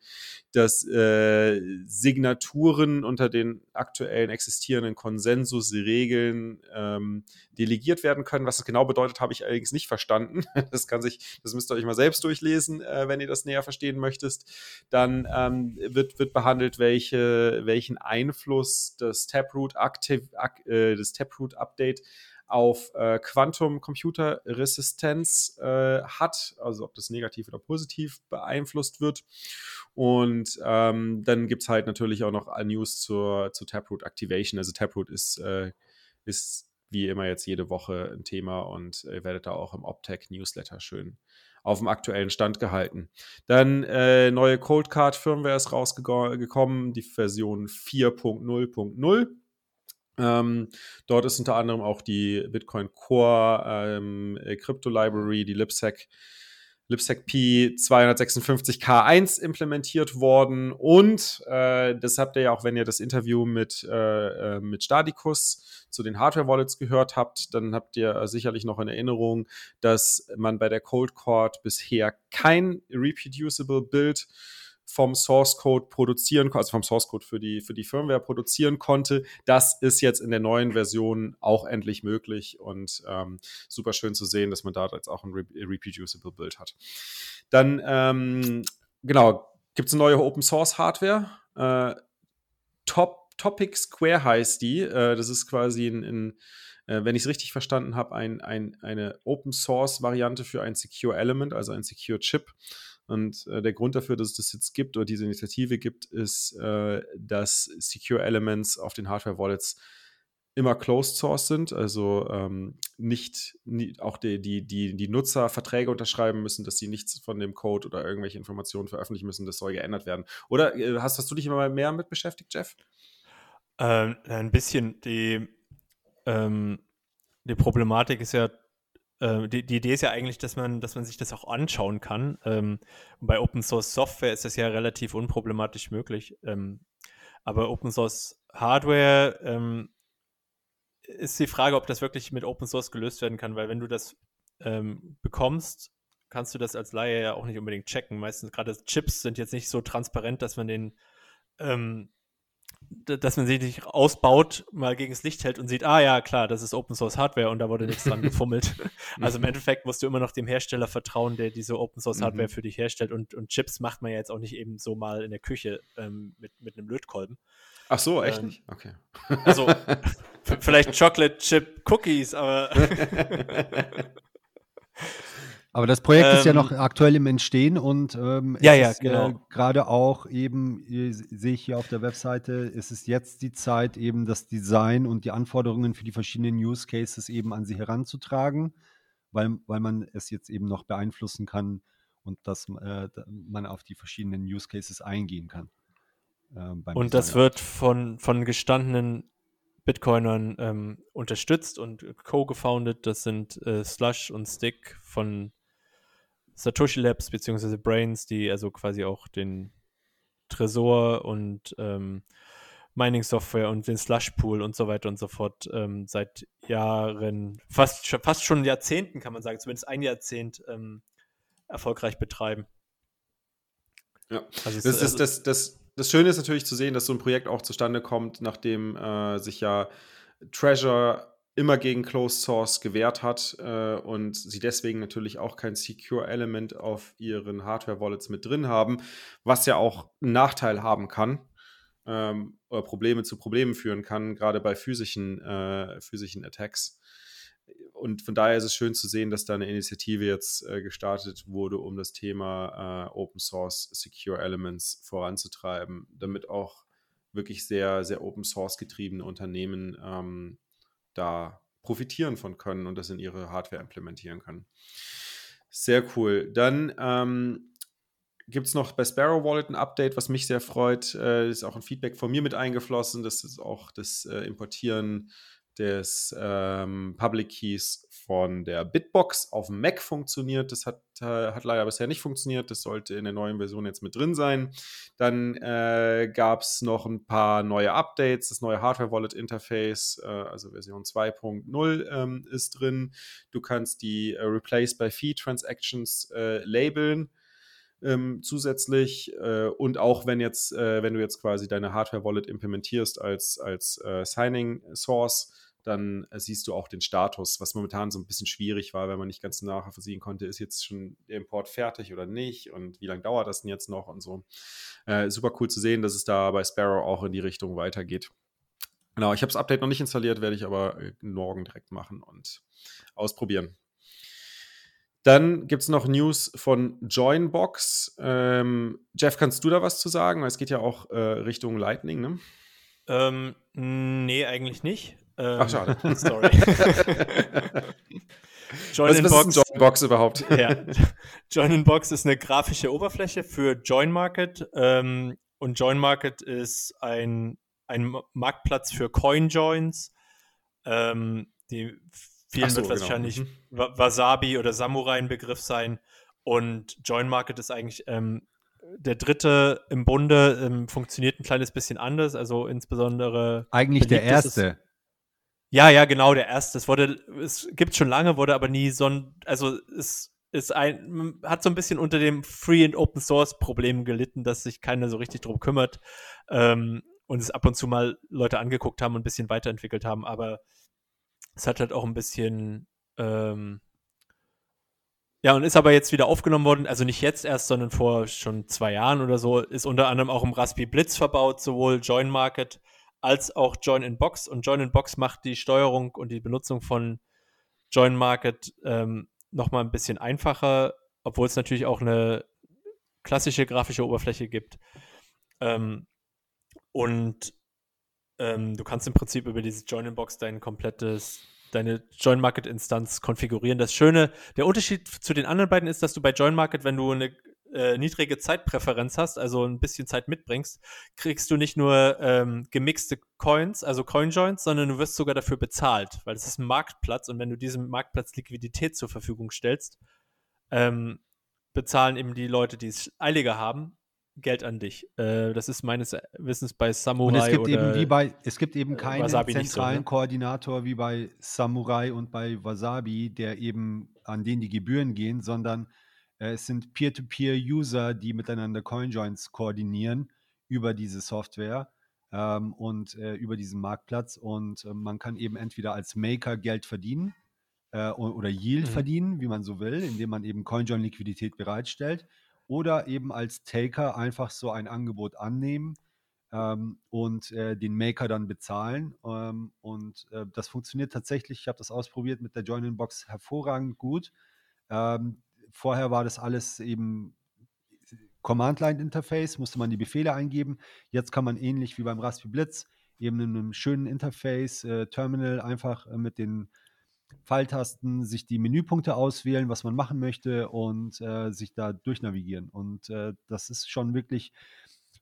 dass äh, Signaturen unter den aktuellen existierenden Konsensusregeln ähm, delegiert werden können. Was das genau bedeutet, habe ich allerdings nicht verstanden. (laughs) Das kann sich, das müsst ihr euch mal selbst durchlesen, äh, wenn ihr das näher verstehen möchtest. Dann ähm, wird, wird behandelt, welche, welchen Einfluss das Taproot Active äh, das Taproot-Update auf äh, Quantum Computer Resistenz äh, hat, also ob das negativ oder positiv beeinflusst wird. Und ähm, dann gibt es halt natürlich auch noch News zur, zur Taproot Activation. Also Taproot ist, äh, ist wie immer jetzt jede Woche ein Thema und ihr werdet da auch im Optech Newsletter schön auf dem aktuellen Stand gehalten. Dann äh, neue Cold Card Firmware ist rausgekommen, die Version 4.0.0. Ähm, dort ist unter anderem auch die Bitcoin Core ähm, Crypto Library, die Lipsec, Lipsec P 256K1 implementiert worden. Und äh, das habt ihr ja auch, wenn ihr das Interview mit, äh, äh mit Stadicus zu den Hardware-Wallets gehört habt, dann habt ihr sicherlich noch in Erinnerung, dass man bei der Cold Cord bisher kein reproducible Build vom Source Code produzieren, also vom Source Code für die, für die Firmware produzieren konnte. Das ist jetzt in der neuen Version auch endlich möglich und ähm, super schön zu sehen, dass man da jetzt auch ein Re reproducible Build hat. Dann, ähm, genau, gibt es eine neue Open Source Hardware. Äh, Top, Topic Square heißt die. Äh, das ist quasi ein, ein äh, wenn ich es richtig verstanden habe, ein, ein, eine Open Source Variante für ein Secure Element, also ein Secure Chip. Und äh, der Grund dafür, dass es das jetzt gibt oder diese Initiative gibt, ist, äh, dass Secure Elements auf den Hardware-Wallets immer closed source sind, also ähm, nicht nie, auch die, die, die, die Nutzer Verträge unterschreiben müssen, dass sie nichts von dem Code oder irgendwelche Informationen veröffentlichen müssen, das soll geändert werden. Oder äh, hast, hast du dich immer mehr mit beschäftigt, Jeff? Ähm, ein bisschen. Die, ähm, die Problematik ist ja äh, die, die, Idee ist ja eigentlich, dass man, dass man sich das auch anschauen kann. Ähm, bei Open Source Software ist das ja relativ unproblematisch möglich. Ähm, aber Open Source Hardware ähm, ist die Frage, ob das wirklich mit Open Source gelöst werden kann, weil wenn du das ähm, bekommst, kannst du das als Laie ja auch nicht unbedingt checken. Meistens gerade Chips sind jetzt nicht so transparent, dass man den ähm, dass man sie nicht ausbaut, mal gegen das Licht hält und sieht, ah ja, klar, das ist Open Source Hardware und da wurde nichts dran gefummelt. (laughs) also im Endeffekt musst du immer noch dem Hersteller vertrauen, der diese Open Source Hardware mhm. für dich herstellt und, und Chips macht man ja jetzt auch nicht eben so mal in der Küche ähm, mit, mit einem Lötkolben. Ach so, echt ähm, nicht? Okay. Also (laughs) vielleicht Chocolate Chip Cookies, aber (laughs) Aber das Projekt ähm, ist ja noch ähm, aktuell im Entstehen und ähm, ja, ja, äh, genau. Äh, gerade auch eben, äh, sehe ich hier auf der Webseite, ist es jetzt die Zeit, eben das Design und die Anforderungen für die verschiedenen Use Cases eben an sie heranzutragen, weil, weil man es jetzt eben noch beeinflussen kann und dass äh, man auf die verschiedenen Use Cases eingehen kann. Äh, und das wird von, von gestandenen Bitcoinern ähm, unterstützt und co-gefounded. Das sind äh, Slush und Stick von Satoshi Labs beziehungsweise Brains, die also quasi auch den Tresor und ähm, Mining Software und den Slush Pool und so weiter und so fort ähm, seit Jahren, fast, fast schon Jahrzehnten kann man sagen, zumindest ein Jahrzehnt ähm, erfolgreich betreiben. Ja, also das, ist, das, das, das Schöne ist natürlich zu sehen, dass so ein Projekt auch zustande kommt, nachdem äh, sich ja Treasure immer gegen Closed Source gewehrt hat äh, und sie deswegen natürlich auch kein Secure Element auf ihren Hardware-Wallets mit drin haben, was ja auch einen Nachteil haben kann ähm, oder Probleme zu Problemen führen kann, gerade bei physischen, äh, physischen Attacks. Und von daher ist es schön zu sehen, dass da eine Initiative jetzt äh, gestartet wurde, um das Thema äh, Open Source Secure Elements voranzutreiben, damit auch wirklich sehr, sehr Open Source getriebene Unternehmen ähm, da profitieren von können und das in ihre Hardware implementieren können. Sehr cool. Dann ähm, gibt es noch bei Sparrow Wallet ein Update, was mich sehr freut. Äh, ist auch ein Feedback von mir mit eingeflossen. Das ist auch das äh, Importieren des ähm, Public Keys von der Bitbox auf dem Mac funktioniert. Das hat, äh, hat leider bisher nicht funktioniert. Das sollte in der neuen Version jetzt mit drin sein. Dann äh, gab es noch ein paar neue Updates. Das neue Hardware Wallet Interface, äh, also Version 2.0 ähm, ist drin. Du kannst die äh, Replace by Fee Transactions äh, labeln. Ähm, zusätzlich äh, und auch wenn jetzt, äh, wenn du jetzt quasi deine Hardware Wallet implementierst als, als äh, Signing Source, dann äh, siehst du auch den Status, was momentan so ein bisschen schwierig war, wenn man nicht ganz nachvollziehen konnte, ist jetzt schon der Import fertig oder nicht und wie lange dauert das denn jetzt noch und so. Äh, super cool zu sehen, dass es da bei Sparrow auch in die Richtung weitergeht. Genau, ich habe das Update noch nicht installiert, werde ich aber äh, morgen direkt machen und ausprobieren. Dann gibt es noch News von Joinbox. Ähm, Jeff, kannst du da was zu sagen? Weil es geht ja auch äh, Richtung Lightning, ne? Ähm, nee, eigentlich nicht. Ähm, Ach, schade. (laughs) Sorry. Join (laughs) was, in was Box, ist ein Join Box überhaupt? (laughs) ja. Join in Box ist eine grafische Oberfläche für Join Market. Ähm, und Join Market ist ein, ein Marktplatz für Coin Joins. Ähm, die vielen so, wird genau. wahrscheinlich mhm. Wasabi oder Samurai ein Begriff sein. Und Join Market ist eigentlich ähm, der dritte im Bunde, ähm, funktioniert ein kleines bisschen anders. Also insbesondere. Eigentlich der erste. Ja, ja, genau, der erste. Es wurde, es gibt schon lange, wurde aber nie so ein, also es ist ein, hat so ein bisschen unter dem Free and Open Source Problem gelitten, dass sich keiner so richtig drum kümmert ähm, und es ab und zu mal Leute angeguckt haben und ein bisschen weiterentwickelt haben, aber es hat halt auch ein bisschen, ähm, ja, und ist aber jetzt wieder aufgenommen worden, also nicht jetzt erst, sondern vor schon zwei Jahren oder so, ist unter anderem auch im Raspi Blitz verbaut, sowohl Join Market als auch Join in Box. Und Join in Box macht die Steuerung und die Benutzung von Join Market ähm, nochmal ein bisschen einfacher, obwohl es natürlich auch eine klassische grafische Oberfläche gibt. Ähm, und ähm, du kannst im Prinzip über diese Join in Box dein komplettes deine Join Market Instanz konfigurieren. Das Schöne, der Unterschied zu den anderen beiden ist, dass du bei Join Market, wenn du eine äh, niedrige Zeitpräferenz hast, also ein bisschen Zeit mitbringst, kriegst du nicht nur ähm, gemixte Coins, also Coinjoins, sondern du wirst sogar dafür bezahlt, weil es ist ein Marktplatz und wenn du diesem Marktplatz Liquidität zur Verfügung stellst, ähm, bezahlen eben die Leute, die es eiliger haben, Geld an dich. Äh, das ist meines Wissens bei Samurai und es gibt eben wie bei es gibt eben keinen Wasabi zentralen so, ne? Koordinator wie bei Samurai und bei Wasabi, der eben an den die Gebühren gehen, sondern äh, es sind Peer-to-Peer-User, die miteinander CoinJoins koordinieren über diese Software ähm, und äh, über diesen Marktplatz. Und äh, man kann eben entweder als Maker Geld verdienen äh, oder Yield mhm. verdienen, wie man so will, indem man eben CoinJoin-Liquidität bereitstellt. Oder eben als Taker einfach so ein Angebot annehmen ähm, und äh, den Maker dann bezahlen. Ähm, und äh, das funktioniert tatsächlich. Ich habe das ausprobiert mit der Join-in-Box hervorragend gut. Ähm, vorher war das alles eben Command-Line-Interface, musste man die Befehle eingeben. Jetzt kann man ähnlich wie beim Raspberry Blitz eben in einem schönen Interface, äh, Terminal, einfach äh, mit den Pfeiltasten sich die Menüpunkte auswählen, was man machen möchte und äh, sich da durchnavigieren. Und äh, das ist schon wirklich,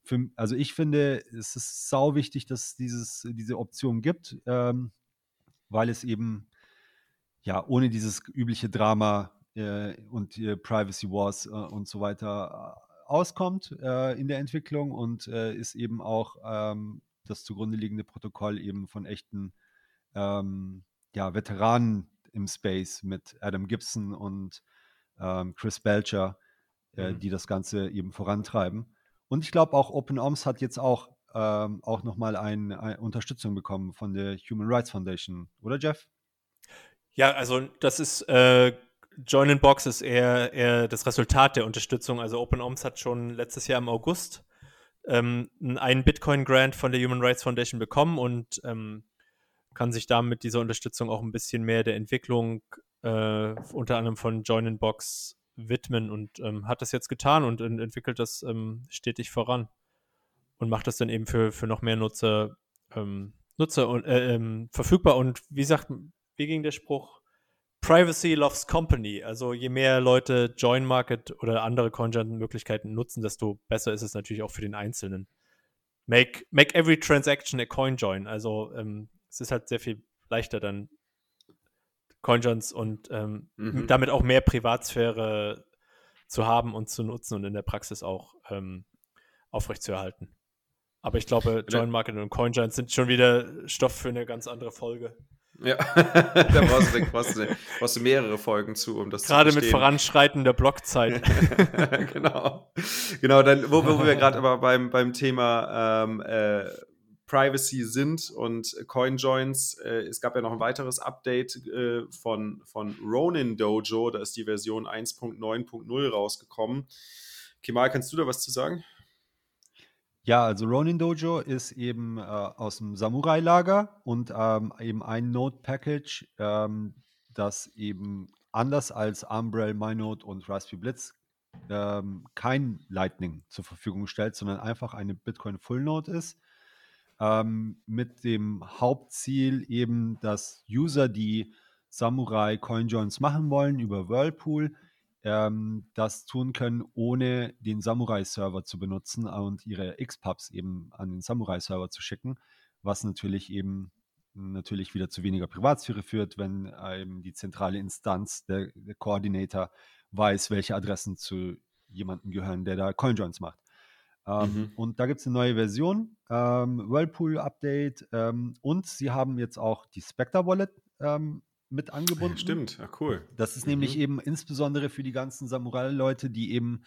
für, also ich finde, es ist sau wichtig, dass es diese Option gibt, ähm, weil es eben ja ohne dieses übliche Drama äh, und Privacy Wars äh, und so weiter äh, auskommt äh, in der Entwicklung und ist eben auch ähm, das zugrunde liegende Protokoll eben von echten ähm, ja, Veteranen im Space mit Adam Gibson und ähm, Chris Belcher, äh, mhm. die das Ganze eben vorantreiben. Und ich glaube auch OpenOMS hat jetzt auch, ähm, auch nochmal eine ein Unterstützung bekommen von der Human Rights Foundation, oder Jeff? Ja, also das ist äh, Join in Box ist eher, eher das Resultat der Unterstützung. Also OpenOMS hat schon letztes Jahr im August ähm, einen Bitcoin-Grant von der Human Rights Foundation bekommen und ähm, kann sich damit dieser Unterstützung auch ein bisschen mehr der Entwicklung äh, unter anderem von Join in Box widmen und ähm, hat das jetzt getan und ent entwickelt das ähm, stetig voran und macht das dann eben für, für noch mehr Nutzer, ähm, Nutzer und, äh, ähm, verfügbar und wie sagt, wie ging der Spruch? Privacy loves company. Also je mehr Leute Join Market oder andere CoinJoin-Möglichkeiten nutzen, desto besser ist es natürlich auch für den Einzelnen. Make, make every transaction a CoinJoin. Also ähm, es ist halt sehr viel leichter dann CoinJoins und ähm, mhm. damit auch mehr Privatsphäre zu haben und zu nutzen und in der Praxis auch ähm, aufrechtzuerhalten. Aber ich glaube, Join Market und CoinJoins sind schon wieder Stoff für eine ganz andere Folge. Ja, (laughs) da brauchst du, brauchst, du, brauchst du, mehrere Folgen zu, um das gerade zu Gerade mit voranschreitender Blockzeit. (laughs) genau. Genau, dann, wo, wo wir (laughs) gerade aber beim, beim Thema ähm, äh, Privacy sind und CoinJoins. Äh, es gab ja noch ein weiteres Update äh, von, von Ronin Dojo, da ist die Version 1.9.0 rausgekommen. Kemal, kannst du da was zu sagen? Ja, also Ronin Dojo ist eben äh, aus dem Samurai-Lager und ähm, eben ein Node-Package, ähm, das eben anders als Umbrel, MyNode und Raspberry Blitz ähm, kein Lightning zur Verfügung stellt, sondern einfach eine Bitcoin Full Node ist. Ähm, mit dem Hauptziel eben, dass User, die Samurai CoinJoins machen wollen über Whirlpool, ähm, das tun können, ohne den Samurai-Server zu benutzen und ihre X-Pubs eben an den Samurai-Server zu schicken, was natürlich eben natürlich wieder zu weniger Privatsphäre führt, wenn eben die zentrale Instanz, der, der Koordinator, weiß, welche Adressen zu jemandem gehören, der da CoinJoins macht. Ähm, mhm. Und da gibt es eine neue Version, ähm, Whirlpool-Update ähm, und sie haben jetzt auch die Spectre Wallet ähm, mit angebunden. Stimmt, ja, cool. Das ist mhm. nämlich eben insbesondere für die ganzen Samurai-Leute, die eben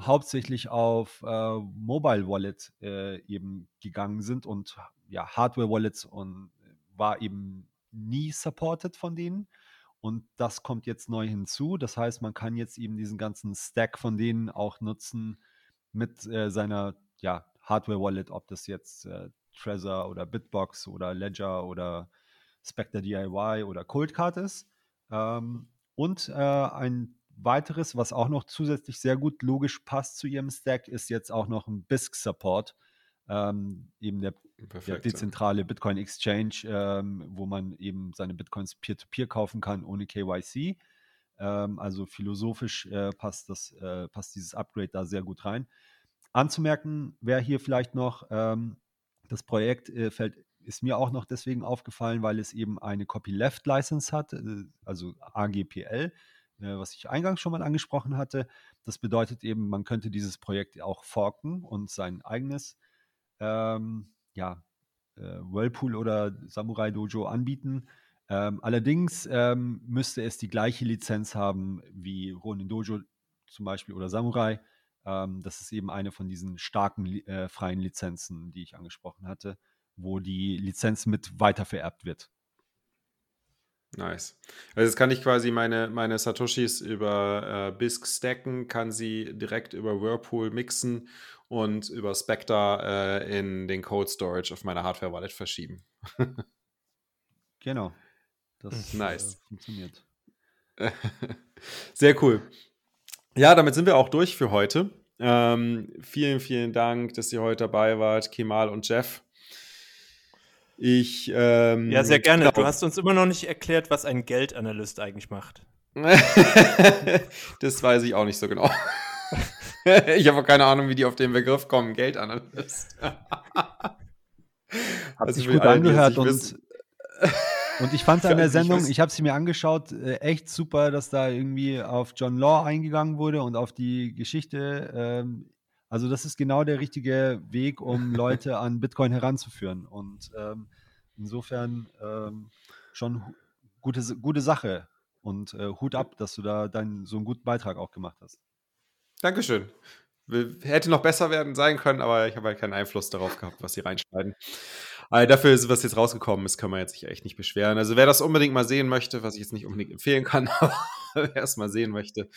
hauptsächlich auf äh, Mobile Wallet äh, eben gegangen sind und ja, Hardware Wallets und war eben nie supported von denen. Und das kommt jetzt neu hinzu. Das heißt, man kann jetzt eben diesen ganzen Stack von denen auch nutzen mit äh, seiner ja, Hardware Wallet, ob das jetzt äh, Trezor oder Bitbox oder Ledger oder Spectre DIY oder Cold Card ist. Ähm, und äh, ein weiteres, was auch noch zusätzlich sehr gut logisch passt zu ihrem Stack, ist jetzt auch noch ein BISC-Support. Ähm, eben der, der, dezentrale Bitcoin Exchange, ähm, wo man eben seine Bitcoins peer-to-peer -peer kaufen kann ohne KYC. Ähm, also philosophisch äh, passt, das, äh, passt dieses Upgrade da sehr gut rein. Anzumerken wäre hier vielleicht noch, ähm, das Projekt äh, fällt ist mir auch noch deswegen aufgefallen, weil es eben eine Copyleft-License hat, äh, also AGPL, äh, was ich eingangs schon mal angesprochen hatte. Das bedeutet eben, man könnte dieses Projekt auch forken und sein eigenes ähm, ja, äh, Whirlpool oder Samurai Dojo anbieten. Ähm, allerdings ähm, müsste es die gleiche Lizenz haben wie Ronin Dojo zum Beispiel oder Samurai. Ähm, das ist eben eine von diesen starken äh, freien Lizenzen, die ich angesprochen hatte wo die Lizenz mit weitervererbt wird. Nice. Also jetzt kann ich quasi meine, meine Satoshis über äh, BISC stacken, kann sie direkt über Whirlpool mixen und über Spectre äh, in den Code Storage auf meiner Hardware Wallet verschieben. (laughs) genau. Das nice. Äh, funktioniert. (laughs) Sehr cool. Ja, damit sind wir auch durch für heute. Ähm, vielen, vielen Dank, dass ihr heute dabei wart, Kemal und Jeff. Ich, ähm, ja, sehr gerne. Glaub, du hast uns immer noch nicht erklärt, was ein Geldanalyst eigentlich macht. (laughs) das weiß ich auch nicht so genau. (laughs) ich habe auch keine Ahnung, wie die auf den Begriff kommen, Geldanalyst. Hat also sich gut angehört und, und ich fand an der Sendung, ich habe sie mir angeschaut, äh, echt super, dass da irgendwie auf John Law eingegangen wurde und auf die Geschichte. Ähm, also das ist genau der richtige Weg, um (laughs) Leute an Bitcoin heranzuführen. Und ähm, insofern ähm, schon gute, gute Sache. Und äh, Hut ab, dass du da deinen, so einen guten Beitrag auch gemacht hast. Dankeschön. Hätte noch besser werden sein können, aber ich habe halt keinen Einfluss darauf gehabt, was sie reinschneiden. Aber dafür ist, was jetzt rausgekommen ist, kann man jetzt sich echt nicht beschweren. Also wer das unbedingt mal sehen möchte, was ich jetzt nicht unbedingt empfehlen kann, (laughs) aber wer es mal sehen möchte,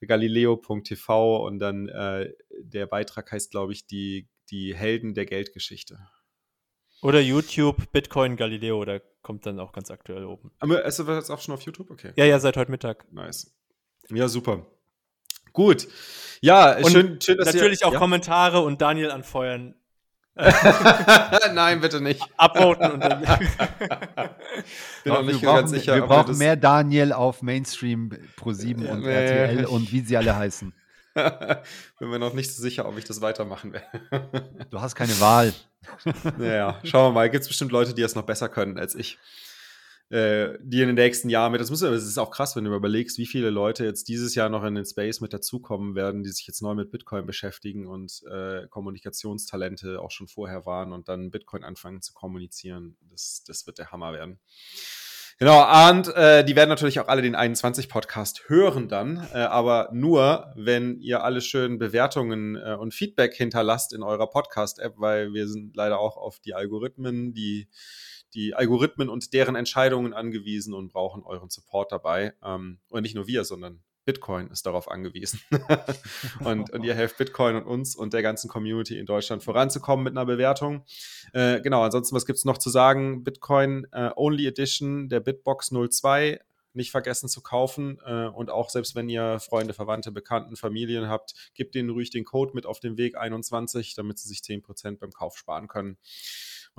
galileo.tv und dann äh, der Beitrag heißt, glaube ich, die, die Helden der Geldgeschichte. Oder YouTube, Bitcoin Galileo, da kommt dann auch ganz aktuell oben. Aber ist das jetzt auch schon auf YouTube? Okay. Ja, ja, seit heute Mittag. Nice. Ja, super. Gut. Ja, und schön, schön dass Natürlich ihr, auch ja? Kommentare und Daniel anfeuern. (laughs) Nein, bitte nicht. Abvoten und dann. (laughs) Bin auch nicht brauchen, ganz sicher. Wir brauchen mehr Daniel auf Mainstream Pro 7 und nee. RTL und wie sie alle heißen. (laughs) Bin mir noch nicht so sicher, ob ich das weitermachen werde. du hast keine Wahl. naja, schauen wir mal. Gibt es bestimmt Leute, die es noch besser können als ich äh, die in den nächsten Jahren mit, das, muss, das ist auch krass, wenn du überlegst, wie viele Leute jetzt dieses Jahr noch in den Space mit dazukommen werden, die sich jetzt neu mit Bitcoin beschäftigen und äh, Kommunikationstalente auch schon vorher waren und dann Bitcoin anfangen zu kommunizieren. Das, das wird der Hammer werden. Genau, und äh, die werden natürlich auch alle den 21-Podcast hören dann, äh, aber nur, wenn ihr alle schön Bewertungen äh, und Feedback hinterlasst in eurer Podcast-App, weil wir sind leider auch auf die Algorithmen, die die Algorithmen und deren Entscheidungen angewiesen und brauchen euren Support dabei. Ähm, und nicht nur wir, sondern Bitcoin ist darauf angewiesen. (laughs) und, und, ihr helft Bitcoin und uns und der ganzen Community in Deutschland voranzukommen mit einer Bewertung. Äh, genau, ansonsten, was gibt es noch zu sagen? Bitcoin äh, Only Edition der Bitbox 02 nicht vergessen zu kaufen. Äh, und auch selbst wenn ihr Freunde, Verwandte, Bekannten, Familien habt, gebt denen ruhig den Code mit auf den Weg 21, damit sie sich 10% beim Kauf sparen können.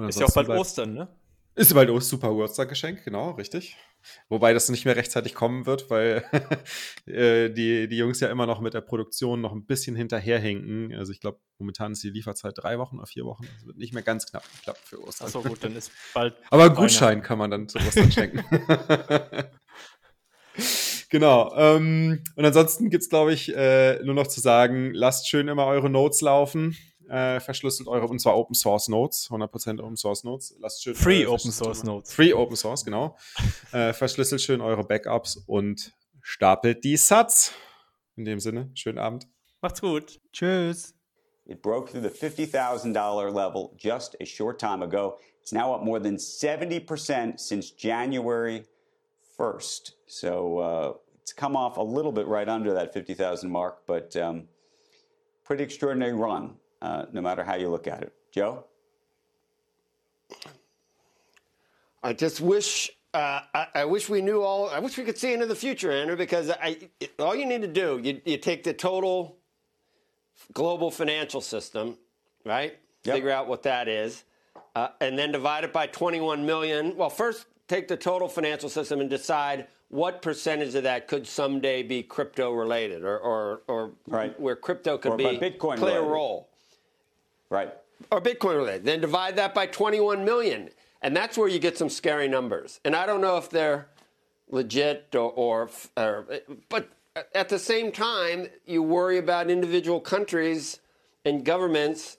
ist ja auch bald Ostern, ne? Ist bald auch super Geburtstaggeschenk, genau, richtig. Wobei das nicht mehr rechtzeitig kommen wird, weil (laughs) äh, die, die Jungs ja immer noch mit der Produktion noch ein bisschen hinterherhinken. Also ich glaube, momentan ist die Lieferzeit drei Wochen oder vier Wochen. Das wird nicht mehr ganz knapp klappen für Ostern. Achso, gut, dann ist bald. (laughs) Aber Gutschein kann man dann zu Ostern schenken. (laughs) genau. Ähm, und ansonsten gibt es, glaube ich, äh, nur noch zu sagen, lasst schön immer eure Notes laufen äh, verschlüsselt eure, und zwar Open Source Notes, 100% Open Source Notes. Lasst schön, Free äh, Open Source Notes. Free Open Source, genau. äh, verschlüsselt schön eure Backups und stapelt die Satz. In dem Sinne, schönen Abend. Macht's gut. Tschüss. It broke through the $50,000 level just a short time ago. It's now up more than 70% since January 1st. So uh, it's come off a little bit right under that 50,000 mark, but um, pretty extraordinary run. Uh, no matter how you look at it. Joe? I just wish uh, I, I, wish we knew all. I wish we could see into the future, Andrew, because I, it, all you need to do you, you take the total global financial system, right? Yep. Figure out what that is, uh, and then divide it by 21 million. Well, first take the total financial system and decide what percentage of that could someday be crypto related, or or, or right. where crypto could or be Bitcoin play related. a role. Right. Or Bitcoin related. Then divide that by 21 million. And that's where you get some scary numbers. And I don't know if they're legit or, or, or but at the same time, you worry about individual countries and governments,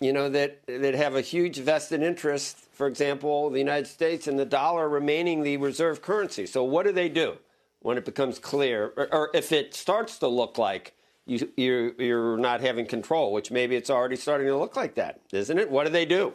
you know, that, that have a huge vested interest, for example, the United States and the dollar remaining the reserve currency. So what do they do when it becomes clear, or, or if it starts to look like you, you're, you're not having control, which maybe it's already starting to look like that, isn't it? What do they do?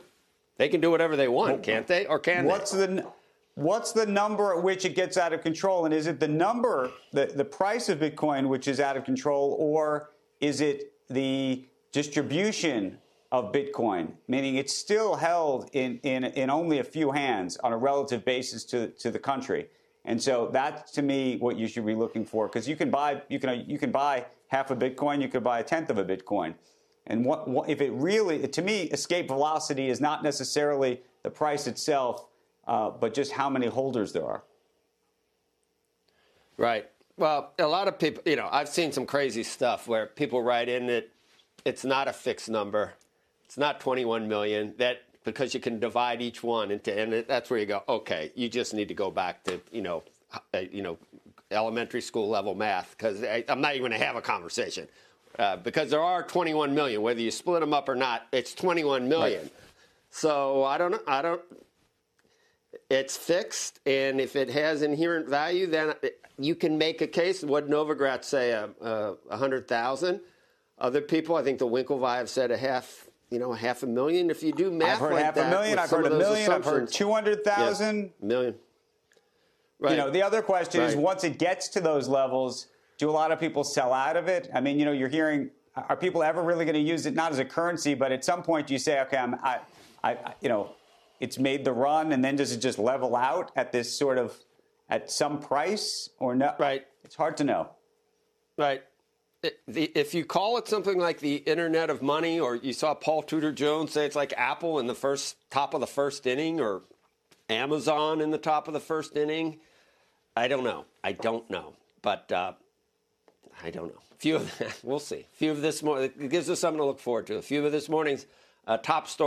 They can do whatever they want, can't they? Or can what's they? The, what's the number at which it gets out of control? And is it the number, the, the price of Bitcoin, which is out of control, or is it the distribution of Bitcoin, meaning it's still held in, in, in only a few hands on a relative basis to, to the country? And so that's to me what you should be looking for because you can buy you can you can buy half a Bitcoin, you could buy a tenth of a Bitcoin. And what, what if it really to me escape velocity is not necessarily the price itself, uh, but just how many holders there are. Right. Well, a lot of people, you know, I've seen some crazy stuff where people write in that it's not a fixed number. It's not 21 million. That because you can divide each one into, and that's where you go. Okay, you just need to go back to, you know, uh, you know, elementary school level math because I'm not even going to have a conversation uh, because there are 21 million. Whether you split them up or not, it's 21 million. Right. So I don't, I don't. It's fixed, and if it has inherent value, then you can make a case. What Novogratz say, a, a, a hundred thousand. Other people, I think the Winklevi said a half, you know, half a million. If you do math I've heard like half that, a million. I've heard a million. I've heard two hundred thousand. Yeah, million. Right. You know, the other question right. is once it gets to those levels, do a lot of people sell out of it? I mean, you know, you're hearing, are people ever really going to use it not as a currency, but at some point you say, okay, I'm, I, I, you know, it's made the run, and then does it just level out at this sort of at some price or not? Right. It's hard to know. Right. If you call it something like the Internet of Money, or you saw Paul Tudor Jones say it's like Apple in the first top of the first inning, or Amazon in the top of the first inning, I don't know. I don't know, but uh, I don't know. Few of (laughs) we'll see. Few of this morning it gives us something to look forward to. A few of this morning's uh, top story.